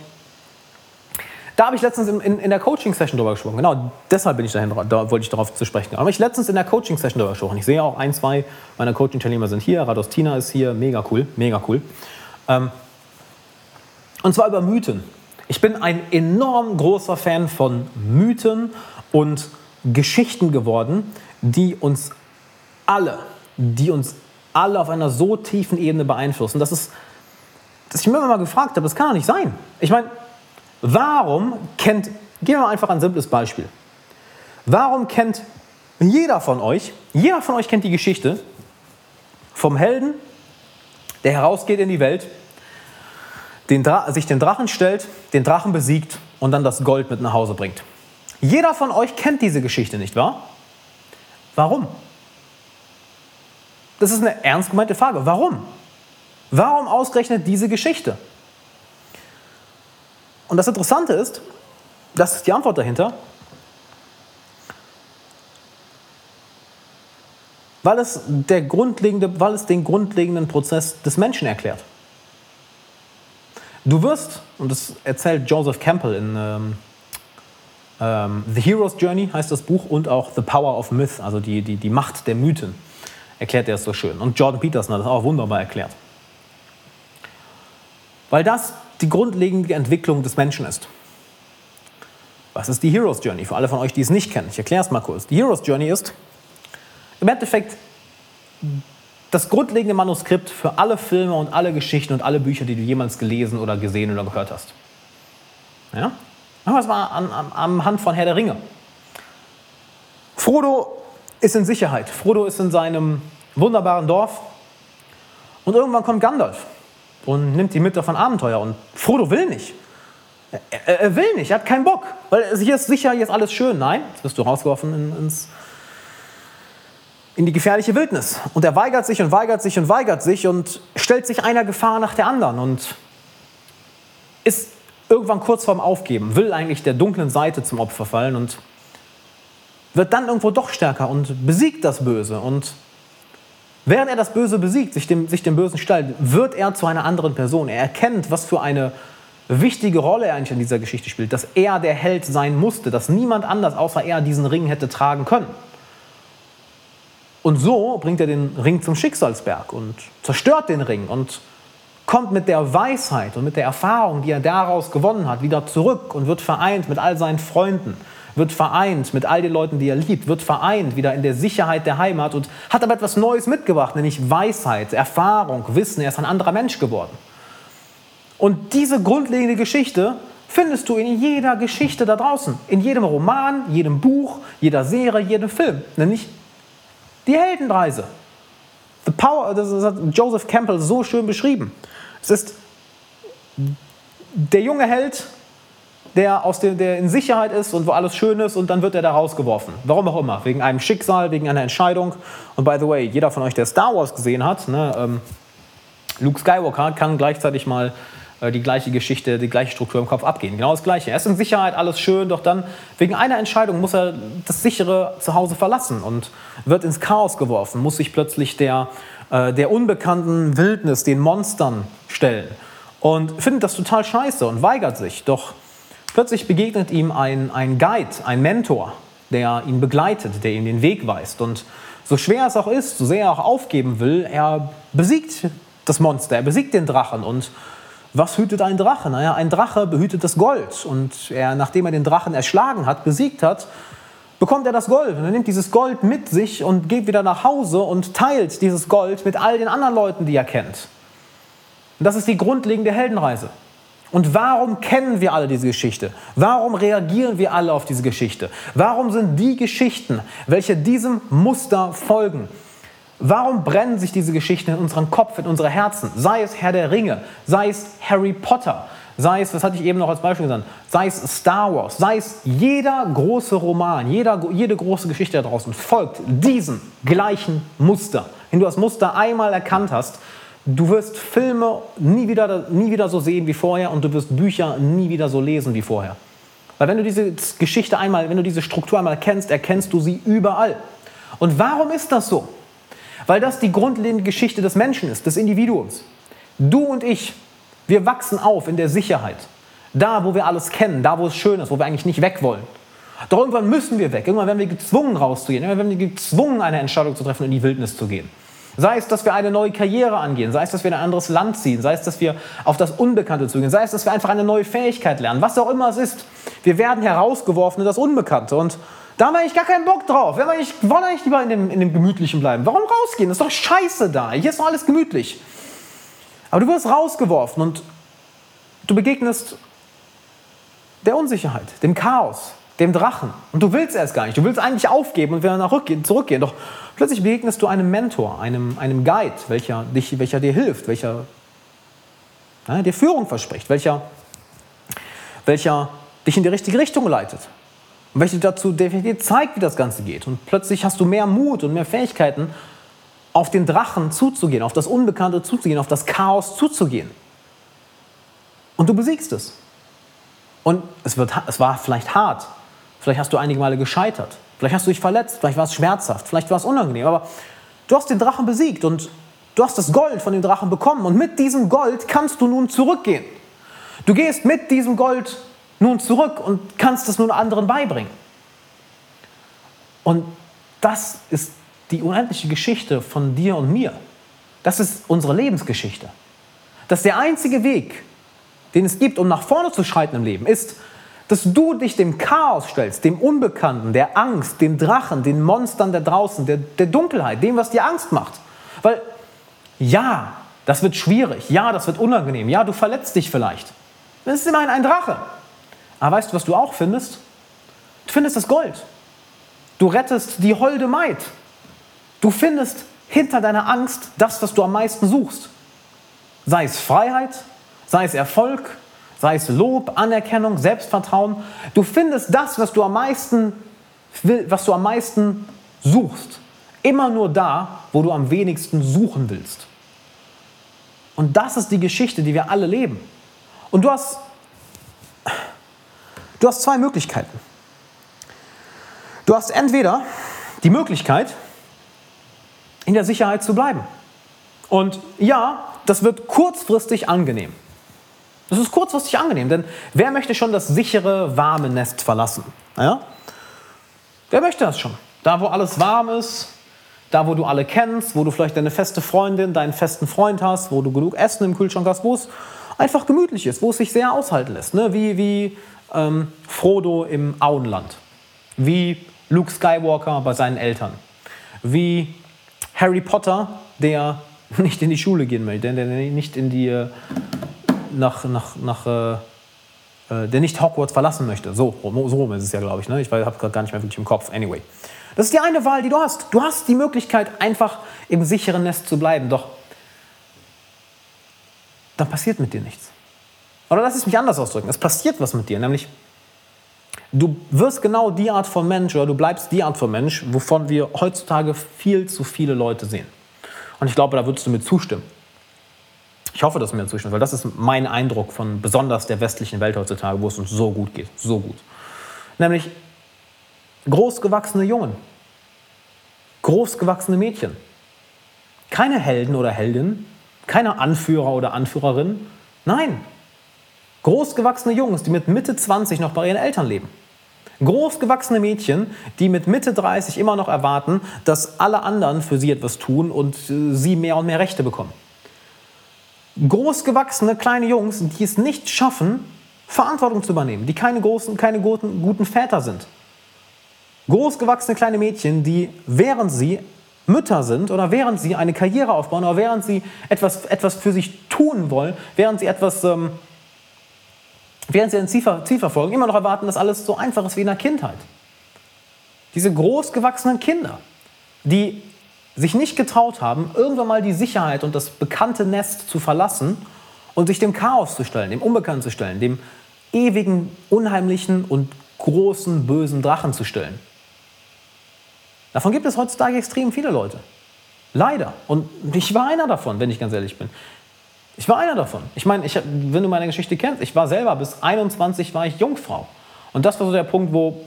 da habe ich letztens in, in, in der Coaching-Session drüber gesprochen. Genau, deshalb bin ich dahin, da wollte ich darauf zu sprechen. Aber ich letztens in der Coaching-Session drüber gesprochen. Ich sehe auch ein, zwei meiner Coaching-Teilnehmer sind hier. Rados Tina ist hier. Mega cool, mega cool. Ähm, und zwar über Mythen. Ich bin ein enorm großer Fan von Mythen und Geschichten geworden, die uns alle, die uns alle auf einer so tiefen Ebene beeinflussen. Das ist, dass ich mir immer mal gefragt habe, das kann doch nicht sein. Ich meine, warum kennt, gehen wir einfach ein simples Beispiel. Warum kennt jeder von euch, jeder von euch kennt die Geschichte vom Helden, der herausgeht in die Welt den sich den Drachen stellt, den Drachen besiegt und dann das Gold mit nach Hause bringt. Jeder von euch kennt diese Geschichte, nicht wahr? Warum? Das ist eine ernst gemeinte Frage. Warum? Warum ausgerechnet diese Geschichte? Und das Interessante ist, das ist die Antwort dahinter, weil es, der grundlegende, weil es den grundlegenden Prozess des Menschen erklärt. Du wirst, und das erzählt Joseph Campbell in ähm, ähm, The Hero's Journey, heißt das Buch, und auch The Power of Myth, also die, die, die Macht der Mythen, erklärt er es so schön. Und Jordan Peterson hat das auch wunderbar erklärt. Weil das die grundlegende Entwicklung des Menschen ist. Was ist die Hero's Journey? Für alle von euch, die es nicht kennen, ich erkläre es mal kurz. Die Hero's Journey ist im Endeffekt das grundlegende Manuskript für alle Filme und alle Geschichten und alle Bücher, die du jemals gelesen oder gesehen oder gehört hast. Ja? Machen wir es mal an, an, am Hand von Herr der Ringe. Frodo ist in Sicherheit. Frodo ist in seinem wunderbaren Dorf. Und irgendwann kommt Gandalf und nimmt die mit auf ein Abenteuer. Und Frodo will nicht. Er, er, will nicht, er hat keinen Bock. Weil hier ist sicher, hier ist alles schön. Nein, jetzt wirst du rausgeworfen in, ins, in die gefährliche Wildnis. Und er weigert sich und weigert sich und weigert sich und stellt sich einer Gefahr nach der anderen und ist irgendwann kurz vorm Aufgeben, will eigentlich der dunklen Seite zum Opfer fallen und wird dann irgendwo doch stärker und besiegt das Böse. Und während er das Böse besiegt, sich dem, sich dem Bösen stellt, wird er zu einer anderen Person. Er erkennt, was für eine wichtige Rolle er eigentlich in dieser Geschichte spielt, dass er der Held sein musste, dass niemand anders außer er diesen Ring hätte tragen können. Und so bringt er den Ring zum Schicksalsberg und zerstört den Ring und kommt mit der Weisheit und mit der Erfahrung, die er daraus gewonnen hat, wieder zurück und wird vereint mit all seinen Freunden, wird vereint mit all den Leuten, die er liebt, wird vereint wieder in der Sicherheit der Heimat und hat aber etwas Neues mitgebracht, nämlich Weisheit, Erfahrung, Wissen. Er ist ein anderer Mensch geworden. Und diese grundlegende Geschichte findest du in jeder Geschichte da draußen, in jedem Roman, jedem Buch, jeder Serie, jedem Film, nämlich die Heldenreise. The Power, das hat Joseph Campbell so schön beschrieben. Es ist der junge Held, der, aus dem, der in Sicherheit ist und wo alles schön ist und dann wird er da rausgeworfen. Warum auch immer. Wegen einem Schicksal, wegen einer Entscheidung. Und by the way, jeder von euch, der Star Wars gesehen hat, ne, ähm, Luke Skywalker kann gleichzeitig mal die gleiche Geschichte, die gleiche Struktur im Kopf abgehen. Genau das Gleiche. Er ist in Sicherheit, alles schön, doch dann wegen einer Entscheidung muss er das sichere Zuhause verlassen und wird ins Chaos geworfen, muss sich plötzlich der, äh, der unbekannten Wildnis, den Monstern stellen und findet das total scheiße und weigert sich. Doch plötzlich begegnet ihm ein, ein Guide, ein Mentor, der ihn begleitet, der ihm den Weg weist. Und so schwer es auch ist, so sehr er auch aufgeben will, er besiegt das Monster, er besiegt den Drachen und was hütet ein Drache? Naja, ein Drache behütet das Gold. Und er, nachdem er den Drachen erschlagen hat, besiegt hat, bekommt er das Gold. Und er nimmt dieses Gold mit sich und geht wieder nach Hause und teilt dieses Gold mit all den anderen Leuten, die er kennt. Und das ist die grundlegende Heldenreise. Und warum kennen wir alle diese Geschichte? Warum reagieren wir alle auf diese Geschichte? Warum sind die Geschichten, welche diesem Muster folgen, Warum brennen sich diese Geschichten in unseren Kopf, in unsere Herzen? Sei es Herr der Ringe, sei es Harry Potter, sei es, was hatte ich eben noch als Beispiel genannt, sei es Star Wars, sei es jeder große Roman, jeder, jede große Geschichte da draußen folgt diesem gleichen Muster. Wenn du das Muster einmal erkannt hast, du wirst Filme nie wieder, nie wieder so sehen wie vorher und du wirst Bücher nie wieder so lesen wie vorher. Weil wenn du diese Geschichte einmal, wenn du diese Struktur einmal kennst, erkennst du sie überall. Und warum ist das so? Weil das die grundlegende Geschichte des Menschen ist, des Individuums. Du und ich, wir wachsen auf in der Sicherheit. Da, wo wir alles kennen, da, wo es schön ist, wo wir eigentlich nicht weg wollen. Doch irgendwann müssen wir weg. Irgendwann werden wir gezwungen, rauszugehen. Irgendwann werden wir gezwungen, eine Entscheidung zu treffen in die Wildnis zu gehen. Sei es, dass wir eine neue Karriere angehen, sei es, dass wir in ein anderes Land ziehen, sei es, dass wir auf das Unbekannte zugehen, sei es, dass wir einfach eine neue Fähigkeit lernen, was auch immer es ist. Wir werden herausgeworfen in das Unbekannte. Und da wir eigentlich gar keinen Bock drauf. Wir wollen eigentlich lieber in dem, in dem Gemütlichen bleiben. Warum rausgehen? Das ist doch scheiße da. Hier ist doch alles gemütlich. Aber du wirst rausgeworfen und du begegnest der Unsicherheit, dem Chaos, dem Drachen. Und du willst erst gar nicht. Du willst eigentlich aufgeben und wieder nach zurückgehen. Doch plötzlich begegnest du einem Mentor, einem, einem Guide, welcher, dich, welcher dir hilft, welcher ja, dir Führung verspricht, welcher, welcher dich in die richtige Richtung leitet. Und welche dazu definitiv zeigt, wie das Ganze geht. Und plötzlich hast du mehr Mut und mehr Fähigkeiten, auf den Drachen zuzugehen, auf das Unbekannte zuzugehen, auf das Chaos zuzugehen. Und du besiegst es. Und es, wird, es war vielleicht hart. Vielleicht hast du einige Male gescheitert. Vielleicht hast du dich verletzt. Vielleicht war es schmerzhaft. Vielleicht war es unangenehm. Aber du hast den Drachen besiegt und du hast das Gold von dem Drachen bekommen. Und mit diesem Gold kannst du nun zurückgehen. Du gehst mit diesem Gold nun zurück und kannst es nun anderen beibringen. Und das ist die unendliche Geschichte von dir und mir. Das ist unsere Lebensgeschichte. Dass der einzige Weg, den es gibt, um nach vorne zu schreiten im Leben, ist, dass du dich dem Chaos stellst, dem Unbekannten, der Angst, dem Drachen, den Monstern da draußen, der, der Dunkelheit, dem, was dir Angst macht. Weil ja, das wird schwierig, ja, das wird unangenehm, ja, du verletzt dich vielleicht. Das ist immerhin ein Drache. Aber weißt du, was du auch findest? Du findest das Gold. Du rettest die holde Maid. Du findest hinter deiner Angst das, was du am meisten suchst. Sei es Freiheit, sei es Erfolg, sei es Lob, Anerkennung, Selbstvertrauen. Du findest das, was du am meisten, was du am meisten suchst. Immer nur da, wo du am wenigsten suchen willst. Und das ist die Geschichte, die wir alle leben. Und du hast Du hast zwei Möglichkeiten. Du hast entweder die Möglichkeit, in der Sicherheit zu bleiben. Und ja, das wird kurzfristig angenehm. Das ist kurzfristig angenehm, denn wer möchte schon das sichere, warme Nest verlassen? Ja? Wer möchte das schon? Da, wo alles warm ist, da, wo du alle kennst, wo du vielleicht deine feste Freundin, deinen festen Freund hast, wo du genug Essen im Kühlschrank hast, wo es einfach gemütlich ist, wo es sich sehr aushalten lässt. Ne? Wie, wie ähm, Frodo im Auenland, wie Luke Skywalker bei seinen Eltern, wie Harry Potter, der (laughs) nicht in die Schule gehen möchte, der nicht in die äh, nach, nach, nach äh, äh, der nicht Hogwarts verlassen möchte. So, so rum ist es ja, glaube ich. Ne? Ich habe gerade gar nicht mehr wirklich im Kopf. Anyway. Das ist die eine Wahl, die du hast. Du hast die Möglichkeit, einfach im sicheren Nest zu bleiben. Doch dann passiert mit dir nichts. Oder lass es mich anders ausdrücken. Es passiert was mit dir, nämlich du wirst genau die Art von Mensch oder du bleibst die Art von Mensch, wovon wir heutzutage viel zu viele Leute sehen. Und ich glaube, da würdest du mir zustimmen. Ich hoffe, dass du mir zustimmst, weil das ist mein Eindruck von besonders der westlichen Welt heutzutage, wo es uns so gut geht. So gut. Nämlich großgewachsene Jungen, großgewachsene Mädchen. Keine Helden oder Heldinnen, keine Anführer oder Anführerin. Nein, Großgewachsene Jungs, die mit Mitte 20 noch bei ihren Eltern leben. Großgewachsene Mädchen, die mit Mitte 30 immer noch erwarten, dass alle anderen für sie etwas tun und äh, sie mehr und mehr Rechte bekommen. Großgewachsene kleine Jungs, die es nicht schaffen, Verantwortung zu übernehmen, die keine, großen, keine guten, guten Väter sind. Großgewachsene kleine Mädchen, die während sie Mütter sind oder während sie eine Karriere aufbauen oder während sie etwas, etwas für sich tun wollen, während sie etwas ähm, während sie ein Ziel, verfolgen, immer noch erwarten, dass alles so einfach ist wie in der Kindheit. Diese großgewachsenen Kinder, die sich nicht getraut haben, irgendwann mal die Sicherheit und das bekannte Nest zu verlassen und sich dem Chaos zu stellen, dem Unbekannten zu stellen, dem ewigen, unheimlichen und großen, bösen Drachen zu stellen. Davon gibt es heutzutage extrem viele Leute. Leider. Und ich war einer davon, wenn ich ganz ehrlich bin. Ich war einer davon. Ich meine, ich, wenn du meine Geschichte kennst, ich war selber bis 21 war ich Jungfrau. Und das war so der Punkt, wo,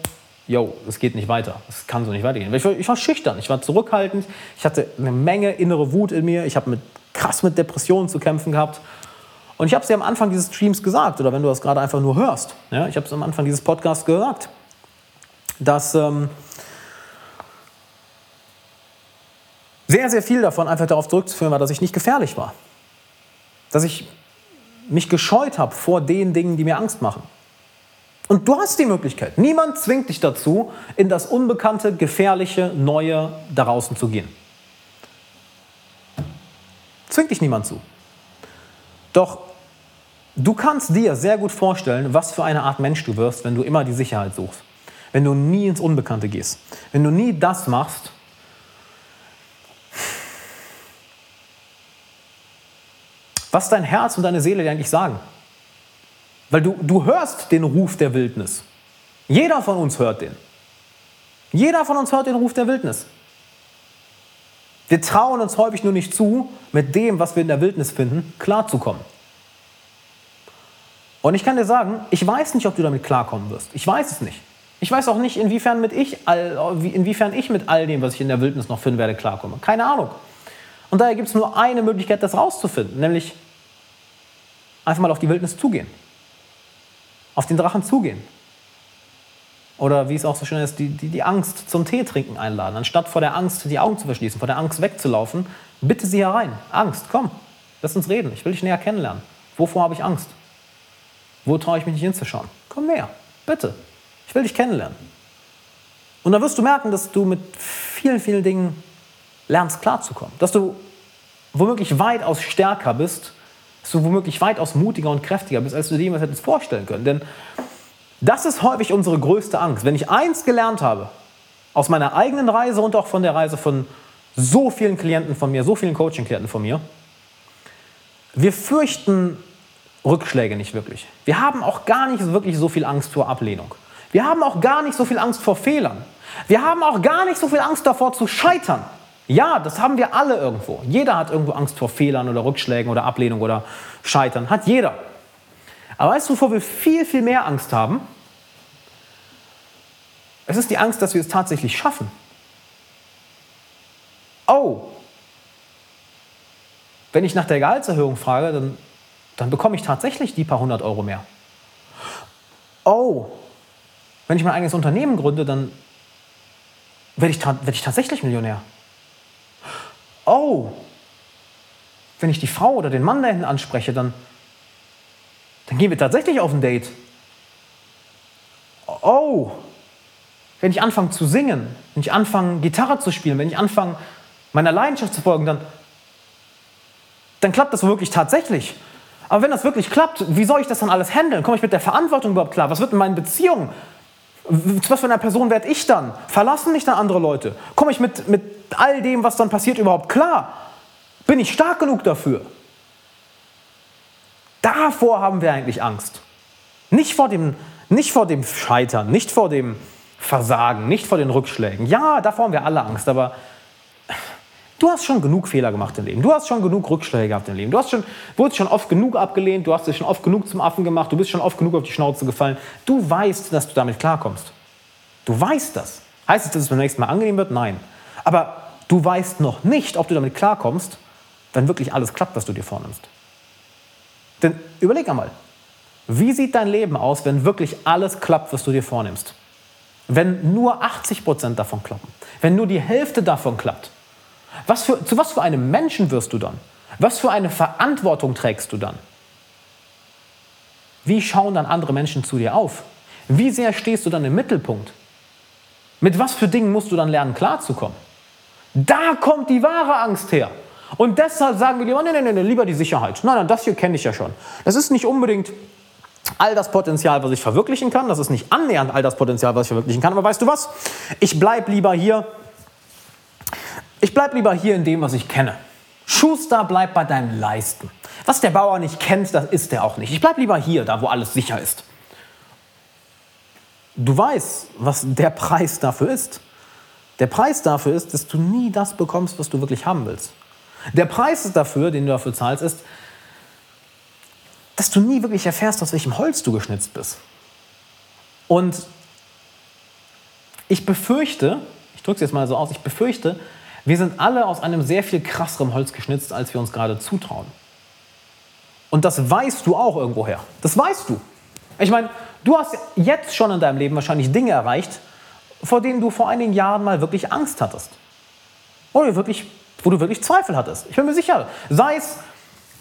yo, es geht nicht weiter. Es kann so nicht weitergehen. Ich war, ich war, schüchtern, ich war zurückhaltend, ich hatte eine Menge innere Wut in mir, ich habe mit, krass mit Depressionen zu kämpfen gehabt. Und ich habe es dir am Anfang dieses Streams gesagt, oder wenn du das gerade einfach nur hörst, ja, ich habe es am Anfang dieses Podcasts gesagt, dass ähm, sehr, sehr viel davon einfach darauf zurückzuführen war, dass ich nicht gefährlich war. Dass ich mich gescheut habe vor den Dingen, die mir Angst machen. Und du hast die Möglichkeit. Niemand zwingt dich dazu, in das unbekannte, gefährliche, neue da draußen zu gehen. Zwingt dich niemand zu. Doch du kannst dir sehr gut vorstellen, was für eine Art Mensch du wirst, wenn du immer die Sicherheit suchst. Wenn du nie ins Unbekannte gehst. Wenn du nie das machst, was dein Herz und deine Seele dir eigentlich sagen. Weil du, du hörst den Ruf der Wildnis. Jeder von uns hört den. Jeder von uns hört den Ruf der Wildnis. Wir trauen uns häufig nur nicht zu, mit dem, was wir in der Wildnis finden, klarzukommen. Und ich kann dir sagen, ich weiß nicht, ob du damit klarkommen wirst. Ich weiß es nicht. Ich weiß auch nicht, inwiefern, mit ich, inwiefern ich mit all dem, was ich in der Wildnis noch finden werde, klarkomme. Keine Ahnung. Und daher gibt es nur eine Möglichkeit, das rauszufinden, nämlich einfach mal auf die Wildnis zugehen. Auf den Drachen zugehen. Oder wie es auch so schön ist, die, die, die Angst zum Tee trinken einladen. Anstatt vor der Angst die Augen zu verschließen, vor der Angst wegzulaufen, bitte sie herein. Angst, komm, lass uns reden. Ich will dich näher kennenlernen. Wovor habe ich Angst? Wo traue ich mich nicht hinzuschauen? Komm näher, bitte. Ich will dich kennenlernen. Und dann wirst du merken, dass du mit vielen, vielen Dingen lernst klarzukommen. Dass du womöglich weitaus stärker bist, dass du womöglich weitaus mutiger und kräftiger bist, als du dir jemals hättest vorstellen können. Denn das ist häufig unsere größte Angst. Wenn ich eins gelernt habe, aus meiner eigenen Reise und auch von der Reise von so vielen Klienten von mir, so vielen Coaching-Klienten von mir, wir fürchten Rückschläge nicht wirklich. Wir haben auch gar nicht wirklich so viel Angst vor Ablehnung. Wir haben auch gar nicht so viel Angst vor Fehlern. Wir haben auch gar nicht so viel Angst davor zu scheitern. Ja, das haben wir alle irgendwo. Jeder hat irgendwo Angst vor Fehlern oder Rückschlägen oder Ablehnung oder Scheitern. Hat jeder. Aber weißt du, wovor wir viel, viel mehr Angst haben? Es ist die Angst, dass wir es tatsächlich schaffen. Oh, wenn ich nach der Gehaltserhöhung frage, dann, dann bekomme ich tatsächlich die paar hundert Euro mehr. Oh, wenn ich mein eigenes Unternehmen gründe, dann werde ich, werde ich tatsächlich Millionär oh, wenn ich die Frau oder den Mann da hinten anspreche, dann, dann gehen wir tatsächlich auf ein Date. Oh, wenn ich anfange zu singen, wenn ich anfange Gitarre zu spielen, wenn ich anfange meiner Leidenschaft zu folgen, dann, dann klappt das wirklich tatsächlich. Aber wenn das wirklich klappt, wie soll ich das dann alles handeln? Komme ich mit der Verantwortung überhaupt klar? Was wird in meinen Beziehungen? Zu was für einer Person werde ich dann? Verlassen mich dann andere Leute? Komme ich mit, mit all dem, was dann passiert, überhaupt klar? Bin ich stark genug dafür? Davor haben wir eigentlich Angst. Nicht vor dem, nicht vor dem Scheitern, nicht vor dem Versagen, nicht vor den Rückschlägen. Ja, davor haben wir alle Angst, aber du hast schon genug Fehler gemacht im Leben. Du hast schon genug Rückschläge gehabt im Leben. Du hast schon, wurdest schon oft genug abgelehnt, du hast dich schon oft genug zum Affen gemacht, du bist schon oft genug auf die Schnauze gefallen. Du weißt, dass du damit klarkommst. Du weißt das. Heißt es, dass es beim nächsten Mal angenehm wird? Nein. Aber du weißt noch nicht, ob du damit klarkommst, wenn wirklich alles klappt, was du dir vornimmst. Denn überleg einmal, wie sieht dein Leben aus, wenn wirklich alles klappt, was du dir vornimmst? Wenn nur 80 Prozent davon klappen, wenn nur die Hälfte davon klappt, was für, zu was für einem Menschen wirst du dann? Was für eine Verantwortung trägst du dann? Wie schauen dann andere Menschen zu dir auf? Wie sehr stehst du dann im Mittelpunkt? Mit was für Dingen musst du dann lernen, klarzukommen? Da kommt die wahre Angst her. Und deshalb sagen wir lieber, nein, nein, nein, lieber die Sicherheit. Nein, nein, das hier kenne ich ja schon. Das ist nicht unbedingt all das Potenzial, was ich verwirklichen kann. Das ist nicht annähernd all das Potenzial, was ich verwirklichen kann. Aber weißt du was? Ich bleibe lieber hier. Ich bleibe lieber hier in dem, was ich kenne. Schuster, bleib bei deinem Leisten. Was der Bauer nicht kennt, das ist er auch nicht. Ich bleibe lieber hier, da wo alles sicher ist. Du weißt, was der Preis dafür ist. Der Preis dafür ist, dass du nie das bekommst, was du wirklich haben willst. Der Preis dafür, den du dafür zahlst, ist, dass du nie wirklich erfährst, aus welchem Holz du geschnitzt bist. Und ich befürchte, ich drücke es jetzt mal so aus, ich befürchte, wir sind alle aus einem sehr viel krasseren Holz geschnitzt, als wir uns gerade zutrauen. Und das weißt du auch irgendwoher. Das weißt du. Ich meine, du hast jetzt schon in deinem Leben wahrscheinlich Dinge erreicht, vor denen du vor einigen Jahren mal wirklich Angst hattest. Oder wirklich, wo du wirklich Zweifel hattest. Ich bin mir sicher. Sei es,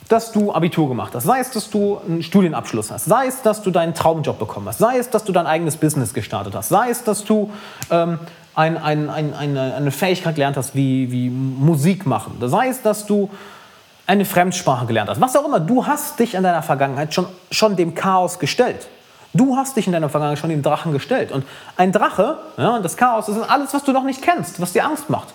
dass du Abitur gemacht hast, sei es, dass du einen Studienabschluss hast, sei es, dass du deinen Traumjob bekommen hast, sei es, dass du dein eigenes Business gestartet hast, sei es, dass du ähm, ein, ein, ein, eine, eine Fähigkeit gelernt hast wie, wie Musik machen, sei es, dass du eine Fremdsprache gelernt hast, was auch immer, du hast dich in deiner Vergangenheit schon, schon dem Chaos gestellt. Du hast dich in deiner Vergangenheit schon dem Drachen gestellt. Und ein Drache, ja, das Chaos, das ist alles, was du noch nicht kennst, was dir Angst macht.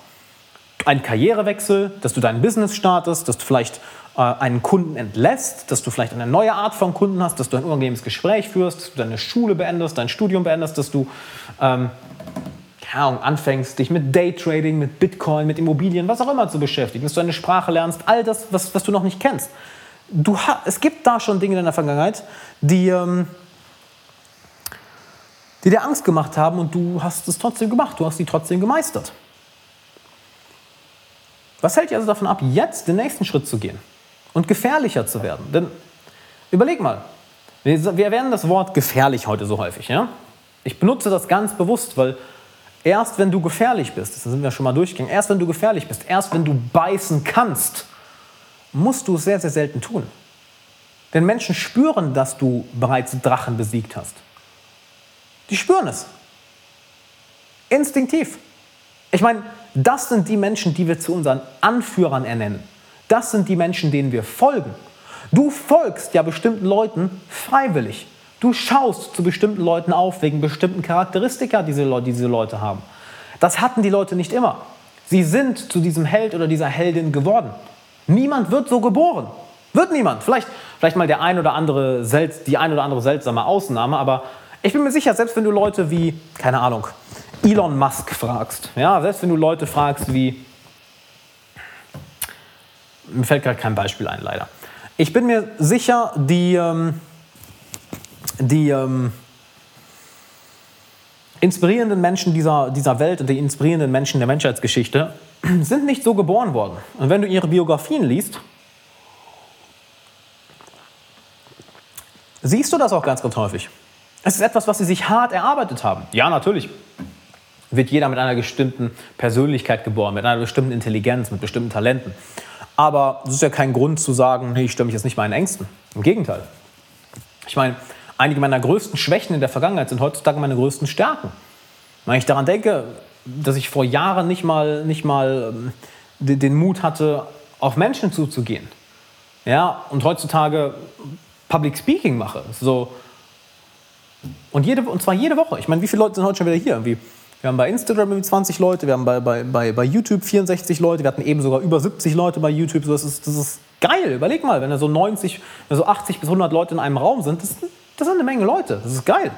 Ein Karrierewechsel, dass du dein Business startest, dass du vielleicht äh, einen Kunden entlässt, dass du vielleicht eine neue Art von Kunden hast, dass du ein unangenehmes Gespräch führst, dass du deine Schule beendest, dein Studium beendest, dass du ähm, anfängst, dich mit Daytrading, mit Bitcoin, mit Immobilien, was auch immer zu beschäftigen, dass du eine Sprache lernst, all das, was, was du noch nicht kennst. Du es gibt da schon Dinge in der Vergangenheit, die, ähm, die dir Angst gemacht haben und du hast es trotzdem gemacht, du hast sie trotzdem gemeistert. Was hält dich also davon ab, jetzt den nächsten Schritt zu gehen? und gefährlicher zu werden. Denn überleg mal, wir, erwähnen das Wort gefährlich heute so häufig. Ja? Ich benutze das ganz bewusst, weil erst wenn du gefährlich bist, das sind wir schon mal durchgegangen, erst wenn du gefährlich bist, erst wenn du beißen kannst, musst du es sehr, sehr selten tun. Denn Menschen spüren, dass du bereits Drachen besiegt hast. Die spüren es. Instinktiv. Ich meine, das sind die Menschen, die wir zu unseren Anführern ernennen. Das sind die Menschen, denen wir folgen. Du folgst ja bestimmten Leuten freiwillig. Du schaust zu bestimmten Leuten auf wegen bestimmten Charakteristika, die diese, Leute, haben. Das hatten die Leute nicht immer. Sie sind zu diesem Held oder dieser Heldin geworden. Niemand wird so geboren. Wird niemand. Vielleicht, vielleicht mal der ein oder andere, die ein oder andere seltsame Ausnahme, aber ich bin mir sicher, selbst wenn du Leute wie, keine Ahnung, Elon Musk fragst, ja, selbst wenn du Leute fragst wie mir fällt gerade kein Beispiel ein, leider. Ich bin mir sicher, die, ähm, die ähm, inspirierenden Menschen dieser, dieser Welt und die inspirierenden Menschen der Menschheitsgeschichte (clears throat) sind nicht so geboren worden. Und wenn du ihre Biografien liest, siehst du das auch ganz, ganz häufig. Es ist etwas, was sie sich hart erarbeitet haben. Ja, natürlich wird jeder mit einer bestimmten Persönlichkeit geboren, mit einer bestimmten Intelligenz, mit bestimmten Talenten. Aber das ist ja kein Grund zu sagen, hey, ich stelle mich jetzt nicht meinen Ängsten. Im Gegenteil. Ich meine, einige meiner größten Schwächen in der Vergangenheit sind heutzutage meine größten Stärken. Wenn ich daran denke, dass ich vor Jahren nicht mal, nicht mal ähm, den Mut hatte, auf Menschen zuzugehen. Ja, und heutzutage Public Speaking mache. So. Und, jede, und zwar jede Woche. Ich meine, wie viele Leute sind heute schon wieder hier? Irgendwie wir haben bei Instagram 20 Leute, wir haben bei, bei, bei, bei YouTube 64 Leute, wir hatten eben sogar über 70 Leute bei YouTube. das, ist, das ist geil. Überleg mal, wenn da so 90, wenn so 80 bis 100 Leute in einem Raum sind, das, das sind eine Menge Leute. Das ist geil.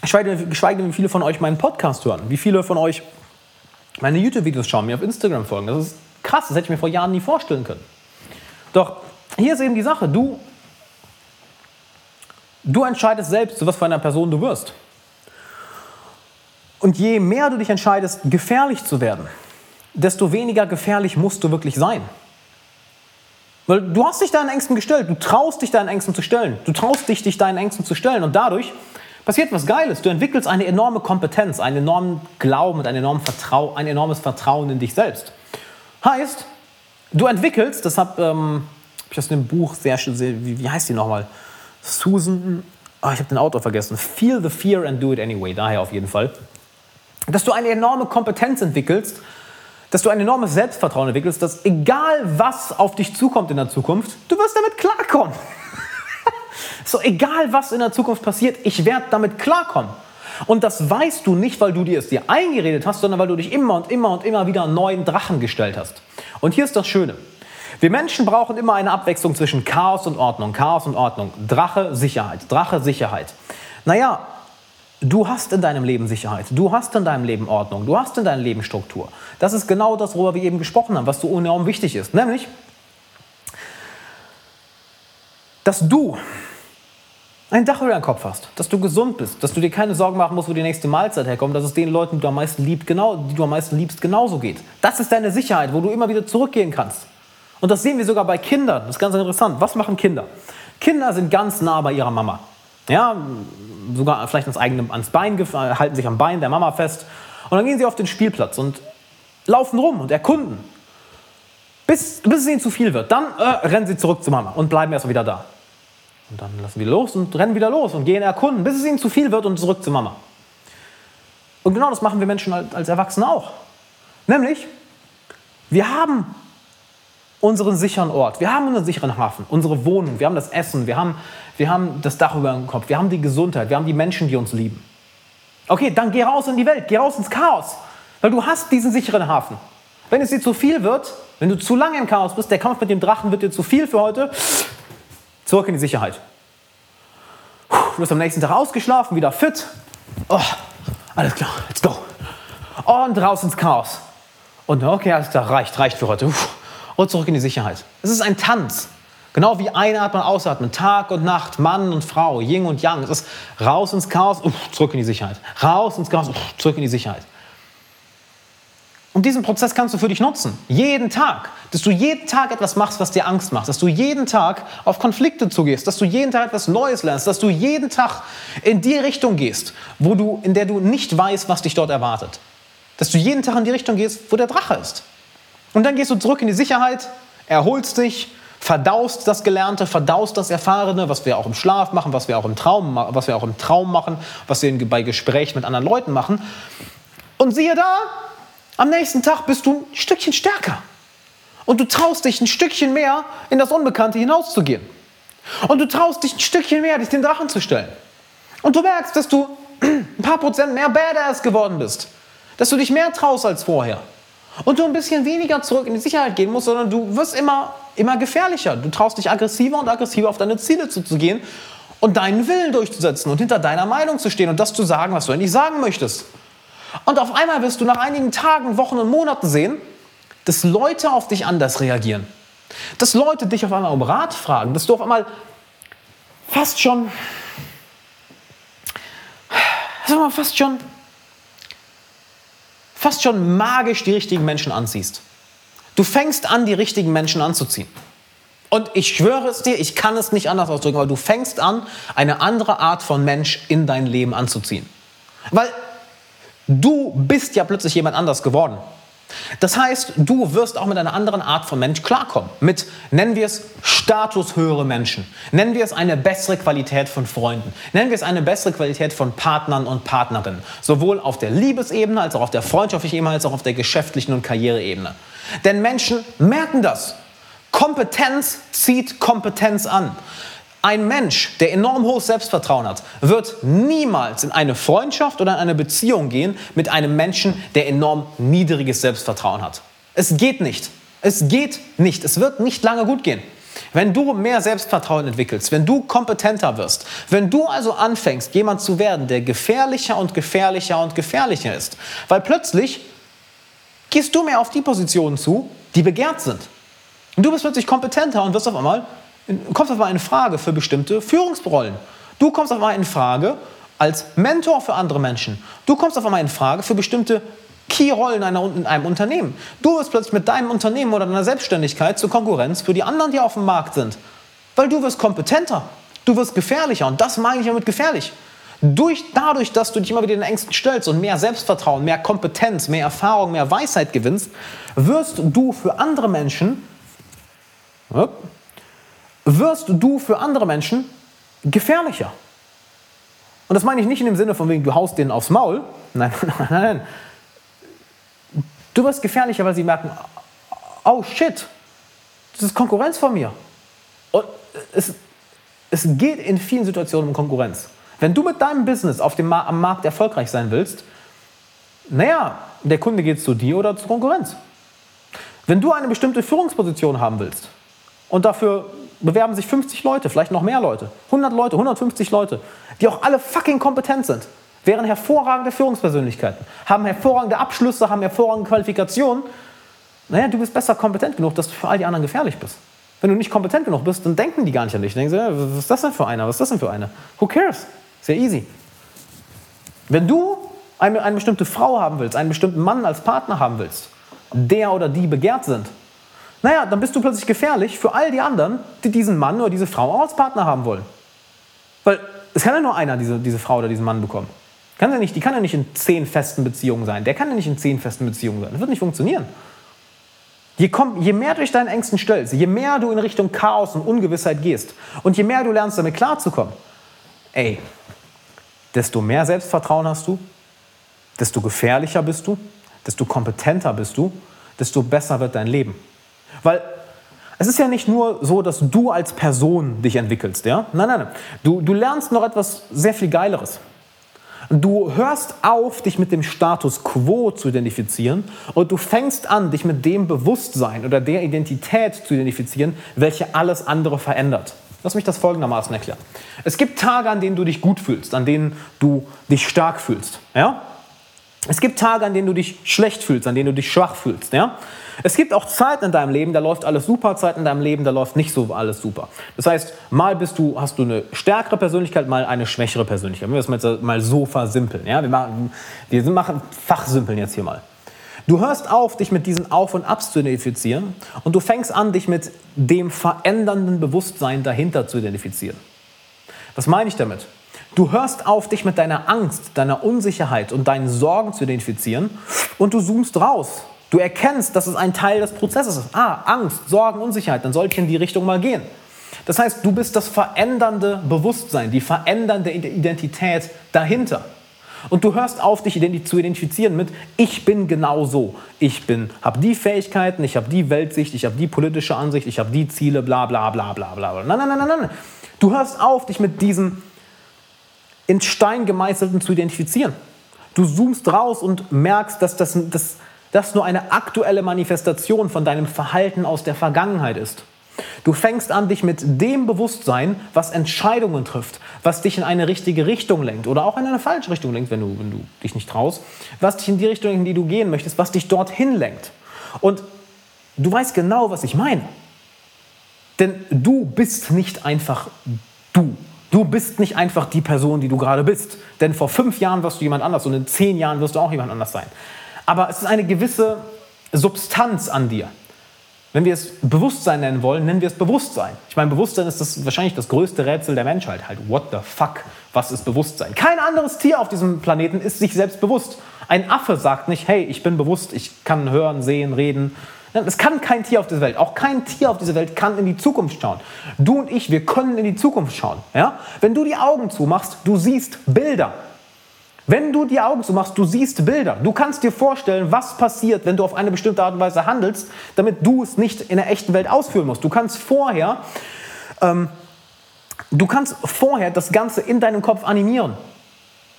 Geschweige denn, wie viele von euch meinen Podcast hören, wie viele von euch meine YouTube-Videos schauen, mir auf Instagram folgen. Das ist krass, das hätte ich mir vor Jahren nie vorstellen können. Doch hier ist eben die Sache, du, du entscheidest selbst, zu was für einer Person du wirst. Und je mehr du dich entscheidest, gefährlich zu werden, desto weniger gefährlich musst du wirklich sein. Weil du hast dich deinen Ängsten gestellt, du traust dich deinen Ängsten zu stellen, du traust dich, dich deinen Ängsten zu stellen und dadurch passiert was Geiles. Du entwickelst eine enorme Kompetenz, einen enormen Glauben und ein, enormes Vertrauen in dich selbst. Heißt, du entwickelst, das habe ähm, ich aus dem Buch sehr schön, wie, wie heißt die nochmal? Susan, oh, ich habe den Autor vergessen. Feel the fear and do it anyway, daher auf jeden Fall dass du eine enorme Kompetenz entwickelst, dass du ein enormes Selbstvertrauen entwickelst, dass egal was auf dich zukommt in der Zukunft, du wirst damit klarkommen. (laughs) so egal was in der Zukunft passiert, ich werde damit klarkommen. Und das weißt du nicht, weil du dir es dir eingeredet hast, sondern weil du dich immer und immer und immer wieder neuen Drachen gestellt hast. Und hier ist das Schöne. Wir Menschen brauchen immer eine Abwechslung zwischen Chaos und Ordnung. Chaos und Ordnung. Drache, Sicherheit. Drache, Sicherheit. Naja, du hast in deinem Leben Sicherheit. Du hast in deinem Leben Ordnung. Du hast in deinem Leben Struktur. Das ist genau das, worüber wir eben gesprochen haben, was so enorm wichtig ist. Nämlich, dass du ein Dach über deinem Kopf hast, dass du gesund bist, dass du dir keine Sorgen machen musst, wo die nächste Mahlzeit herkommt, dass es den Leuten, die du am meisten liebst, genau, die du am meisten liebst, genauso geht. Das ist deine Sicherheit, wo du immer wieder zurückgehen kannst. Und das sehen wir sogar bei Kindern. Das ist ganz interessant. Was machen Kinder? Kinder sind ganz nah bei ihrer Mama. Ja, sogar vielleicht ans, eigene, ans Bein, halten sich am Bein der Mama fest. Und dann gehen sie auf den Spielplatz und laufen rum und erkunden. Bis, bis es ihnen zu viel wird. Dann äh, rennen sie zurück zur Mama und bleiben erst wieder da. Und dann lassen wir los und rennen wieder los und gehen erkunden, bis es ihnen zu viel wird und zurück zur Mama. Und genau das machen wir Menschen als Erwachsene auch. Nämlich, wir haben unseren sicheren Ort, wir haben unseren sicheren Hafen, unsere Wohnung, wir haben das Essen, wir haben, wir haben das Dach über dem Kopf, wir haben die Gesundheit, wir haben die Menschen, die uns lieben. Okay, dann geh raus in die Welt, geh raus ins Chaos, weil du hast diesen sicheren Hafen. Wenn es dir zu viel wird, wenn du zu lange im Chaos bist, der Kampf mit dem Drachen wird dir zu viel für heute, Zurück in die Sicherheit. Du bist am nächsten Tag ausgeschlafen, wieder fit. Oh, alles klar, let's go. Und raus ins Chaos. Und okay, alles klar, reicht, reicht für heute. Und zurück in die Sicherheit. Es ist ein Tanz. Genau wie einatmen, ausatmen, Tag und Nacht, Mann und Frau, Yin und Yang. Es ist raus ins Chaos, zurück in die Sicherheit. Raus ins Chaos, zurück in die Sicherheit. Und diesen Prozess kannst du für dich nutzen. Jeden Tag. Dass du jeden Tag etwas machst, was dir Angst macht. Dass du jeden Tag auf Konflikte zugehst. Dass du jeden Tag etwas Neues lernst. Dass du jeden Tag in die Richtung gehst, wo du, in der du nicht weißt, was dich dort erwartet. Dass du jeden Tag in die Richtung gehst, wo der Drache ist. Und dann gehst du zurück in die Sicherheit, erholst dich, verdaust das Gelernte, verdaust das Erfahrene, was wir auch im Schlaf machen, was wir auch im Traum, was wir auch im Traum machen, was wir bei Gesprächen mit anderen Leuten machen. Und siehe da, am nächsten Tag bist du ein Stückchen stärker. Und du traust dich ein Stückchen mehr, in das Unbekannte hinauszugehen. Und du traust dich ein Stückchen mehr, dich den Drachen zu stellen. Und du merkst, dass du (clears throat) ein paar Prozent mehr Badass geworden bist. Dass du dich mehr traust als vorher. Und du ein bisschen weniger zurück in die Sicherheit gehen musst, sondern du wirst immer, immer gefährlicher. Du traust dich aggressiver und aggressiver auf deine Ziele zuzugehen und deinen Willen durchzusetzen und hinter deiner Meinung zu stehen und das zu sagen, was du eigentlich sagen möchtest. Und auf einmal wirst du nach einigen Tagen, Wochen und Monaten sehen, dass Leute auf dich anders reagieren. Dass Leute dich auf einmal um Rat fragen, dass du auf einmal fast schon, fast schon, fast schon magisch die richtigen Menschen anziehst. Du fängst an, die richtigen Menschen anzuziehen. Und ich schwöre es dir, ich kann es nicht anders ausdrücken, aber du fängst an, eine andere Art von Mensch in dein Leben anzuziehen. Weil Du bist ja plötzlich jemand anders geworden. Das heißt, du wirst auch mit einer anderen Art von Mensch klarkommen. Mit, nennen wir es, statushöhere Menschen. Nennen wir es eine bessere Qualität von Freunden. Nennen wir es eine bessere Qualität von Partnern und Partnerinnen. Sowohl auf der Liebesebene, als auch auf der freundschaftlichen Ebene, als auch auf der geschäftlichen und Karriereebene. Denn Menschen merken das. Kompetenz zieht Kompetenz an. Ein Mensch, der enorm hohes Selbstvertrauen hat, wird niemals in eine Freundschaft oder in eine Beziehung gehen mit einem Menschen, der enorm niedriges Selbstvertrauen hat. Es geht nicht. Es geht nicht. Es wird nicht lange gut gehen. Wenn du mehr Selbstvertrauen entwickelst, wenn du kompetenter wirst, wenn du also anfängst, jemand zu werden, der gefährlicher und gefährlicher und gefährlicher ist, weil plötzlich gehst du mehr auf die Positionen zu, die begehrt sind. Und du bist plötzlich kompetenter und wirst auf einmal kommst auf einmal in Frage für bestimmte Führungsrollen. Du kommst auf einmal in Frage als Mentor für andere Menschen. Du kommst auf einmal in Frage für bestimmte Key-Rollen in einem Unternehmen. Du wirst plötzlich mit deinem Unternehmen oder deiner Selbstständigkeit zur Konkurrenz für die anderen, die auf dem Markt sind. Weil du wirst kompetenter, du wirst gefährlicher und das meine ich damit gefährlich. Durch, dadurch, dass du dich immer wieder den Ängsten stellst und mehr Selbstvertrauen, mehr Kompetenz, mehr Erfahrung, mehr Weisheit gewinnst, wirst du für andere Menschen wirst du für andere Menschen gefährlicher. Und das meine ich nicht in dem Sinne von wegen, du haust denen aufs Maul. (laughs) Nein, nein, nein. Du wirst gefährlicher, weil sie merken, oh shit, das ist Konkurrenz von mir. Und es, es geht in vielen Situationen um Konkurrenz. Wenn du mit deinem Business auf dem, am Markt erfolgreich sein willst, naja, der Kunde geht zu dir oder zur Konkurrenz. Wenn du eine bestimmte Führungsposition haben willst und dafür bewerben sich 50 Leute, vielleicht noch mehr Leute, 100 Leute, 150 Leute, die auch alle fucking kompetent sind, wären hervorragende Führungspersönlichkeiten, haben hervorragende Abschlüsse, haben hervorragende Qualifikationen, naja, du bist besser kompetent genug, dass du für all die anderen gefährlich bist. Wenn du nicht kompetent genug bist, dann denken die gar nicht an dich. Denken sie, was ist das denn für einer? Was ist das denn für eine? Who cares? Sehr easy. Wenn du eine, eine bestimmte Frau haben willst, einen bestimmten Mann als Partner haben willst, der oder die begehrt sind, naja, dann bist du plötzlich gefährlich für all die anderen, die diesen Mann oder diese Frau auch als Partner haben wollen. Weil es kann ja nur einer diese, diese Frau oder diesen Mann bekommen. Kann ja nicht, die kann ja nicht in zehn festen Beziehungen sein. Der kann ja nicht in zehn festen Beziehungen sein. Das wird nicht funktionieren. Je, komm, je mehr du dich deinen Ängsten stellst, je mehr du in Richtung Chaos und Ungewissheit gehst und je mehr du lernst, damit klarzukommen, ey, desto mehr Selbstvertrauen hast du, desto gefährlicher bist du, desto kompetenter bist du, desto besser wird dein Leben. Weil es ist ja nicht nur so, dass du als Person dich entwickelst, ja? Nein, nein, nein. Du, du lernst noch etwas sehr viel Geileres. Du hörst auf, dich mit dem Status quo zu identifizieren und du fängst an, dich mit dem Bewusstsein oder der Identität zu identifizieren, welche alles andere verändert. Lass mich das folgendermaßen erklären. Es gibt Tage, an denen du dich gut fühlst, an denen du dich stark fühlst. Ja? Es gibt Tage, an denen du dich schlecht fühlst, an denen du dich schwach fühlst. Ja? Es gibt auch Zeiten in deinem Leben, da läuft alles super, Zeiten in deinem Leben, da läuft nicht so alles super. Das heißt, mal bist du, hast du eine stärkere Persönlichkeit, mal eine schwächere Persönlichkeit. Wir müssen das mal so versimpeln. Ja? Wir, machen, wir machen Fachsimpeln jetzt hier mal. Du hörst auf, dich mit diesen Auf- und Abs zu identifizieren und du fängst an, dich mit dem verändernden Bewusstsein dahinter zu identifizieren. Was meine ich damit? Du hörst auf, dich mit deiner Angst, deiner Unsicherheit und deinen Sorgen zu identifizieren und du zoomst raus. Du erkennst, dass es ein Teil des Prozesses ist. Ah, Angst, Sorgen, Unsicherheit, dann sollte ich in die Richtung mal gehen. Das heißt, du bist das verändernde Bewusstsein, die verändernde Identität dahinter. Und du hörst auf, dich zu identifizieren mit, ich bin genau so. Ich habe die Fähigkeiten, ich habe die Weltsicht, ich habe die politische Ansicht, ich habe die Ziele, bla bla bla bla bla. Nein, nein, nein, nein, nein. Du hörst auf, dich mit diesem in Stein gemeißelten zu identifizieren. Du zoomst raus und merkst, dass das, das, das nur eine aktuelle Manifestation von deinem Verhalten aus der Vergangenheit ist. Du fängst an, dich mit dem Bewusstsein, was Entscheidungen trifft, was dich in eine richtige Richtung lenkt oder auch in eine falsche Richtung lenkt, wenn du, wenn du dich nicht traust, was dich in die Richtung, in die du gehen möchtest, was dich dorthin lenkt. Und du weißt genau, was ich meine. Denn du bist nicht einfach du. Du bist nicht einfach die Person, die du gerade bist. Denn vor fünf Jahren wirst du jemand anders und in zehn Jahren wirst du auch jemand anders sein. Aber es ist eine gewisse Substanz an dir. Wenn wir es Bewusstsein nennen wollen, nennen wir es Bewusstsein. Ich meine, Bewusstsein ist das, wahrscheinlich das größte Rätsel der Menschheit. Halt, what the fuck? Was ist Bewusstsein? Kein anderes Tier auf diesem Planeten ist sich selbst bewusst. Ein Affe sagt nicht, hey, ich bin bewusst, ich kann hören, sehen, reden. Es kann kein Tier auf dieser Welt, auch kein Tier auf dieser Welt kann in die Zukunft schauen. Du und ich, wir können in die Zukunft schauen. Ja? Wenn du die Augen zumachst, du siehst Bilder. Wenn du die Augen zumachst, du siehst Bilder. Du kannst dir vorstellen, was passiert, wenn du auf eine bestimmte Art und Weise handelst, damit du es nicht in der echten Welt ausführen musst. Du kannst vorher, ähm, du kannst vorher das Ganze in deinem Kopf animieren.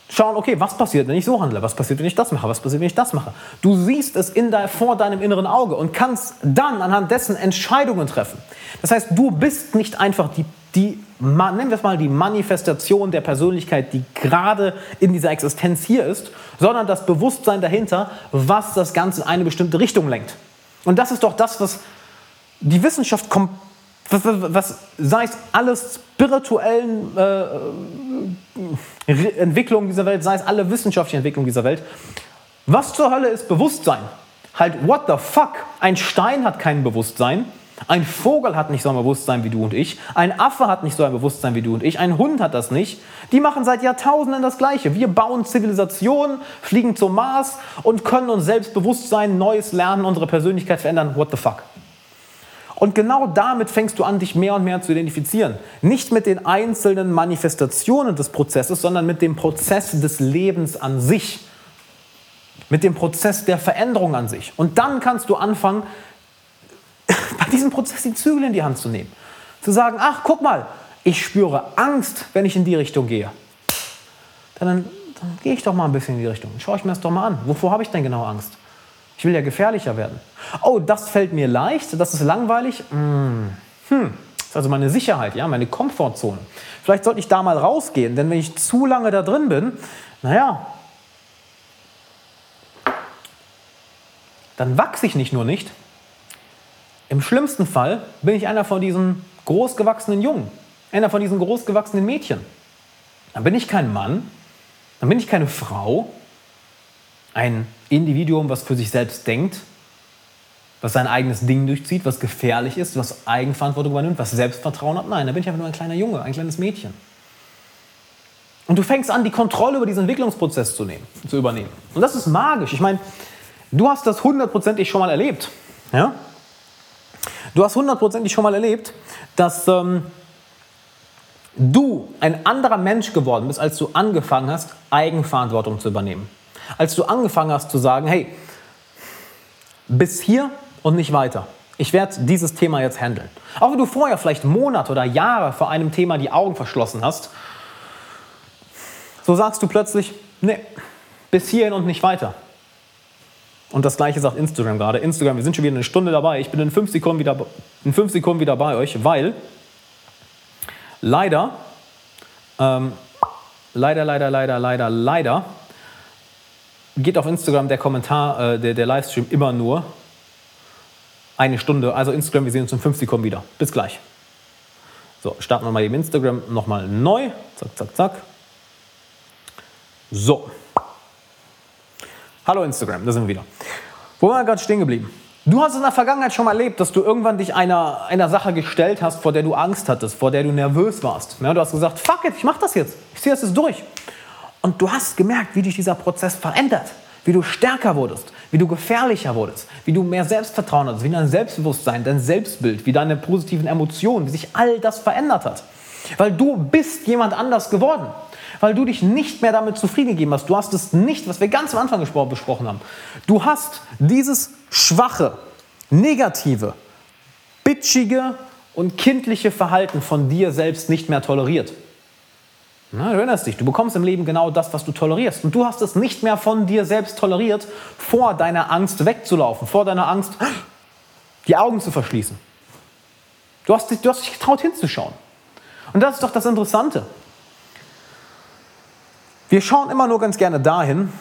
Schauen, okay, was passiert, wenn ich so handle? Was passiert, wenn ich das mache? Was passiert, wenn ich das mache? Du siehst es in de, vor deinem inneren Auge und kannst dann anhand dessen Entscheidungen treffen. Das heißt, du bist nicht einfach die die, nennen wir es mal, die Manifestation der Persönlichkeit, die gerade in dieser Existenz hier ist, sondern das Bewusstsein dahinter, was das Ganze in eine bestimmte Richtung lenkt. Und das ist doch das, was die Wissenschaft kommt, was, was, sei es alle spirituellen äh, Entwicklungen dieser Welt, sei es alle wissenschaftlichen Entwicklungen dieser Welt. Was zur Hölle ist Bewusstsein? Halt, what the fuck? Ein Stein hat kein Bewusstsein. Ein Vogel hat nicht so ein Bewusstsein wie du und ich. Ein Affe hat nicht so ein Bewusstsein wie du und ich. Ein Hund hat das nicht. Die machen seit Jahrtausenden das Gleiche. Wir bauen Zivilisationen, fliegen zum Mars und können uns selbst bewusst sein, Neues lernen, unsere Persönlichkeit verändern. What the fuck? Und genau damit fängst du an, dich mehr und mehr zu identifizieren. Nicht mit den einzelnen Manifestationen des Prozesses, sondern mit dem Prozess des Lebens an sich. mit dem Prozess der Veränderung an sich. Und dann kannst du anfangen, (laughs) bei diesem Prozess die Zügel in die Hand zu nehmen. Zu sagen, ach, guck mal, ich spüre Angst, wenn ich in die Richtung gehe. Dann, dann, gehe ich doch mal ein bisschen in die Richtung. Schaue ich mir das doch mal an. Wovor habe ich denn genau Angst? Ich will ja gefährlicher werden. Oh, das fällt mir leicht, das ist langweilig. Hm, hm. das ist also meine Sicherheit, ja, meine Komfortzone. Vielleicht sollte ich da mal rausgehen, denn wenn ich zu lange da drin bin, naja, dann wachse ich nicht nur nicht. Im schlimmsten Fall bin ich einer von diesen großgewachsenen Jungen, einer von diesen großgewachsenen Mädchen. Dann bin ich kein Mann, dann bin ich keine Frau, ein Individuum, was für sich selbst denkt, was sein eigenes Ding durchzieht, was gefährlich ist, was Eigenverantwortung übernimmt, was Selbstvertrauen hat. Nein, da bin ich einfach nur ein kleiner Junge, ein kleines Mädchen. Und du fängst an, die Kontrolle über diesen Entwicklungsprozess zu, nehmen, zu übernehmen. Und das ist magisch. Ich meine, du hast das hundertprozentig schon mal erlebt. Ja? Du hast hundertprozentig schon mal erlebt, dass ähm, du ein anderer Mensch geworden bist, als du angefangen hast, Eigenverantwortung zu übernehmen. Als du angefangen hast zu sagen, hey, bis hier und nicht weiter. Ich werde dieses Thema jetzt handeln. Auch wenn du vorher vielleicht Monate oder Jahre vor einem Thema die Augen verschlossen hast, so sagst du plötzlich, nee, bis hierhin und nicht weiter. Und das gleiche sagt Instagram gerade. Instagram, wir sind schon wieder eine Stunde dabei. Ich bin in fünf Sekunden wieder, in fünf Sekunden wieder bei euch, weil leider, ähm, leider, leider, leider, leider, leider geht auf Instagram der Kommentar, äh, der, der Livestream immer nur eine Stunde. Also Instagram, wir sehen uns in fünf Sekunden wieder. Bis gleich. So, starten wir mal eben Instagram nochmal neu. Zack, zack, zack. So. Hallo Instagram, da sind wir wieder. Wo waren wir gerade stehen geblieben? Du hast in der Vergangenheit schon mal erlebt, dass du irgendwann dich einer, einer Sache gestellt hast, vor der du Angst hattest, vor der du nervös warst. Ja, du hast gesagt, fuck it, ich mach das jetzt. Ich ziehe das jetzt durch. Und du hast gemerkt, wie dich dieser Prozess verändert, wie du stärker wurdest, wie du gefährlicher wurdest, wie du mehr Selbstvertrauen hattest, wie dein Selbstbewusstsein, dein Selbstbild, wie deine positiven Emotionen, wie sich all das verändert hat. Weil du bist jemand anders geworden. Weil du dich nicht mehr damit zufrieden gegeben hast. Du hast es nicht, was wir ganz am Anfang besprochen haben. Du hast dieses schwache, negative, bitchige und kindliche Verhalten von dir selbst nicht mehr toleriert. Na, du erinnerst dich, du bekommst im Leben genau das, was du tolerierst. Und du hast es nicht mehr von dir selbst toleriert, vor deiner Angst wegzulaufen, vor deiner Angst die Augen zu verschließen. Du hast, dich, du hast dich getraut hinzuschauen. Und das ist doch das Interessante. Wir schauen immer nur ganz gerne dahin,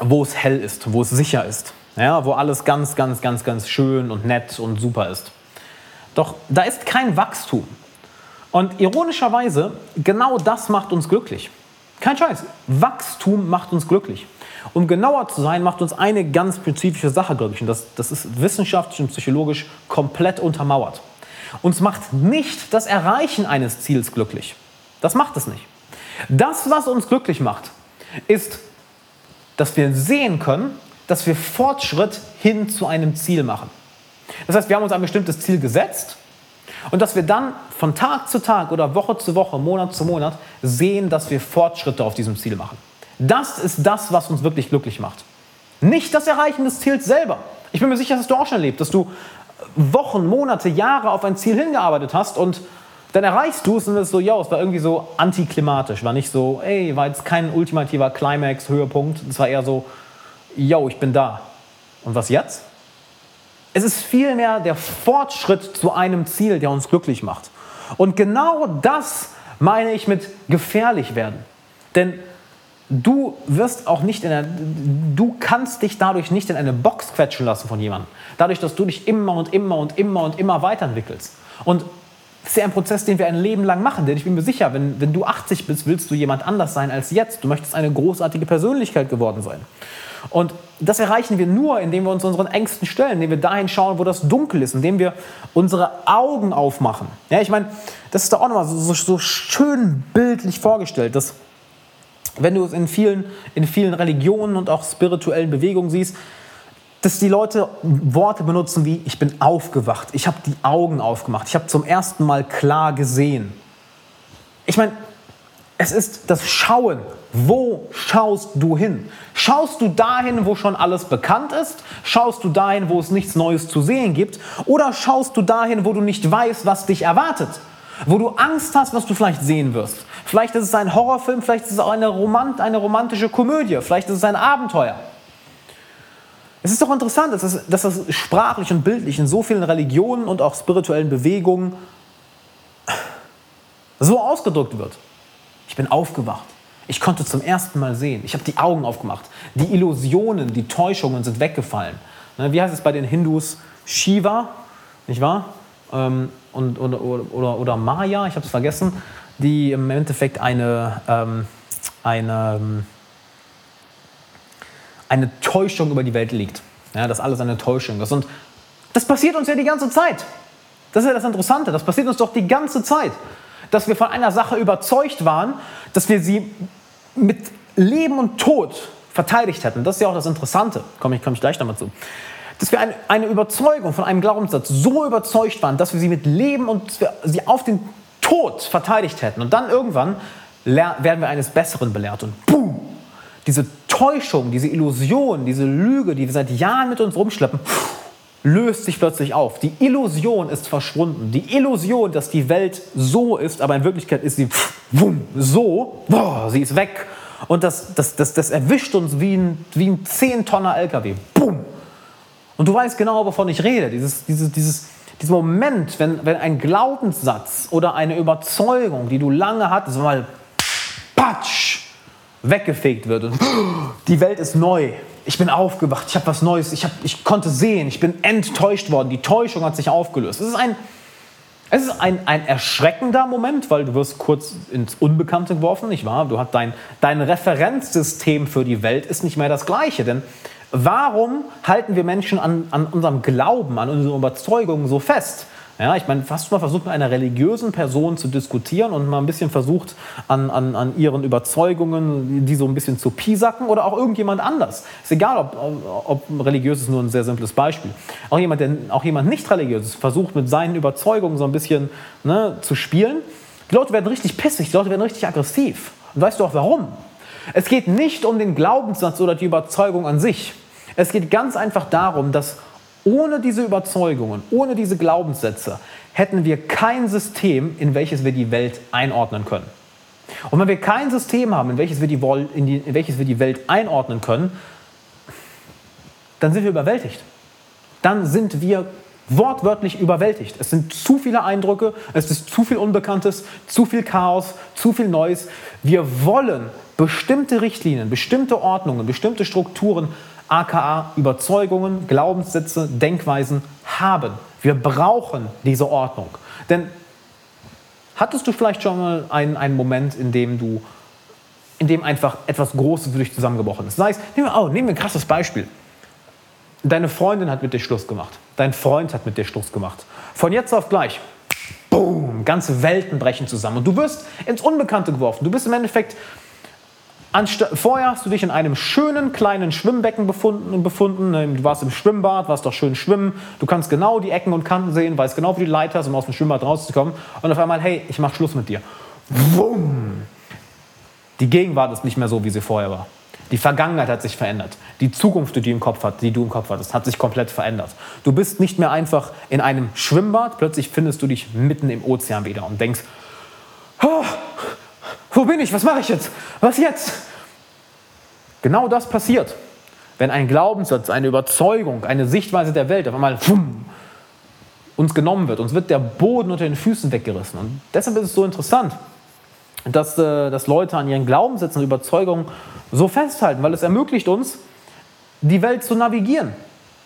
wo es hell ist, wo es sicher ist, ja, wo alles ganz, ganz, ganz, ganz schön und nett und super ist. Doch da ist kein Wachstum. Und ironischerweise, genau das macht uns glücklich. Kein Scheiß, Wachstum macht uns glücklich. Um genauer zu sein, macht uns eine ganz spezifische Sache glücklich. Und das, das ist wissenschaftlich und psychologisch komplett untermauert. Uns macht nicht das Erreichen eines Ziels glücklich. Das macht es nicht. Das, was uns glücklich macht, ist, dass wir sehen können, dass wir Fortschritt hin zu einem Ziel machen. Das heißt, wir haben uns ein bestimmtes Ziel gesetzt und dass wir dann von Tag zu Tag oder Woche zu Woche, Monat zu Monat sehen, dass wir Fortschritte auf diesem Ziel machen. Das ist das, was uns wirklich glücklich macht. Nicht das Erreichen des Ziels selber. Ich bin mir sicher, dass du auch schon erlebt, dass du Wochen, Monate, Jahre auf ein Ziel hingearbeitet hast und dann erreichst du es und es so, ja, es war irgendwie so antiklimatisch. War nicht so, ey, war jetzt kein ultimativer Climax, Höhepunkt. Es war eher so, yo, ich bin da. Und was jetzt? Es ist vielmehr der Fortschritt zu einem Ziel, der uns glücklich macht. Und genau das meine ich mit gefährlich werden. Denn du wirst auch nicht in eine, du kannst dich dadurch nicht in eine Box quetschen lassen von jemandem. Dadurch, dass du dich immer und immer und immer und immer weiterentwickelst. Und das ist ja ein Prozess, den wir ein Leben lang machen. Denn ich bin mir sicher, wenn, wenn du 80 bist, willst du jemand anders sein als jetzt. Du möchtest eine großartige Persönlichkeit geworden sein. Und das erreichen wir nur, indem wir uns unseren Ängsten stellen, indem wir dahin schauen, wo das dunkel ist, indem wir unsere Augen aufmachen. Ja, ich meine, das ist da auch nochmal so, so, so schön bildlich vorgestellt, dass wenn du es in vielen, in vielen Religionen und auch spirituellen Bewegungen siehst, dass die Leute Worte benutzen wie ich bin aufgewacht, ich habe die Augen aufgemacht, ich habe zum ersten Mal klar gesehen. Ich meine, Es ist das Schauen. Wo schaust du hin? Schaust du dahin, wo schon alles bekannt ist? Schaust du dahin, wo es nichts Neues zu sehen gibt? Oder schaust du dahin, wo du nicht weißt, was dich erwartet? Wo du Angst hast, was du vielleicht sehen wirst? Vielleicht ist es ein Horrorfilm, vielleicht ist es auch eine, Romant eine romantische Komödie, vielleicht ist es ein Abenteuer. Es ist doch interessant, dass das, dass das sprachlich und bildlich in so vielen Religionen und auch spirituellen Bewegungen so ausgedrückt wird. Ich bin aufgewacht. Ich konnte zum ersten Mal sehen. Ich habe die Augen aufgemacht. Die Illusionen, die Täuschungen sind weggefallen. Ne, wie heißt es bei den Hindus? Shiva, nicht wahr? Ähm, und, oder, oder, oder Maya, ich habe es vergessen, die im Endeffekt eine, ähm, eine, ähm, eine Täuschung über die Welt liegt. Ja, dass alles eine Täuschung ist. Und das passiert uns ja die ganze Zeit. Das ist ja das Interessante. Das passiert uns doch die ganze Zeit dass wir von einer Sache überzeugt waren, dass wir sie mit Leben und Tod verteidigt hätten. Das ist ja auch das Interessante. Komme ich, komm ich gleich nochmal zu. Dass wir eine, eine Überzeugung von einem Glaubenssatz so überzeugt waren, dass wir sie mit Leben und sie auf den Tod verteidigt hätten. Und dann irgendwann werden wir eines Besseren belehrt. Und boom! Diese Täuschung, diese Illusion, diese Lüge, die wir seit Jahren mit uns rumschleppen, löst sich plötzlich auf. Die Illusion ist verschwunden. Die Illusion, dass die Welt so ist, aber in Wirklichkeit ist sie so, boah, sie ist weg. Und das, das, das, das erwischt uns wie ein, wie ein 10-Tonner LKW. Boom. Und du weißt genau, wovon ich rede. Dieses, dieses, dieses, dieser Moment, wenn, wenn ein Glaubenssatz oder eine Überzeugung, die du lange hattest, mal patsch, weggefegt wird und (gasps) die Welt ist neu ich bin aufgewacht, ich habe was Neues, ich, hab, ich konnte sehen, ich bin enttäuscht worden, die Täuschung hat sich aufgelöst. Es ist ein, es ist ein, ein erschreckender Moment, weil du wirst kurz ins Unbekannte geworfen, nicht wahr? Du hast dein, dein Referenzsystem für die Welt ist nicht mehr das gleiche, denn warum halten wir Menschen an, an unserem Glauben, an unseren Überzeugungen so fest? Ja, ich meine, hast du mal versucht, mit einer religiösen Person zu diskutieren und mal ein bisschen versucht, an, an, an ihren Überzeugungen, die so ein bisschen zu piesacken oder auch irgendjemand anders. Ist egal, ob, ob religiös ist nur ein sehr simples Beispiel. Auch jemand, der auch jemand nicht religiös ist, versucht mit seinen Überzeugungen so ein bisschen ne, zu spielen. Die Leute werden richtig pissig, die Leute werden richtig aggressiv. Und weißt du auch warum? Es geht nicht um den Glaubenssatz oder die Überzeugung an sich. Es geht ganz einfach darum, dass ohne diese Überzeugungen, ohne diese Glaubenssätze hätten wir kein System, in welches wir die Welt einordnen können. Und wenn wir kein System haben, in welches wir die, in welches wir die Welt einordnen können, dann sind wir überwältigt. Dann sind wir wortwörtlich überwältigt. Es sind zu viele Eindrücke, es ist zu viel Unbekanntes, zu viel Chaos, zu viel Neues. Wir wollen bestimmte Richtlinien, bestimmte Ordnungen, bestimmte Strukturen aka Überzeugungen, Glaubenssätze, Denkweisen haben. Wir brauchen diese Ordnung. Denn hattest du vielleicht schon mal einen, einen Moment, in dem du in dem einfach etwas Großes für dich zusammengebrochen ist. Sei es, nehmen wir, oh, nehmen wir ein krasses Beispiel. Deine Freundin hat mit dir Schluss gemacht. Dein Freund hat mit dir Schluss gemacht. Von jetzt auf gleich, boom, ganze Welten brechen zusammen. Und du wirst ins Unbekannte geworfen. Du bist im Endeffekt Vorher hast du dich in einem schönen kleinen Schwimmbecken befunden, befunden. Ähm, du warst im Schwimmbad, warst doch schön schwimmen. Du kannst genau die Ecken und Kanten sehen, weißt genau, wie die Leiter ist, um aus dem Schwimmbad rauszukommen. Und auf einmal, hey, ich mach Schluss mit dir. Wumm. Die Gegenwart ist nicht mehr so, wie sie vorher war. Die Vergangenheit hat sich verändert. Die Zukunft, die du im Kopf, hat, die du im Kopf hattest, hat sich komplett verändert. Du bist nicht mehr einfach in einem Schwimmbad, plötzlich findest du dich mitten im Ozean wieder und denkst, oh, wo bin ich? Was mache ich jetzt? Was jetzt? Genau das passiert, wenn ein Glaubenssatz, eine Überzeugung, eine Sichtweise der Welt auf einmal pfumm, uns genommen wird. Uns wird der Boden unter den Füßen weggerissen. Und deshalb ist es so interessant, dass, äh, dass Leute an ihren Glaubenssätzen und Überzeugungen so festhalten, weil es ermöglicht uns, die Welt zu navigieren.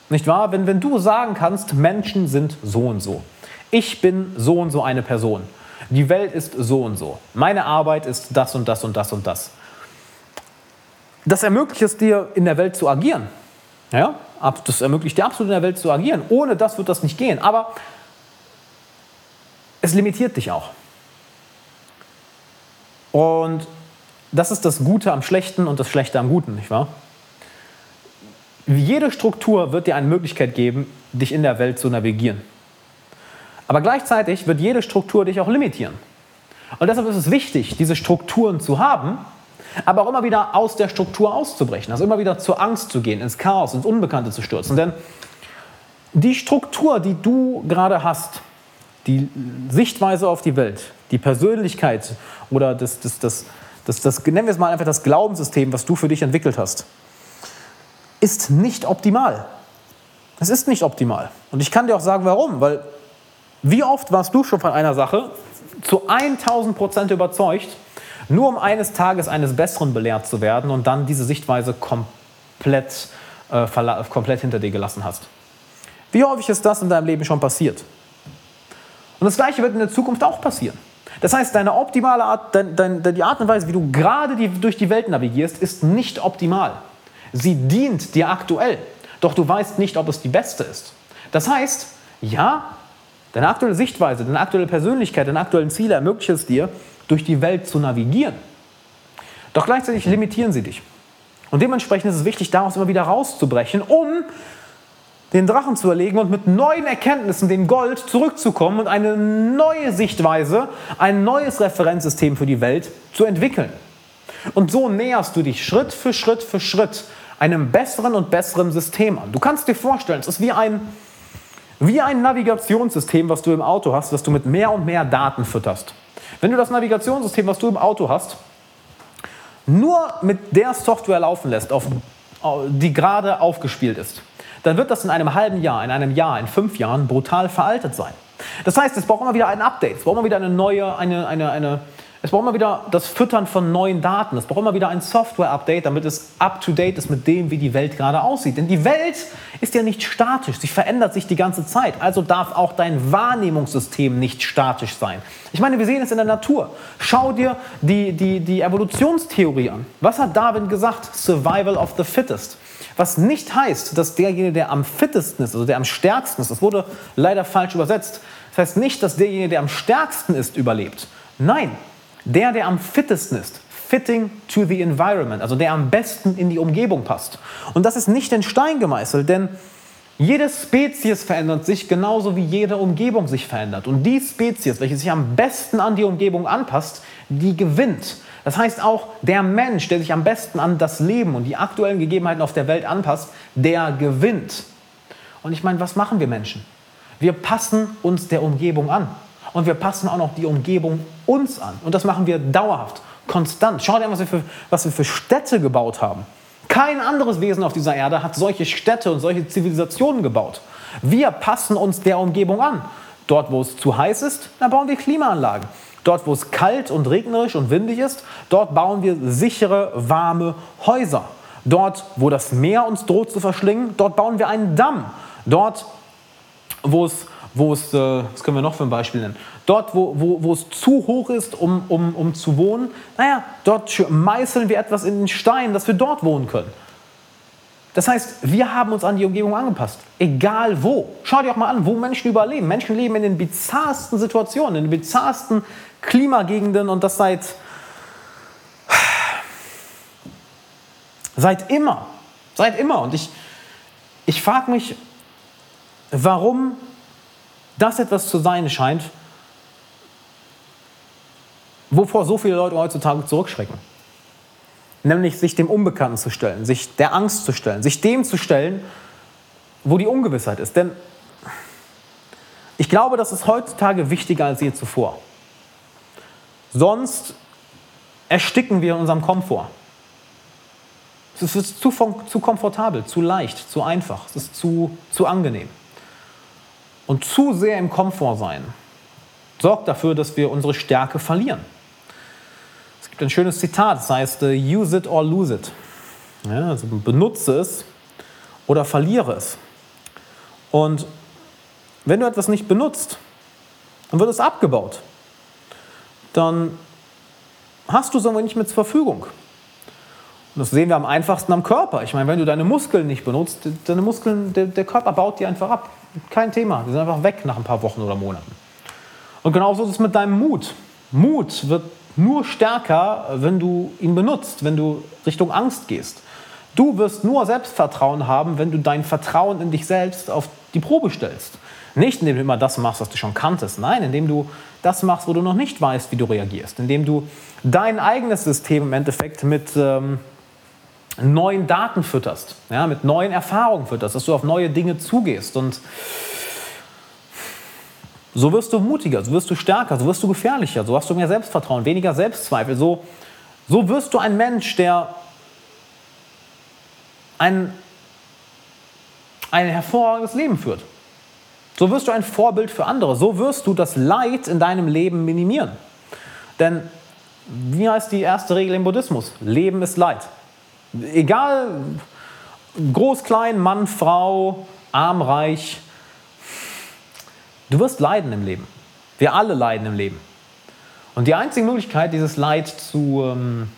Nicht wahr? Wenn, wenn du sagen kannst, Menschen sind so und so. Ich bin so und so eine Person die Welt ist so und so. Meine Arbeit ist das und das und das und das. Das ermöglicht es dir, in der Welt zu agieren. Ja? Das ermöglicht dir absolut in der Welt zu agieren. Ohne das wird das nicht gehen. Aber es limitiert dich auch. Und das ist das Gute am Schlechten und das Schlechte am Guten, nicht wahr? Jede Struktur wird dir eine Möglichkeit geben, dich in der Welt zu navigieren. Aber gleichzeitig wird jede Struktur dich auch limitieren. Und deshalb ist es wichtig, diese Strukturen zu haben, aber auch immer wieder aus der Struktur auszubrechen, also immer wieder zur Angst zu gehen, ins Chaos, ins Unbekannte zu stürzen. Denn die Struktur, die du gerade hast, die Sichtweise auf die Welt, die Persönlichkeit oder das, das, das, das, das, nennen wir es mal einfach das Glaubenssystem, was du für dich entwickelt hast, ist nicht optimal. Es ist nicht optimal. Und ich kann dir auch sagen, warum. Weil wie oft warst du schon von einer Sache zu 1000 Prozent überzeugt, nur um eines Tages eines Besseren belehrt zu werden und dann diese Sichtweise komplett, äh, komplett hinter dir gelassen hast? Wie häufig ist das in deinem Leben schon passiert? Und das Gleiche wird in der Zukunft auch passieren. Das heißt, deine optimale Art, dein, dein, die Art und Weise, wie du gerade die, durch die Welt navigierst, ist nicht optimal. Sie dient dir aktuell, doch du weißt nicht, ob es die beste ist. Das heißt, ja, deine aktuelle Sichtweise, deine aktuelle Persönlichkeit, deine aktuellen Ziele ermöglichen es dir, durch die Welt zu navigieren. Doch gleichzeitig limitieren sie dich. Und dementsprechend ist es wichtig, daraus immer wieder rauszubrechen, um den Drachen zu erlegen und mit neuen Erkenntnissen, dem Gold, zurückzukommen und eine neue Sichtweise, ein neues Referenzsystem für die Welt zu entwickeln. Und so näherst du dich Schritt für Schritt für Schritt einem besseren und besseren System an. Du kannst dir vorstellen, es ist wie ein, wie ein Navigationssystem, was du im Auto hast, das du mit mehr und mehr Daten fütterst. Wenn du das Navigationssystem, was du im Auto hast, nur mit der Software laufen lässt, auf, die gerade aufgespielt ist, dann wird das in einem halben Jahr, in einem Jahr, in fünf Jahren brutal veraltet sein. Das heißt, es braucht immer wieder ein Update, es braucht immer wieder eine neue, eine, eine, eine, es braucht immer wieder das Füttern von neuen Daten. Es braucht immer wieder ein Software-Update, damit es up-to-date ist mit dem, wie die Welt gerade aussieht. Denn die Welt ist ja nicht statisch, sie verändert sich die ganze Zeit. Also darf auch dein Wahrnehmungssystem nicht statisch sein. Ich meine, wir sehen es in der Natur. Schau dir die, die, die Evolutionstheorie an. Was hat Darwin gesagt? Survival of the fittest. Was nicht heißt, dass derjenige, der am fittesten ist, also der am stärksten ist, das wurde leider falsch übersetzt, das heißt nicht, dass derjenige, der am stärksten ist, überlebt. Nein, der, der am fittesten ist, fitting to the environment, also der am besten in die Umgebung passt. Und das ist nicht in Stein gemeißelt, denn jede Spezies verändert sich genauso wie jede Umgebung sich verändert. Und die Spezies, welche sich am besten an die Umgebung anpasst, die gewinnt. Das heißt auch, der Mensch, der sich am besten an das Leben und die aktuellen Gegebenheiten auf der Welt anpasst, der gewinnt. Und ich meine, was machen wir Menschen? Wir passen uns der Umgebung an. Und wir passen auch noch die Umgebung uns an. Und das machen wir dauerhaft, konstant. Schau dir an, was wir für, was wir für Städte gebaut haben. Kein anderes Wesen auf dieser Erde hat solche Städte und solche Zivilisationen gebaut. Wir passen uns der Umgebung an. Dort, wo es zu heiß ist, da bauen wir Klimaanlagen. Dort, wo es kalt und regnerisch und windig ist, dort bauen wir sichere, warme Häuser. Dort, wo das Meer uns droht zu verschlingen, dort bauen wir einen Damm. Dort, wo es, wo es äh, was können wir noch für ein Beispiel nennen? Dort, wo, wo, wo es zu hoch ist, um, um, um zu wohnen, naja, dort meißeln wir etwas in den Stein, dass wir dort wohnen können. Das heißt, wir haben uns an die Umgebung angepasst. Egal wo. Schau dir auch mal an, wo Menschen überleben. Menschen leben in den bizarrsten Situationen, in den bizarrsten Klimagegenden und das seit, seit immer. Seit immer. Und ich, ich frage mich, warum das etwas zu sein scheint, wovor so viele Leute heutzutage zurückschrecken nämlich sich dem Unbekannten zu stellen, sich der Angst zu stellen, sich dem zu stellen, wo die Ungewissheit ist. Denn ich glaube, das ist heutzutage wichtiger als je zuvor. Sonst ersticken wir in unserem Komfort. Es ist zu, zu komfortabel, zu leicht, zu einfach, es ist zu, zu angenehm. Und zu sehr im Komfort sein sorgt dafür, dass wir unsere Stärke verlieren gibt ein schönes Zitat, das heißt, äh, use it or lose it. Ja, also benutze es oder verliere es. Und wenn du etwas nicht benutzt, dann wird es abgebaut. Dann hast du es aber nicht mehr zur Verfügung. Und das sehen wir am einfachsten am Körper. Ich meine, wenn du deine Muskeln nicht benutzt, deine Muskeln, der, der Körper baut die einfach ab. Kein Thema. Die sind einfach weg nach ein paar Wochen oder Monaten. Und genauso ist es mit deinem Mut. Mut wird nur stärker, wenn du ihn benutzt, wenn du Richtung Angst gehst. Du wirst nur Selbstvertrauen haben, wenn du dein Vertrauen in dich selbst auf die Probe stellst. Nicht indem du immer das machst, was du schon kanntest. Nein, indem du das machst, wo du noch nicht weißt, wie du reagierst. Indem du dein eigenes System im Endeffekt mit ähm, neuen Daten fütterst, ja, mit neuen Erfahrungen fütterst, dass du auf neue Dinge zugehst. Und so wirst du mutiger, so wirst du stärker, so wirst du gefährlicher, so hast du mehr Selbstvertrauen, weniger Selbstzweifel. So, so wirst du ein Mensch, der ein, ein hervorragendes Leben führt. So wirst du ein Vorbild für andere. So wirst du das Leid in deinem Leben minimieren. Denn wie heißt die erste Regel im Buddhismus? Leben ist Leid. Egal, groß, klein, Mann, Frau, arm, reich, du wirst leiden im Leben. Wir alle leiden im Leben. Und die einzige Möglichkeit, dieses Leid zu ähm,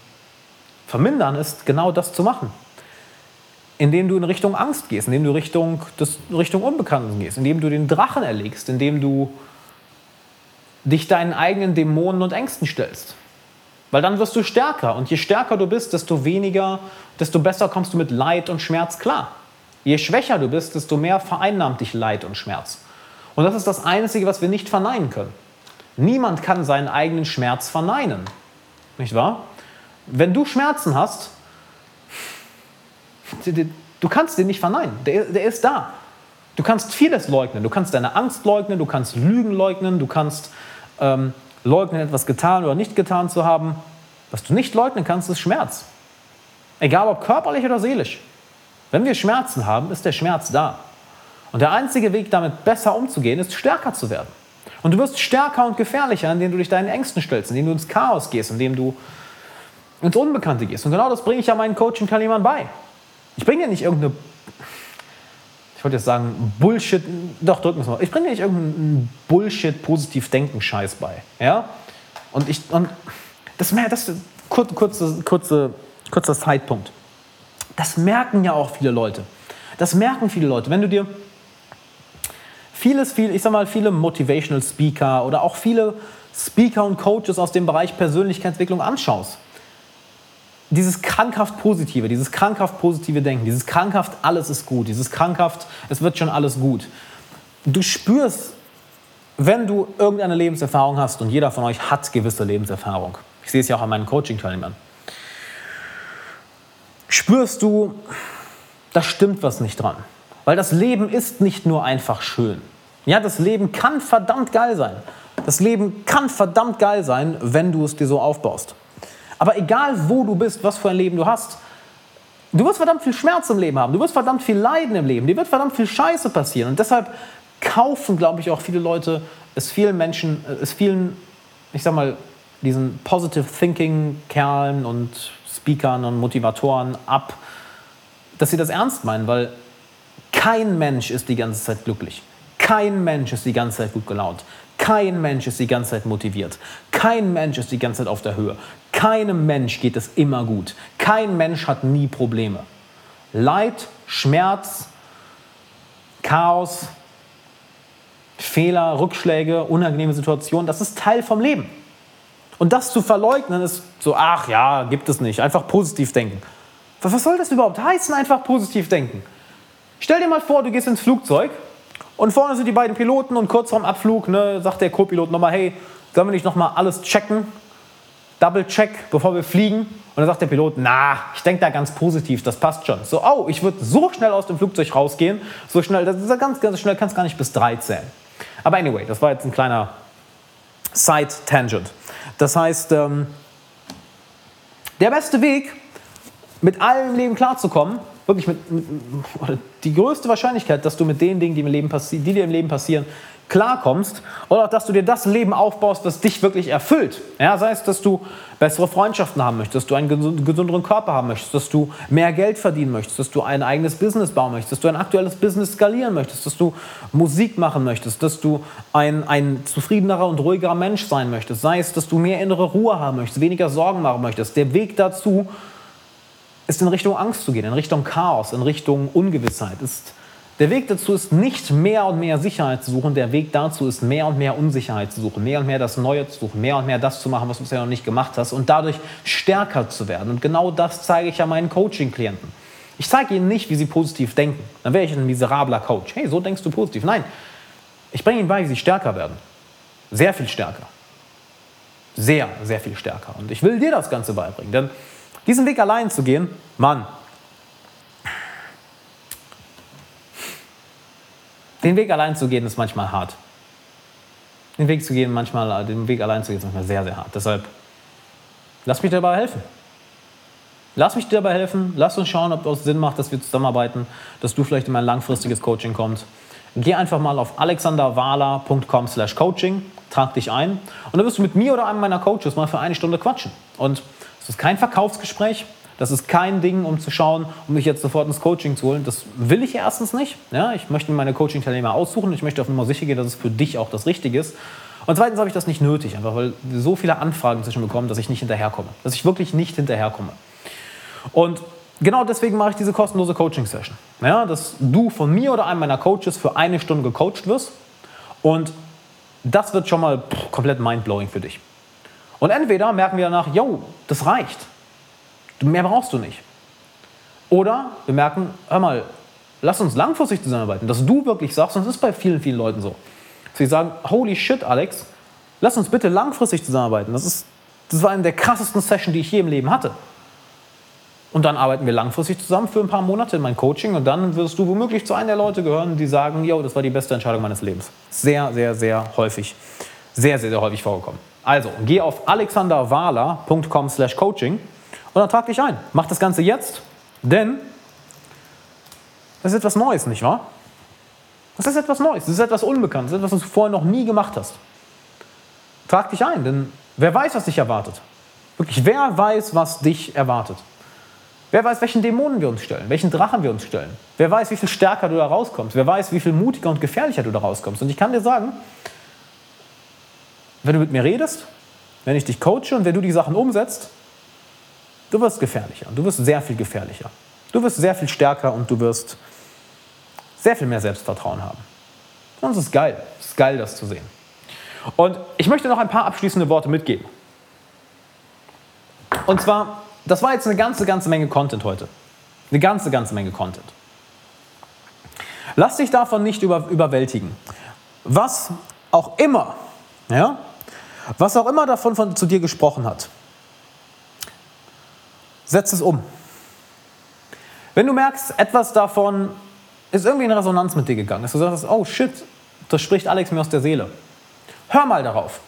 vermindern, ist genau das zu machen indem du in Richtung Angst gehst, indem du Richtung, das, Richtung Unbekannten gehst, indem du den Drachen erlegst, indem du dich deinen eigenen Dämonen und Ängsten stellst. Weil dann wirst du stärker und je stärker du bist, desto weniger, desto besser kommst du mit Leid und Schmerz klar. Je schwächer du bist, desto mehr vereinnahmt dich Leid und Schmerz. Und das ist das Einzige, was wir nicht verneinen können. Niemand kann seinen eigenen Schmerz verneinen. Nicht wahr? Wenn du Schmerzen hast, Du kannst den nicht verneinen. Der, der ist da. Du kannst vieles leugnen. Du kannst deine Angst leugnen, du kannst Lügen leugnen, du kannst ähm, leugnen, etwas getan oder nicht getan zu haben. Was du nicht leugnen kannst, ist Schmerz. Egal ob körperlich oder seelisch. Wenn wir Schmerzen haben, ist der Schmerz da. Und der einzige Weg, damit besser umzugehen, ist stärker zu werden. Und du wirst stärker und gefährlicher, indem du dich deinen Ängsten stellst, indem du ins Chaos gehst, indem du ins Unbekannte gehst. Und genau das bringe ich ja meinen Coaching-Teilnehmern bei. Ich bringe dir nicht irgendeine, ich wollte jetzt sagen, Bullshit, doch, drücken wir es mal. Ich bringe nicht irgendeinen Bullshit-Positiv-Denken-Scheiß bei. Ja? Und ich, und das, das kurze, kurze, kurze, kurzer Zeitpunkt. Das merken ja auch viele Leute. Das merken viele Leute. Wenn du dir vieles, viel, ich sag mal, viele Motivational Speaker oder auch viele Speaker und Coaches aus dem Bereich Persönlichkeitsentwicklung anschaust, dieses krankhaft Positive, dieses krankhaft positive Denken, dieses krankhaft alles ist gut, dieses krankhaft es wird schon alles gut. Du spürst, wenn du irgendeine Lebenserfahrung hast und jeder von euch hat gewisse Lebenserfahrung. Ich sehe es ja auch an meinen Coaching-Teilnehmern. Spürst du, da stimmt was nicht dran. Weil das Leben ist nicht nur einfach schön. Ja, das Leben kann verdammt geil sein. Das Leben kann verdammt geil sein, wenn du es dir so aufbaust. Aber egal, wo du bist, was für ein Leben du hast, du wirst verdammt viel Schmerz im Leben haben, du wirst verdammt viel Leiden im Leben, dir wird verdammt viel Scheiße passieren. Und deshalb kaufen, glaube ich, auch viele Leute, es vielen Menschen, es vielen, ich sag mal, diesen Positive Thinking Kerlen und Speakern und Motivatoren ab, dass sie das ernst meinen, weil kein Mensch ist die ganze Zeit glücklich. Kein Mensch ist die ganze Zeit gut gelaunt. Kein Mensch ist die ganze Zeit motiviert. Kein Mensch ist die ganze Zeit auf der Höhe. Keinem Mensch geht es immer gut. Kein Mensch hat nie Probleme. Leid, Schmerz, Chaos, Fehler, Rückschläge, unangenehme Situationen, das ist Teil vom Leben. Und das zu verleugnen ist so, ach ja, gibt es nicht. Einfach positiv denken. Was soll das überhaupt heißen, einfach positiv denken? Stell dir mal vor, du gehst ins Flugzeug und vorne sind die beiden Piloten und kurz vorm Abflug ne, sagt der Co-Pilot nochmal, hey, sollen wir nicht nochmal alles checken? Double check, bevor wir fliegen. Und dann sagt der Pilot, na, ich denke da ganz positiv, das passt schon. So, oh, ich würde so schnell aus dem Flugzeug rausgehen, so schnell, das ist ganz, ganz schnell, kannst gar nicht bis drei zählen. Aber anyway, das war jetzt ein kleiner Side-Tangent. Das heißt, ähm, der beste Weg, mit allem Leben klarzukommen, wirklich mit, mit, die größte Wahrscheinlichkeit, dass du mit den Dingen, die, im Leben die dir im Leben passieren, klarkommst oder auch, dass du dir das Leben aufbaust, das dich wirklich erfüllt. Ja, sei es, dass du bessere Freundschaften haben möchtest, dass du einen gesünderen Körper haben möchtest, dass du mehr Geld verdienen möchtest, dass du ein eigenes Business bauen möchtest, dass du ein aktuelles Business skalieren möchtest, dass du Musik machen möchtest, dass du ein, ein zufriedenerer und ruhigerer Mensch sein möchtest, sei es, dass du mehr innere Ruhe haben möchtest, weniger Sorgen machen möchtest. Der Weg dazu ist in Richtung Angst zu gehen, in Richtung Chaos, in Richtung Ungewissheit. Ist, der Weg dazu ist nicht mehr und mehr Sicherheit zu suchen, der Weg dazu ist mehr und mehr Unsicherheit zu suchen, mehr und mehr das Neue zu suchen, mehr und mehr das zu machen, was du bisher noch nicht gemacht hast und dadurch stärker zu werden. Und genau das zeige ich ja meinen Coaching-Klienten. Ich zeige ihnen nicht, wie sie positiv denken. Dann wäre ich ein miserabler Coach. Hey, so denkst du positiv. Nein, Ich bringe ihnen bei, wie sie stärker werden. Sehr viel stärker. Sehr, sehr viel stärker. Und ich will dir das Ganze beibringen. Denn diesen Weg allein zu gehen, Mann, den Weg allein zu gehen ist manchmal hart. Den Weg zu gehen, manchmal, den Weg allein zu gehen ist manchmal sehr, sehr hart. Deshalb, lass mich dabei helfen. Lass mich dir dabei helfen. Lass uns schauen, ob es Sinn macht, dass wir zusammenarbeiten, dass du vielleicht in mein langfristiges Coaching kommst. Geh einfach mal auf alexanderwala.com slash coaching, trag dich ein und dann wirst du mit mir oder einem meiner Coaches mal für eine Stunde quatschen. Und es ist kein Verkaufsgespräch, das ist kein Ding, um zu schauen, um mich jetzt sofort ins Coaching zu holen. Das will ich erstens nicht. Ja, ich möchte meine Coaching-Teilnehmer aussuchen. Ich möchte auf Nummer sicher gehen, dass es für dich auch das Richtige ist. Und zweitens habe ich das nicht nötig, einfach weil wir so viele Anfragen zwischen bekommen, dass ich nicht hinterherkomme. Dass ich wirklich nicht hinterherkomme. Und genau deswegen mache ich diese kostenlose Coaching-Session. Ja, dass du von mir oder einem meiner Coaches für eine Stunde gecoacht wirst. Und das wird schon mal pff, komplett mindblowing für dich. Und entweder merken wir danach, yo, das reicht. Mehr brauchst du nicht. Oder wir merken, hör mal, lass uns langfristig zusammenarbeiten. Dass du wirklich sagst, und das ist bei vielen, vielen Leuten so. Sie sagen, holy shit, Alex, lass uns bitte langfristig zusammenarbeiten. Das, ist, das war eine der krassesten Sessions, die ich je im Leben hatte. Und dann arbeiten wir langfristig zusammen für ein paar Monate in mein Coaching und dann wirst du womöglich zu einem der Leute gehören, die sagen, yo, das war die beste Entscheidung meines Lebens. Sehr, sehr, sehr häufig, sehr, sehr, sehr häufig vorgekommen. Also, geh auf alexanderwahler.com slash coaching und dann trag dich ein. Mach das Ganze jetzt, denn das ist etwas Neues, nicht wahr? Das ist etwas Neues, das ist etwas Unbekanntes, das ist etwas, was du vorher noch nie gemacht hast. Trag dich ein, denn wer weiß, was dich erwartet? Wirklich, wer weiß, was dich erwartet? Wer weiß, welchen Dämonen wir uns stellen, welchen Drachen wir uns stellen. Wer weiß, wie viel stärker du da rauskommst. Wer weiß, wie viel mutiger und gefährlicher du da rauskommst. Und ich kann dir sagen, wenn du mit mir redest, wenn ich dich coache und wenn du die Sachen umsetzt, du wirst gefährlicher. Du wirst sehr viel gefährlicher. Du wirst sehr viel stärker und du wirst sehr viel mehr Selbstvertrauen haben. Und es ist geil. Es ist geil, das zu sehen. Und ich möchte noch ein paar abschließende Worte mitgeben. Und zwar das war jetzt eine ganze, ganze Menge Content heute. Eine ganze, ganze Menge Content. Lass dich davon nicht über, überwältigen. Was auch immer, ja, was auch immer davon von, zu dir gesprochen hat, setz es um. Wenn du merkst, etwas davon ist irgendwie in Resonanz mit dir gegangen, dass du sagst, oh shit, das spricht Alex mir aus der Seele. Hör mal darauf.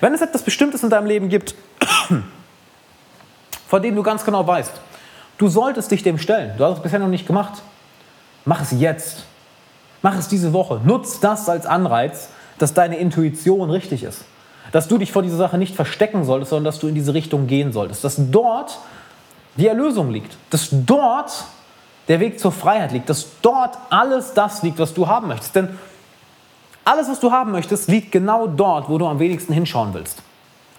Wenn es etwas Bestimmtes in deinem Leben gibt, (clears throat) von dem du ganz genau weißt, du solltest dich dem stellen. Du hast es bisher noch nicht gemacht. Mach es jetzt. Mach es diese Woche. Nutz das als Anreiz, dass deine Intuition richtig ist. Dass du dich vor dieser Sache nicht verstecken solltest, sondern dass du in diese Richtung gehen solltest. Dass dort die Erlösung liegt. Dass dort der Weg zur Freiheit liegt. Dass dort alles das liegt, was du haben möchtest. Denn alles, was du haben möchtest, liegt genau dort, wo du am wenigsten hinschauen willst.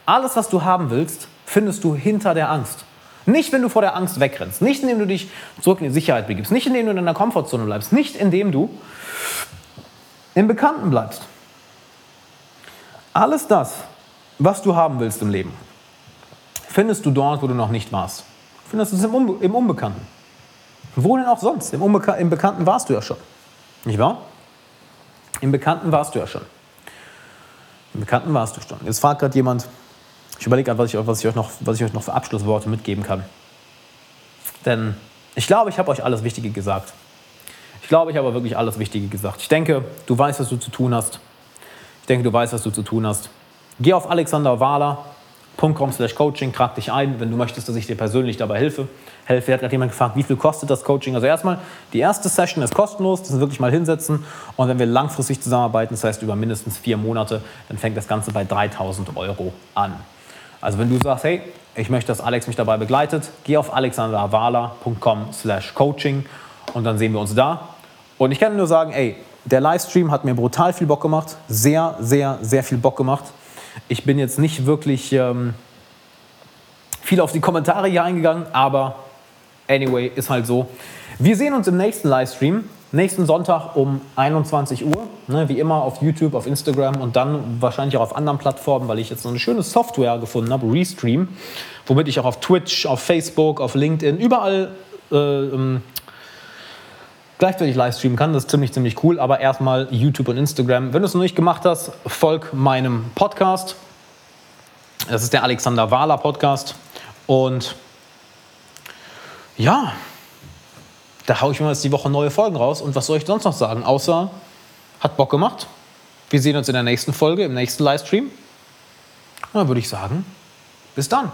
Alles, was du haben willst, findest du hinter der Angst. Nicht, wenn du vor der Angst wegrennst, nicht indem du dich zurück in die Sicherheit begibst, nicht indem du in deiner Komfortzone bleibst, nicht indem du im Bekannten bleibst. Alles das, was du haben willst im Leben, findest du dort, wo du noch nicht warst. Findest du es im, Unbe im Unbekannten. Wo denn auch sonst? Im, Unbeka Im Bekannten warst du ja schon. Nicht wahr? Im Bekannten warst du ja schon. Im Bekannten warst du schon. Jetzt fragt gerade jemand, ich überlege ich, was, was ich euch noch für Abschlussworte mitgeben kann. Denn ich glaube, ich habe euch alles Wichtige gesagt. Ich glaube, ich habe wirklich alles Wichtige gesagt. Ich denke, du weißt, was du zu tun hast. Denke, du weißt, was du zu tun hast. Geh auf alexanderwahler.com slash coaching, trag dich ein, wenn du möchtest, dass ich dir persönlich dabei helfe. Helfe, hat gerade jemand gefragt, wie viel kostet das Coaching? Also erstmal, die erste Session ist kostenlos, das ist wirklich mal hinsetzen. Und wenn wir langfristig zusammenarbeiten, das heißt über mindestens vier Monate, dann fängt das Ganze bei 3000 Euro an. Also wenn du sagst, hey, ich möchte, dass Alex mich dabei begleitet, geh auf alexanderwala.com slash coaching und dann sehen wir uns da. Und ich kann nur sagen, ey, der Livestream hat mir brutal viel Bock gemacht, sehr, sehr, sehr viel Bock gemacht. Ich bin jetzt nicht wirklich ähm, viel auf die Kommentare hier eingegangen, aber anyway, ist halt so. Wir sehen uns im nächsten Livestream nächsten Sonntag um 21 Uhr, ne, wie immer auf YouTube, auf Instagram und dann wahrscheinlich auch auf anderen Plattformen, weil ich jetzt so eine schöne Software gefunden habe, Restream, womit ich auch auf Twitch, auf Facebook, auf LinkedIn, überall äh, ähm, gleichzeitig livestreamen kann. Das ist ziemlich, ziemlich cool. Aber erstmal YouTube und Instagram. Wenn du es noch nicht gemacht hast, folg meinem Podcast. Das ist der Alexander Wahler Podcast. Und ja, da haue ich mir jetzt die Woche neue Folgen raus. Und was soll ich sonst noch sagen? Außer, hat Bock gemacht. Wir sehen uns in der nächsten Folge, im nächsten Livestream. Dann würde ich sagen, bis dann.